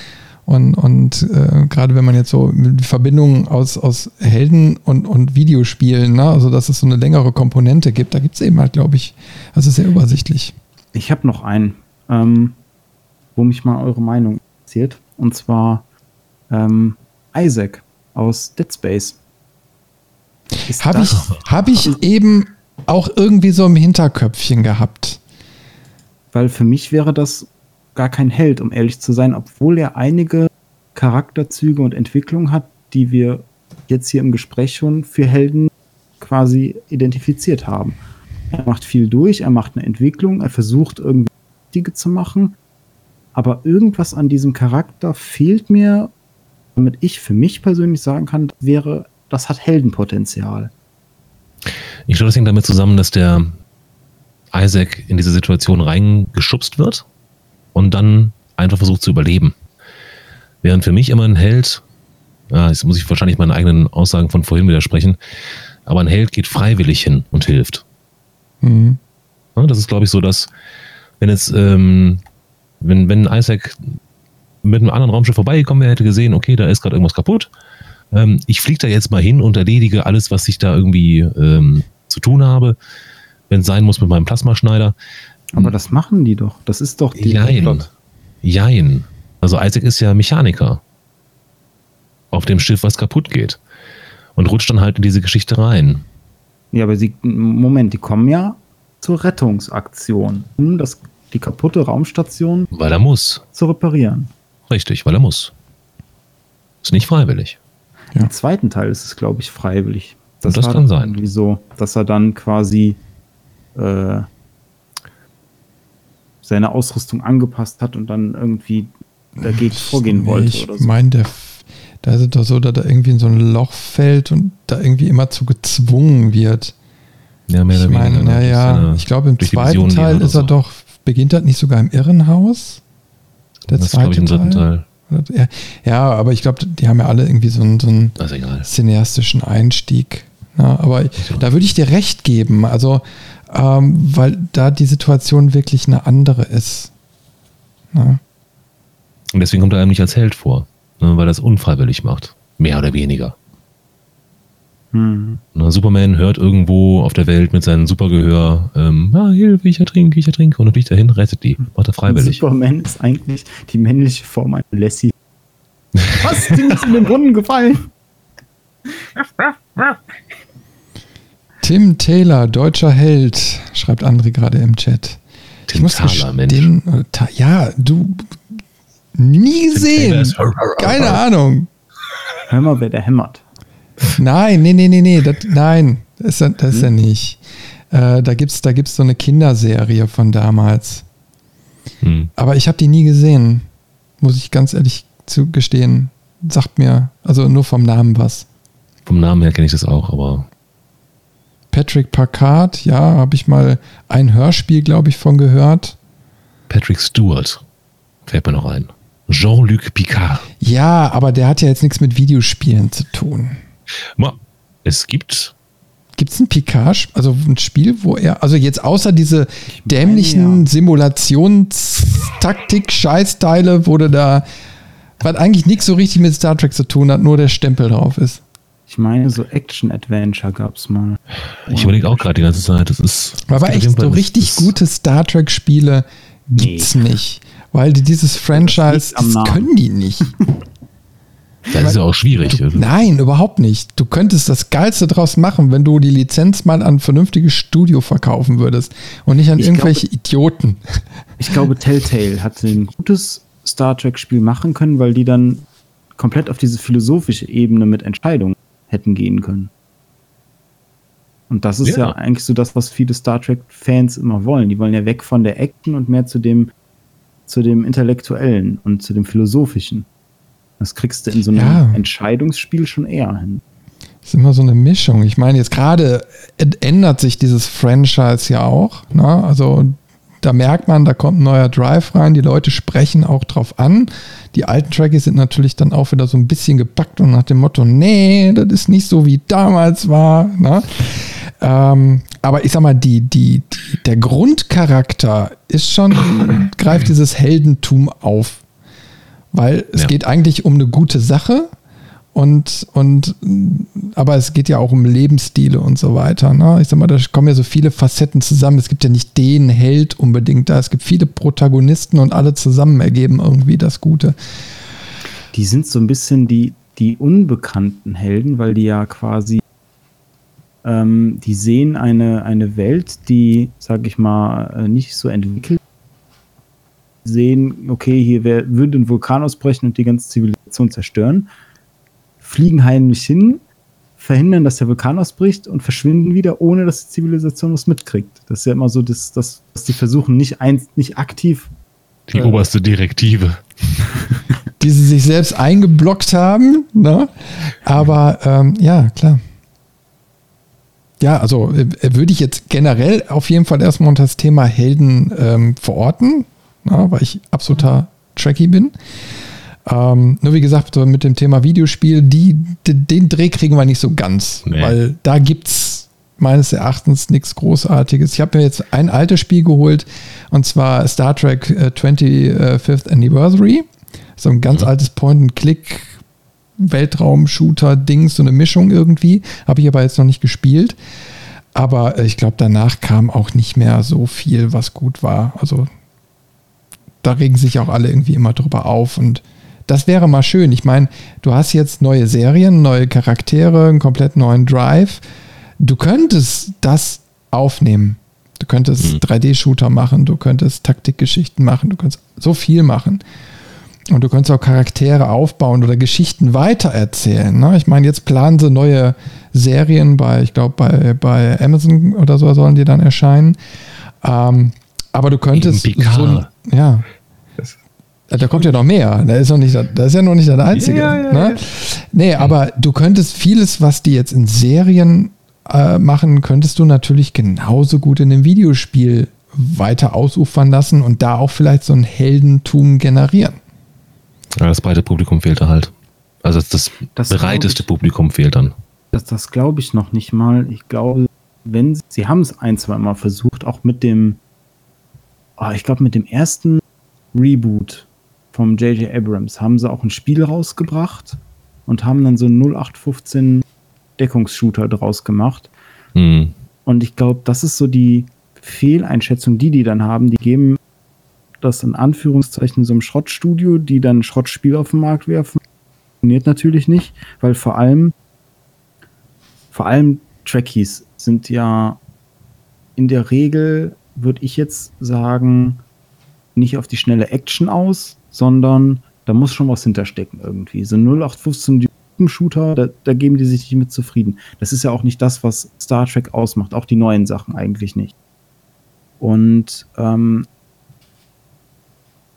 [SPEAKER 1] Und, und äh, gerade wenn man jetzt so die Verbindung aus, aus Helden und, und Videospielen, ne? also dass es so eine längere Komponente gibt, da gibt es eben halt, glaube ich, also sehr übersichtlich.
[SPEAKER 3] Ich habe noch einen, ähm, wo mich mal eure Meinung interessiert, und zwar ähm, Isaac aus Dead Space.
[SPEAKER 1] Habe ich, hab ich eben auch irgendwie so im Hinterköpfchen gehabt.
[SPEAKER 3] Weil für mich wäre das gar kein Held, um ehrlich zu sein, obwohl er einige Charakterzüge und Entwicklungen hat, die wir jetzt hier im Gespräch schon für Helden quasi identifiziert haben. Er macht viel durch, er macht eine Entwicklung, er versucht irgendwie Dinge zu machen, aber irgendwas an diesem Charakter fehlt mir, damit ich für mich persönlich sagen kann, wäre, das hat Heldenpotenzial.
[SPEAKER 2] Ich glaube, das hängt damit zusammen, dass der Isaac in diese Situation reingeschubst wird und dann einfach versucht zu überleben. Während für mich immer ein Held, ja, jetzt muss ich wahrscheinlich meinen eigenen Aussagen von vorhin widersprechen, aber ein Held geht freiwillig hin und hilft. Mhm. Ja, das ist, glaube ich, so, dass, wenn jetzt, ähm, wenn, wenn Isaac mit einem anderen Raumschiff vorbeigekommen wäre, hätte gesehen, okay, da ist gerade irgendwas kaputt. Ähm, ich fliege da jetzt mal hin und erledige alles, was ich da irgendwie ähm, zu tun habe. Wenn es sein muss mit meinem Plasmaschneider.
[SPEAKER 3] Aber das machen die doch. Das ist doch die
[SPEAKER 2] Jein. Jein. Also Isaac ist ja Mechaniker. Auf dem Schiff, was kaputt geht. Und rutscht dann halt in diese Geschichte rein.
[SPEAKER 3] Ja, aber sie, Moment, die kommen ja zur Rettungsaktion, um das, die kaputte Raumstation
[SPEAKER 2] weil er muss.
[SPEAKER 3] zu reparieren.
[SPEAKER 2] Richtig, weil er muss. Ist nicht freiwillig.
[SPEAKER 3] Ja. Im zweiten Teil ist es, glaube ich, freiwillig.
[SPEAKER 2] Das, das kann sein.
[SPEAKER 3] So, dass er dann quasi äh, seine Ausrüstung angepasst hat und dann irgendwie dagegen vorgehen wollte.
[SPEAKER 1] Ich so. meine, Da ist es doch so, dass er irgendwie in so ein Loch fällt und da irgendwie immer zu gezwungen wird.
[SPEAKER 2] Ja, mehr
[SPEAKER 1] Ich
[SPEAKER 2] oder
[SPEAKER 1] meine,
[SPEAKER 2] weniger. ne?
[SPEAKER 1] ja,
[SPEAKER 2] Das
[SPEAKER 1] ja.
[SPEAKER 2] eine-
[SPEAKER 1] Ich glaube, im zweiten Teil ist er
[SPEAKER 2] so.
[SPEAKER 1] doch, beginnt das nicht sogar im Irrenhaus? Der
[SPEAKER 2] Das ist, glaube ich, im dritten Teil.
[SPEAKER 1] Ja, aber ich glaube, die haben ja alle irgendwie so einen, so einen cineastischen Einstieg. Ja, aber da würde ich dir recht geben, also ähm, weil da die Situation wirklich eine andere ist. Ja.
[SPEAKER 2] Und deswegen kommt er einem nicht als Held vor, ne, weil er es unfreiwillig macht. Mehr oder weniger.
[SPEAKER 3] Hm.
[SPEAKER 2] Ne, Superman hört irgendwo auf der Welt mit seinem Supergehör, ähm, ah, Hilfe, ich ertrinke, ich ertrinke. Und dann fliegt er hin, rettet die. Macht er freiwillig.
[SPEAKER 3] Superman ist eigentlich die männliche Form einer Lassie. Was? Die ist in den Brunnen gefallen.
[SPEAKER 1] Tim Taylor, deutscher Held, schreibt André gerade im Chat.
[SPEAKER 2] Tim Thaler, Mensch.
[SPEAKER 1] gestehen, äh, Ta- ja, du nie gesehen. Keine Ahnung.
[SPEAKER 3] Hör mal, wer der hämmert.
[SPEAKER 1] Nein, nee, nee, nee, nee, das, nein, das ist, er- das ist er nicht. Äh, da gibt es da gibt's so eine Kinderserie von damals.
[SPEAKER 2] Hm.
[SPEAKER 1] Aber ich habe die nie gesehen, muss ich ganz ehrlich zugestehen. Sagt mir, also nur vom Namen was.
[SPEAKER 2] Vom Namen her kenne ich das auch, aber
[SPEAKER 1] Patrick Packard, ja, habe ich mal ein Hörspiel, glaube ich, von gehört.
[SPEAKER 2] Patrick Stewart fällt mir noch ein. Jean-Luc Picard.
[SPEAKER 1] Ja, aber der hat ja jetzt nichts mit Videospielen zu tun.
[SPEAKER 2] Ma, Es gibt
[SPEAKER 1] Gibt es ein Picard, also ein Spiel, wo er, also jetzt außer diese dämlichen
[SPEAKER 3] ja.
[SPEAKER 1] Simulationstaktik-Scheißteile, wo du da, was eigentlich nichts so richtig mit Star Trek zu tun hat, nur der Stempel drauf ist.
[SPEAKER 3] Ich meine, so Action-Adventure gab's mal.
[SPEAKER 2] Ich überlege auch gerade die ganze Zeit, das ist.
[SPEAKER 1] Aber
[SPEAKER 2] es
[SPEAKER 1] echt so richtig
[SPEAKER 2] das-
[SPEAKER 1] gute Star Trek-Spiele gibt's nicht. Weil die dieses Franchise, das
[SPEAKER 3] Namen.
[SPEAKER 1] können die nicht.
[SPEAKER 2] Das ist ja auch schwierig.
[SPEAKER 1] Nein, überhaupt nicht. Du könntest das Geilste draus machen, wenn du die Lizenz mal an ein vernünftiges Studio verkaufen würdest und nicht an
[SPEAKER 3] Ich
[SPEAKER 1] irgendwelche Idioten.
[SPEAKER 3] Ich glaube, Telltale hat ein gutes Star Trek-Spiel machen können, weil die dann komplett auf diese philosophische Ebene mit Entscheidungen hätten gehen können. Und das ist ja,
[SPEAKER 2] Ja.
[SPEAKER 3] eigentlich so das, was viele Star Trek-Fans immer wollen. Die wollen ja weg von der Action und mehr zu dem, zu dem Intellektuellen und zu dem Philosophischen. Das kriegst du in so einem
[SPEAKER 1] Ja.
[SPEAKER 3] Entscheidungsspiel schon eher hin.
[SPEAKER 1] Das ist immer so eine Mischung. Ich meine, jetzt gerade ändert sich dieses Franchise ja auch. Ne? Also da merkt man, da kommt ein neuer Drive rein, die Leute sprechen auch drauf an. Die alten Trekkies sind natürlich dann auch wieder so ein bisschen gepackt und nach dem Motto, nee, das ist nicht so wie damals war. Ne? Ähm, aber ich sag mal, die, die, die, der Grundcharakter ist schon, greift dieses Heldentum auf. Weil es
[SPEAKER 2] Ja.
[SPEAKER 1] geht eigentlich um eine gute Sache und, und aber es geht ja auch um Lebensstile und so weiter. Ne? Ich sag mal, da kommen ja so viele Facetten zusammen. Es gibt ja nicht den Held unbedingt da. Es gibt viele Protagonisten und alle zusammen ergeben irgendwie das Gute.
[SPEAKER 3] Die sind so ein bisschen die, die unbekannten Helden, weil die ja quasi, ähm, die sehen eine, eine Welt, die, sag ich mal, äh, nicht so entwickelt. Sehen, okay, hier wär, würde ein Vulkan ausbrechen und die ganze Zivilisation zerstören. Fliegen heimlich hin, verhindern, dass der Vulkan ausbricht und verschwinden wieder, ohne dass die Zivilisation was mitkriegt. Das ist ja immer so, dass, dass, dass die versuchen, nicht, eins, nicht aktiv
[SPEAKER 2] Die
[SPEAKER 3] Äh.
[SPEAKER 2] oberste Direktive.
[SPEAKER 1] Die sie sich selbst eingeblockt haben. Ne? Aber ähm, ja, klar. Ja, also äh, würde ich jetzt generell auf jeden Fall erstmal unter das Thema Helden ähm, verorten, na, weil ich absoluter Tracky bin. Ähm, nur wie gesagt, mit dem Thema Videospiel, die, den Dreh kriegen wir nicht so ganz,
[SPEAKER 2] Nee.
[SPEAKER 1] weil da gibt es meines Erachtens nichts Großartiges. Ich habe mir jetzt ein altes Spiel geholt und zwar Star Trek äh, 25th Anniversary. So ein ganz altes Point-and-Click Weltraum-Shooter-Ding, so eine Mischung irgendwie. Habe ich aber jetzt noch nicht gespielt. Aber äh, ich glaube, danach kam auch nicht mehr so viel, was gut war. Also da regen sich auch alle irgendwie immer drüber auf und das wäre mal schön. Ich meine, du hast jetzt neue Serien, neue Charaktere, einen komplett neuen Drive. Du könntest das aufnehmen. Du könntest
[SPEAKER 2] Mhm.
[SPEAKER 1] 3D-Shooter machen, du könntest Taktikgeschichten machen, du könntest so viel machen. Und du könntest auch Charaktere aufbauen oder Geschichten weitererzählen. Ne? Ich meine, jetzt planen sie neue Serien bei, ich glaube, bei, bei Amazon oder so sollen die dann erscheinen. Ähm, aber du könntest so, ja, Da kommt ja noch mehr. Da ist, noch nicht, das ist ja noch nicht das Einzige. Ja, ja, ne? ja. Nee, aber du könntest vieles, was die jetzt in Serien äh, machen, könntest du natürlich genauso gut in einem Videospiel weiter ausufern lassen und da auch vielleicht so ein Heldentum generieren.
[SPEAKER 2] Ja, das breite Publikum fehlt da halt. Also das, das bereiteste ich, Publikum fehlt dann.
[SPEAKER 3] Das, das glaube ich noch nicht mal. Ich glaube, wenn sie, sie haben es ein, zwei Mal versucht, auch mit dem, oh, ich glaube, mit dem ersten Reboot vom J.J. Abrams haben sie auch ein Spiel rausgebracht und haben dann so 0815 Deckungsshooter draus gemacht. Mhm. Und ich glaube, das ist so die Fehleinschätzung, die die dann haben. Die geben das in Anführungszeichen so einem Schrottstudio, die dann Schrottspiel auf den Markt werfen. Funktioniert natürlich nicht, weil vor allem, vor allem Trackies sind ja in der Regel, würde ich jetzt sagen, nicht auf die schnelle Action aus, sondern da muss schon was hinterstecken irgendwie. So 0815 Shooter, da, da, geben die sich nicht mit zufrieden. Das ist ja auch nicht das, was Star Trek ausmacht, auch die neuen Sachen eigentlich nicht. Und ähm,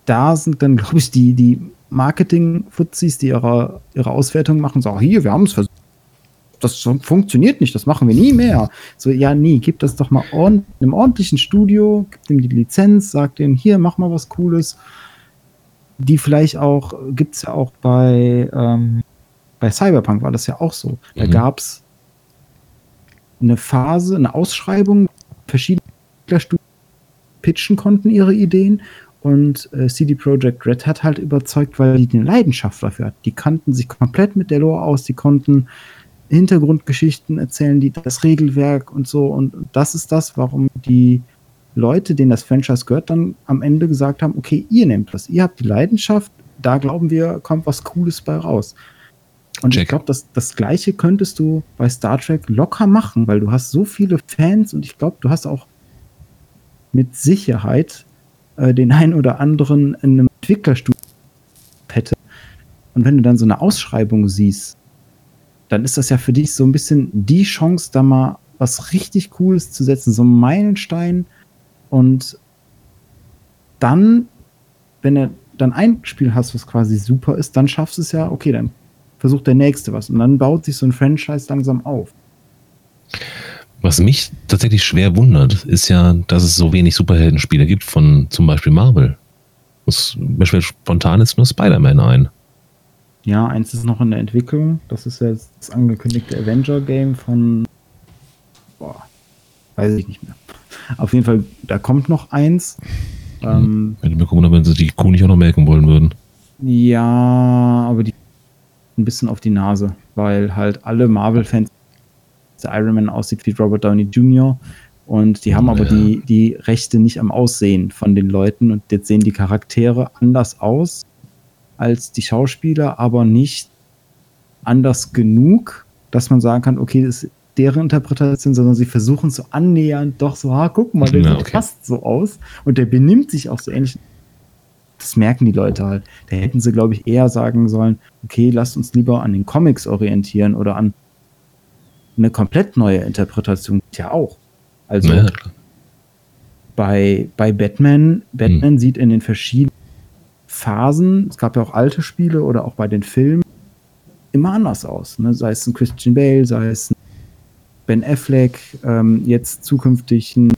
[SPEAKER 3] da sind dann, glaube ich, die, die Marketing-Fuzis, die ihre, ihre Auswertung machen, so, hier, wir haben es versucht. Das funktioniert nicht, das machen wir nie mehr. So, ja, nie, gib das doch mal in einem ordentlichen Studio, gib ihm die Lizenz, sag denen, hier, mach mal was Cooles. Die vielleicht auch, gibt es ja auch bei, ähm, bei Cyberpunk war das ja auch so. Da mhm. gab es eine Phase, eine Ausschreibung, verschiedene Entwicklerstudien pitchen konnten ihre Ideen und äh, CD Projekt Red hat halt überzeugt, weil die eine Leidenschaft dafür hat. Die kannten sich komplett mit der Lore aus, die konnten Hintergrundgeschichten erzählen, die das Regelwerk und so. Und das ist das, warum die Leute, denen das Franchise gehört, dann am Ende gesagt haben, okay, ihr nehmt das, ihr habt die Leidenschaft, da glauben wir, kommt was Cooles bei raus. Und Check. ich glaube, das, das Gleiche könntest du bei Star Trek locker machen, weil du hast so viele Fans und ich glaube, du hast auch mit Sicherheit äh, den einen oder anderen in einem Entwicklerstudio hätte. Und wenn du dann so eine Ausschreibung siehst, dann ist das ja für dich so ein bisschen die Chance, da mal was richtig Cooles zu setzen, so ein Meilenstein. Und dann, wenn du dann ein Spiel hast, was quasi super ist, dann schaffst du es ja, okay, dann versucht der nächste was. Und dann baut sich so ein Franchise langsam auf.
[SPEAKER 2] Was mich tatsächlich schwer wundert, ist ja, dass es so wenig Superheldenspiele gibt von zum Beispiel Marvel. Mir fällt spontan jetzt nur Spider-Man ein.
[SPEAKER 3] Ja, eins ist noch in der Entwicklung. Das ist ja das angekündigte Avenger-Game von. Boah, weiß ich nicht mehr. Auf jeden Fall, da kommt noch eins.
[SPEAKER 2] Hm. Ähm, Hätte mir gucken, wenn sie die Kuh nicht auch noch melken wollen würden.
[SPEAKER 3] Ja, aber die ein bisschen auf die Nase, weil halt alle Marvel-Fans der Iron Man aussieht wie Robert Downey Jr. Und die haben ja. aber die, die Rechte nicht am Aussehen von den Leuten. Und jetzt sehen die Charaktere anders aus als die Schauspieler, aber nicht anders genug, dass man sagen kann, okay, das ist deren Interpretation, sondern sie versuchen so annähernd doch so, ha, guck mal, der ja, okay. passt so aus und der benimmt sich auch so ähnlich. Das merken die Leute halt. Da hätten sie, glaube ich, eher sagen sollen, okay, lasst uns lieber an den Comics orientieren oder an eine komplett neue Interpretation ja auch. Also ja, bei, bei Batman, Batman hm. sieht in den verschiedenen Phasen, es gab ja auch alte Spiele oder auch bei den Filmen, immer anders aus. Ne? Sei es ein Christian Bale, sei es ein Ben Affleck, ähm, jetzt zukünftig ein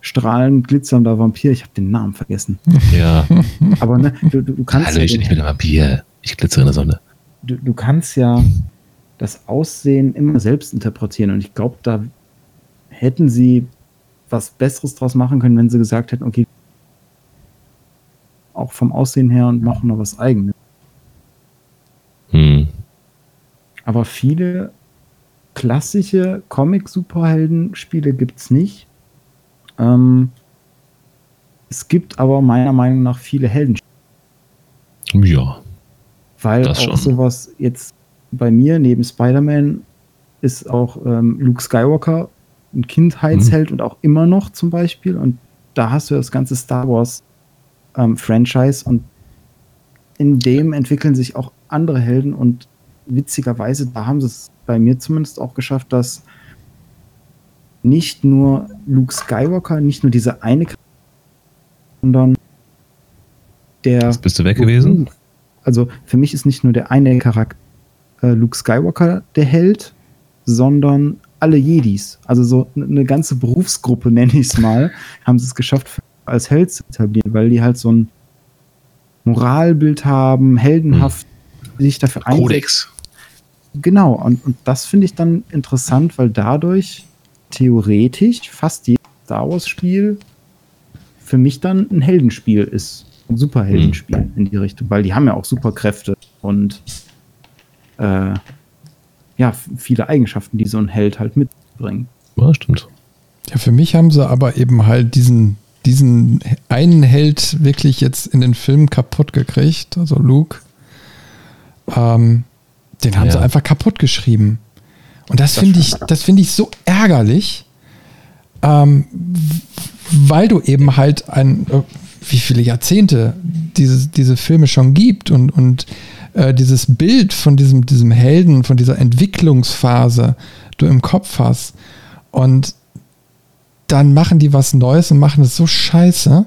[SPEAKER 3] strahlend glitzernder Vampir. Ich habe den Namen vergessen.
[SPEAKER 2] Ja.
[SPEAKER 3] Aber ne, du, du kannst.
[SPEAKER 2] Hallo, ja ich bin der Vampir. Ich glitzere in der Sonne.
[SPEAKER 3] Du, du kannst ja das Aussehen immer selbst interpretieren. Und ich glaube, da hätten sie was Besseres draus machen können, wenn sie gesagt hätten, okay, auch vom Aussehen her und machen noch was eigenes. Hm. Aber viele klassische Comic-Superhelden-Spiele gibt es nicht. Ähm, es gibt aber meiner Meinung nach viele Helden.
[SPEAKER 2] Ja.
[SPEAKER 3] Weil auch schon. sowas jetzt bei mir neben Spider-Man ist auch ähm, Luke Skywalker ein Kindheitsheld mhm. und auch immer noch zum Beispiel. Und da hast du das ganze Star Wars ähm, Franchise und in dem entwickeln sich auch andere Helden und witzigerweise, da haben sie es bei mir zumindest auch geschafft, dass nicht nur Luke Skywalker, nicht nur diese eine, sondern der.
[SPEAKER 2] Jetzt bist du weg gewesen?
[SPEAKER 3] Also für mich ist nicht nur der eine Charakter äh, Luke Skywalker der Held, sondern alle Jedis. Also so eine ganze Berufsgruppe, nenne ich es mal, haben sie es geschafft, als Held zu etablieren, weil die halt so ein Moralbild haben, heldenhaft hm. sich dafür
[SPEAKER 2] einsetzen. Kodex.
[SPEAKER 3] Genau, und, und das finde ich dann interessant, weil dadurch theoretisch fast jedes Star Wars-Spiel für mich dann ein Heldenspiel ist. Ein Superheldenspiel mhm. in die Richtung, weil die haben ja auch Superkräfte und äh, ja, viele Eigenschaften, die so ein Held halt mitbringt.
[SPEAKER 2] Ja, stimmt.
[SPEAKER 1] Ja, für mich haben sie aber eben halt diesen, diesen einen Held wirklich jetzt in den Filmen kaputt gekriegt, also Luke. Ähm, den haben ja. sie einfach kaputt geschrieben. Und das, das finde ich, das finde ich so ärgerlich, ähm, weil du eben halt ein, äh, wie viele Jahrzehnte diese, diese Filme schon gibt und, und äh, dieses Bild von diesem, diesem Helden, von dieser Entwicklungsphase du im Kopf hast. Und dann machen die was Neues und machen es so scheiße.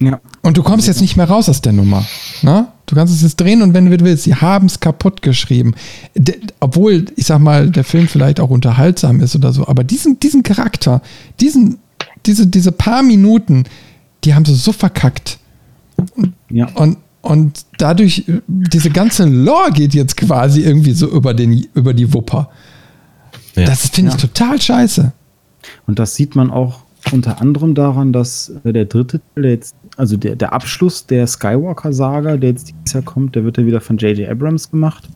[SPEAKER 1] Ja. Und du kommst jetzt nicht mehr raus aus der Nummer. Ne? Du kannst es jetzt drehen und wenn du willst, sie haben es kaputt geschrieben. De, obwohl, ich sag mal, der Film vielleicht auch unterhaltsam ist oder so, aber diesen, diesen Charakter, diesen, diese, diese paar Minuten, die haben sie so verkackt. Ja. Und, und dadurch, diese ganze Lore geht jetzt quasi irgendwie so über, den, über die Wupper. Ja. Das finde ich ja. total scheiße.
[SPEAKER 3] Und das sieht man auch unter anderem daran, dass der dritte Teil, jetzt, also der, der Abschluss der Skywalker-Saga, der jetzt dieses Jahr kommt, der wird ja wieder von J.J. Abrams gemacht.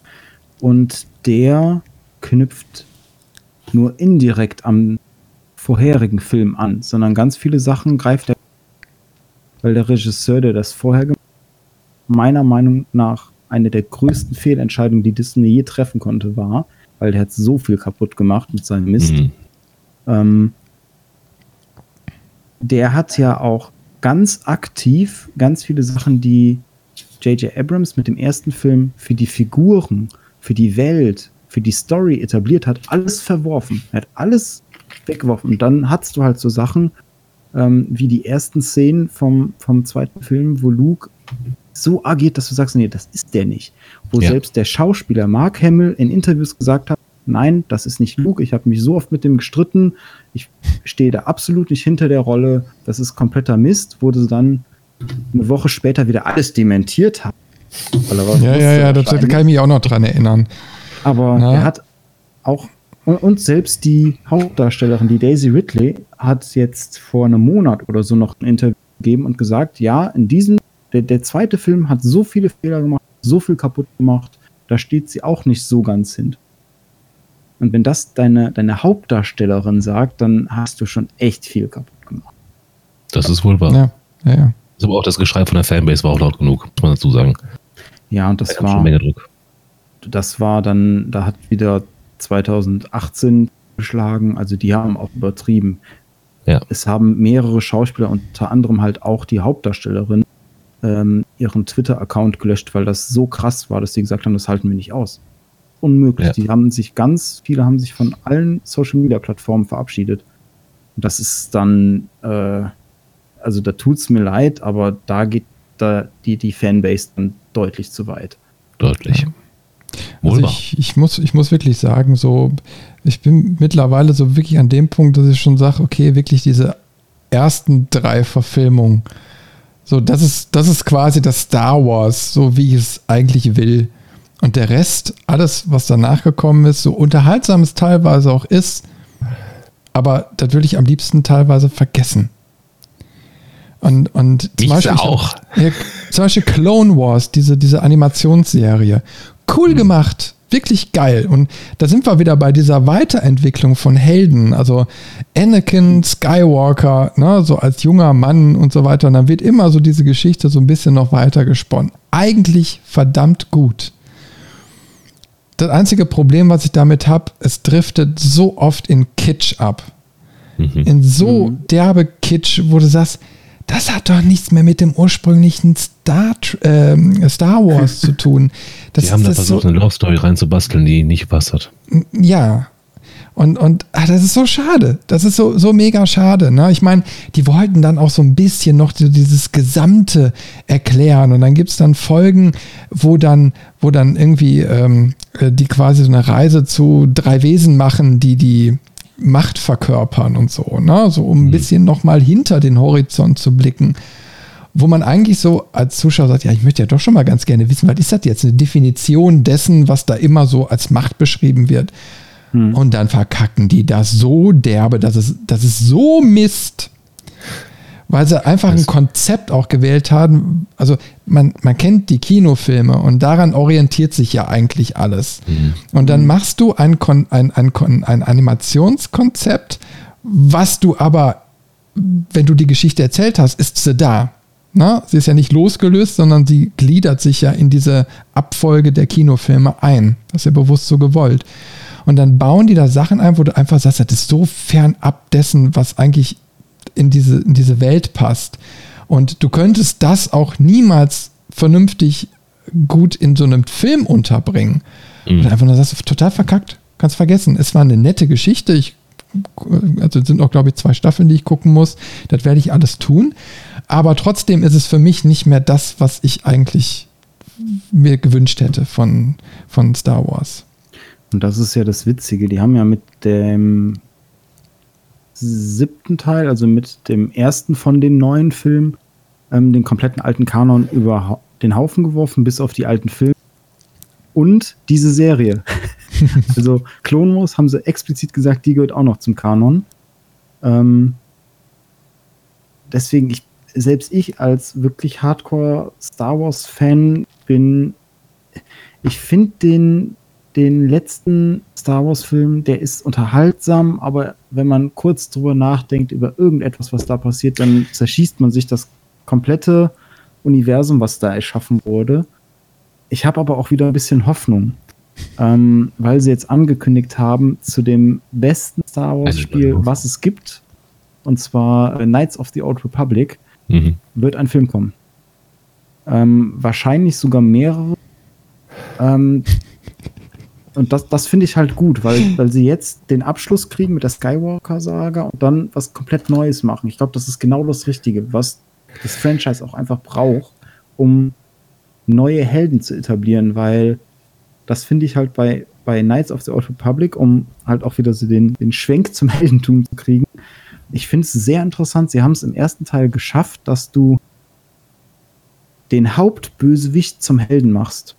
[SPEAKER 3] Und der knüpft nur indirekt am vorherigen Film an, sondern ganz viele Sachen greift er, weil der Regisseur, der das vorher gemacht hat, meiner Meinung nach eine der größten Fehlentscheidungen, die Disney je treffen konnte, war, weil der hat so viel kaputt gemacht mit seinem Mist. Mhm. Ähm, der hat ja auch ganz aktiv ganz viele Sachen, die J.J. Abrams mit dem ersten Film für die Figuren, für die Welt, für die Story etabliert hat, alles verworfen. Er hat alles weggeworfen. Und dann hast du halt so Sachen ähm, wie die ersten Szenen vom, vom zweiten Film, wo Luke so agiert, dass du sagst, nee, das ist der nicht. Wo ja. selbst der Schauspieler Mark Hamill in Interviews gesagt hat, nein, das ist nicht Luke, ich habe mich so oft mit dem gestritten, ich stehe da absolut nicht hinter der Rolle, das ist kompletter Mist, wurde dann eine Woche später wieder alles dementiert hat.
[SPEAKER 1] Ja, ja, ja, da kann ich mich auch noch dran erinnern.
[SPEAKER 3] Aber Na? er hat auch, und, selbst die Hauptdarstellerin, die Daisy Ridley, hat jetzt vor einem Monat oder so noch ein Interview gegeben und gesagt, ja, in diesem, der, der zweite Film hat so viele Fehler gemacht, so viel kaputt gemacht, da steht sie auch nicht so ganz hin. Und wenn das deine, deine Hauptdarstellerin sagt, dann hast du schon echt viel kaputt gemacht.
[SPEAKER 2] Das ist wohl wahr.
[SPEAKER 1] Ja, ja, ja.
[SPEAKER 2] Aber auch das Geschrei von der Fanbase war auch laut genug, muss man dazu sagen.
[SPEAKER 3] Ja, und das da war. Schon Menge Druck. Das war dann, da hat wieder 2018 geschlagen, also die haben auch übertrieben. Ja. Es haben mehrere Schauspieler, unter anderem halt auch die Hauptdarstellerin, ähm, ihren Twitter-Account gelöscht, weil das so krass war, dass sie gesagt haben, das halten wir nicht aus unmöglich. Ja. Die haben sich ganz, viele haben sich von allen Social Media Plattformen verabschiedet. Und das ist dann, äh, also da tut es mir leid, aber da geht da die, die Fanbase dann deutlich zu weit.
[SPEAKER 2] Deutlich. Ja.
[SPEAKER 1] Also ich, ich, muss, ich muss wirklich sagen, so, ich bin mittlerweile so wirklich an dem Punkt, dass ich schon sage, okay, wirklich diese ersten drei Verfilmungen, so, das ist, das ist quasi das Star Wars, so wie ich es eigentlich will. Und der Rest, alles, was danach gekommen ist, so unterhaltsam es teilweise auch ist, aber das würde ich am liebsten teilweise vergessen. Und, und zum, Beispiel,
[SPEAKER 2] auch.
[SPEAKER 1] Ja, zum Beispiel Clone Wars, diese, diese Animationsserie. Cool mhm. gemacht, wirklich geil. Und da sind wir wieder bei dieser Weiterentwicklung von Helden. Also Anakin Skywalker, ne, so als junger Mann und so weiter. Und dann wird immer so diese Geschichte so ein bisschen noch weiter gesponnen. Eigentlich verdammt gut das einzige Problem, was ich damit habe, es driftet so oft in Kitsch ab. Mhm. In so mhm. derbe Kitsch, wo du sagst, das hat doch nichts mehr mit dem ursprünglichen Star, äh, Star Wars zu tun.
[SPEAKER 2] Das, die haben da versucht, so, eine Love Story reinzubasteln, die nicht gepasst hat.
[SPEAKER 1] Ja. Und, und ach, das ist so schade. Das ist so, so mega schade. Ne? Ich meine, die wollten dann auch so ein bisschen noch dieses Gesamte erklären. Und dann gibt es dann Folgen, wo dann, wo dann irgendwie ähm, äh, die quasi so eine Reise zu drei Wesen machen, die die Macht verkörpern und so. Ne? So um ein mhm. bisschen nochmal hinter den Horizont zu blicken wo man eigentlich so als Zuschauer sagt, ja, ich möchte ja doch schon mal ganz gerne wissen, was ist das jetzt? Eine Definition dessen, was da immer so als Macht beschrieben wird. Hm. Und dann verkacken die das so derbe, dass es, dass es so Mist, weil sie einfach ein Konzept auch gewählt haben. Also man, man kennt die Kinofilme und daran orientiert sich ja eigentlich alles. Mhm. Und dann machst du ein, ein, ein, ein Animationskonzept, was du aber, wenn du die Geschichte erzählt hast, ist sie da. Na, sie ist ja nicht losgelöst, sondern sie gliedert sich ja in diese Abfolge der Kinofilme ein. Das ist ja bewusst so gewollt. Und dann bauen die da Sachen ein, wo du einfach sagst, das ist so fernab dessen, was eigentlich in diese, in diese Welt passt. Und du könntest das auch niemals vernünftig gut in so einem Film unterbringen. Mhm. Und einfach nur sagst, total verkackt. Kannst vergessen. Es war eine nette Geschichte. Ich also sind auch, glaube ich, zwei Staffeln, die ich gucken muss. Das werde ich alles tun. Aber trotzdem ist es für mich nicht mehr das, was ich eigentlich mir gewünscht hätte von, von Star Wars.
[SPEAKER 3] Und das ist ja das Witzige. Die haben ja mit dem siebten Teil, also mit dem ersten von den neuen Filmen, ähm, den kompletten alten Kanon über den Haufen geworfen, bis auf die alten Filme. Und diese Serie. also Clone Wars haben sie explizit gesagt, die gehört auch noch zum Kanon. Ähm, deswegen, ich, selbst ich als wirklich Hardcore Star Wars Fan bin, ich finde den, den letzten Star Wars Film, der ist unterhaltsam, aber wenn man kurz drüber nachdenkt über irgendetwas, was da passiert, dann zerschießt man sich das komplette Universum, was da erschaffen wurde. Ich habe aber auch wieder ein bisschen Hoffnung ähm, weil sie jetzt angekündigt haben, zu dem besten Star Wars-Spiel, was es gibt, und zwar äh, Knights of the Old Republic, mhm. wird ein Film kommen. Ähm, wahrscheinlich sogar mehrere. Ähm, und das, das finde ich halt gut, weil, weil sie jetzt den Abschluss kriegen mit der Skywalker-Saga und dann was komplett Neues machen. Ich glaube, das ist genau das Richtige, was das Franchise auch einfach braucht, um neue Helden zu etablieren, weil das finde ich halt bei, bei Knights of the Old Republic, um halt auch wieder so den, den Schwenk zum Heldentum zu kriegen. Ich finde es sehr interessant. Sie haben es im ersten Teil geschafft, dass du den Hauptbösewicht zum Helden machst.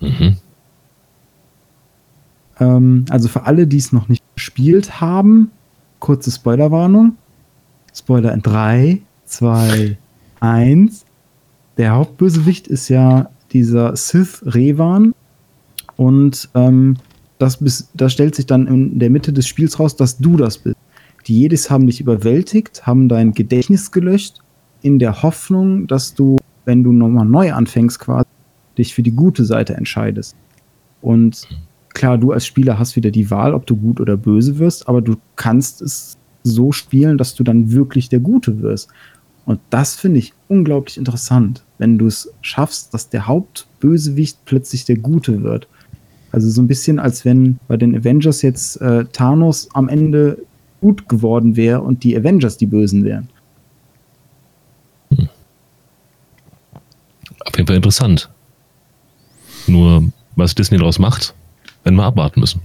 [SPEAKER 3] Mhm. Ähm, also für alle, die es noch nicht gespielt haben, kurze Spoilerwarnung. Spoiler in 3, 2, 1. Der Hauptbösewicht ist ja dieser Sith Revan. Und ähm, das, bis, das stellt sich dann in der Mitte des Spiels raus, dass du das bist. Die Jedis haben dich überwältigt, haben dein Gedächtnis gelöscht, in der Hoffnung, dass du, wenn du nochmal neu anfängst, quasi dich für die gute Seite entscheidest. Und klar, du als Spieler hast wieder die Wahl, ob du gut oder böse wirst, aber du kannst es so spielen, dass du dann wirklich der Gute wirst. Und das finde ich unglaublich interessant wenn du es schaffst, dass der Hauptbösewicht plötzlich der Gute wird. Also so ein bisschen, als wenn bei den Avengers jetzt äh, Thanos am Ende gut geworden wäre und die Avengers die Bösen wären.
[SPEAKER 2] Hm. Auf jeden Fall interessant. Nur, was Disney daraus macht, werden wir abwarten müssen.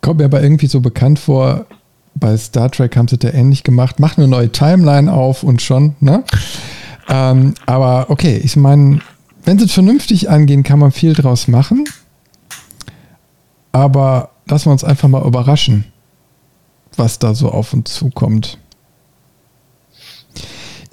[SPEAKER 1] Kommt mir aber irgendwie so bekannt vor, bei Star Trek haben sie das ähnlich gemacht. Machen eine neue Timeline auf und schon, ne? Ähm, aber okay, ich meine, wenn sie es vernünftig angehen, kann man viel draus machen. Aber lassen wir uns einfach mal überraschen, was da so auf uns zukommt.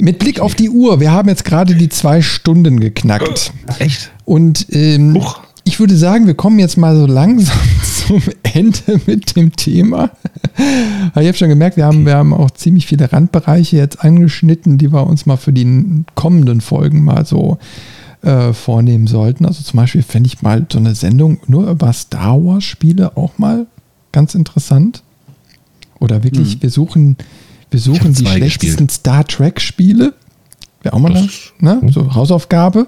[SPEAKER 1] Mit Blick auf die Uhr, wir haben jetzt gerade die zwei Stunden geknackt.
[SPEAKER 2] Echt?
[SPEAKER 1] Und ähm, ich würde sagen, wir kommen jetzt mal so langsam zum Ende mit dem Thema. ich habe schon gemerkt, wir haben, wir haben auch ziemlich viele Randbereiche jetzt angeschnitten, die wir uns mal für die kommenden Folgen mal so äh, vornehmen sollten. Also zum Beispiel fände ich mal so eine Sendung nur über Star Wars Spiele auch mal ganz interessant. Oder wirklich, hm. wir suchen, wir suchen die schlechtesten gespielt. Star Trek Spiele. Wäre auch mal das, eine, ne? so Hausaufgabe.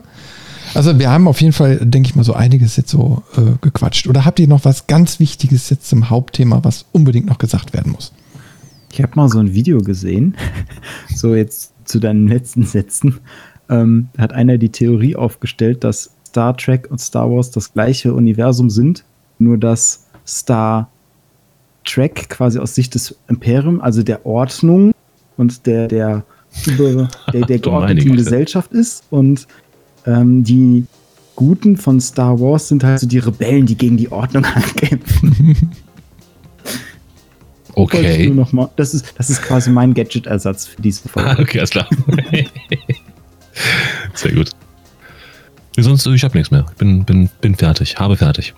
[SPEAKER 1] Also wir haben auf jeden Fall, denke ich mal, so einiges jetzt so äh, gequatscht. Oder habt ihr noch was ganz Wichtiges jetzt zum Hauptthema, was unbedingt noch gesagt werden muss?
[SPEAKER 3] Ich habe mal so ein Video gesehen, so jetzt zu deinen letzten Sätzen. Ähm, hat einer die Theorie aufgestellt, dass Star Trek und Star Wars das gleiche Universum sind, nur dass Star Trek quasi aus Sicht des Imperium, also der Ordnung und der, der, über, der, der geordneten Gesellschaft ist und ähm, die Guten von Star Wars sind halt so die Rebellen, die gegen die Ordnung ankämpfen.
[SPEAKER 2] Okay.
[SPEAKER 3] Noch mal, das, ist, das ist quasi mein Gadget-Ersatz für diese
[SPEAKER 2] Folge. okay, alles klar. Sehr gut. Sonst, ich habe nichts mehr. Ich bin, bin, bin fertig, habe fertig.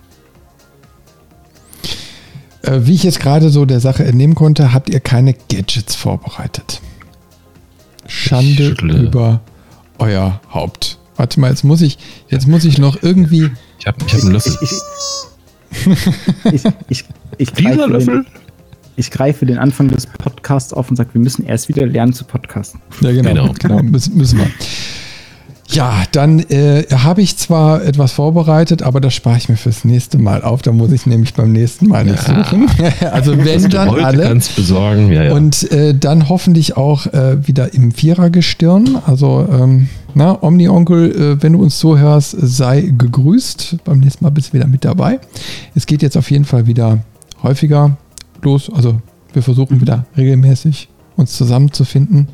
[SPEAKER 1] Äh, wie ich jetzt gerade so der Sache entnehmen konnte, habt ihr keine Gadgets vorbereitet. Schande über euer Haupt. Warte mal, jetzt muss ich, jetzt muss ich noch irgendwie.
[SPEAKER 2] Ich habe ich hab einen Löffel.
[SPEAKER 3] Ich, ich, ich, ich, ich Dieser Löffel? Den, ich greife den Anfang des Podcasts auf und sage, wir müssen erst wieder lernen zu podcasten.
[SPEAKER 1] Ja, genau, genau, genau müssen, müssen wir. Ja, dann äh, habe ich zwar etwas vorbereitet, aber das spare ich mir fürs nächste Mal auf. Da muss ich nämlich beim nächsten Mal nicht ja. suchen. also wenn dann alle.
[SPEAKER 2] Kannst besorgen. Ja,
[SPEAKER 1] ja. Und äh, dann hoffentlich auch äh, wieder im Vierergestirn. Also ähm, na, Omni-Onkel, äh, wenn du uns zuhörst, sei gegrüßt. Beim nächsten Mal bist du wieder mit dabei. Es geht jetzt auf jeden Fall wieder häufiger los. Also wir versuchen wieder regelmäßig uns zusammenzufinden.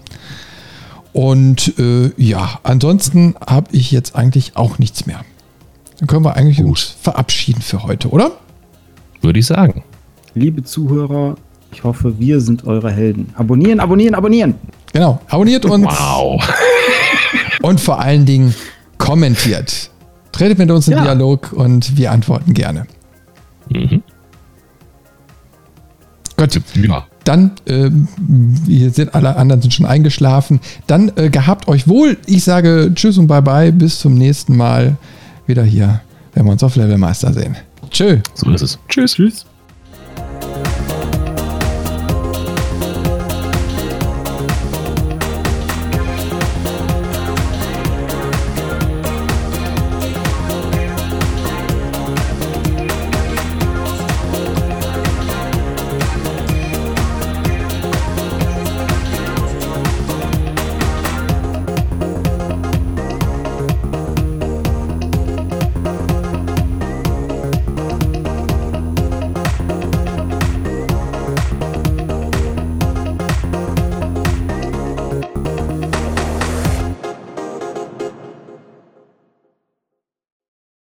[SPEAKER 1] Und äh, ja, ansonsten habe ich jetzt eigentlich auch nichts mehr. Dann können wir eigentlich Gut. uns verabschieden für heute, oder?
[SPEAKER 2] Würde ich sagen.
[SPEAKER 3] Liebe Zuhörer, ich hoffe, wir sind eure Helden. Abonnieren, abonnieren, abonnieren.
[SPEAKER 1] Genau, abonniert uns. Wow. Und vor allen Dingen kommentiert. Tretet mit uns in ja. Dialog und wir antworten gerne. Mhm. Gut. Ja. Dann, äh, hier sind alle anderen sind schon eingeschlafen. Dann äh, gehabt euch wohl. Ich sage Tschüss und Bye Bye. Bis zum nächsten Mal wieder hier, wenn wir uns auf Levelmeister sehen. Tschö.
[SPEAKER 2] So ist es. Tschüss. Tschüss.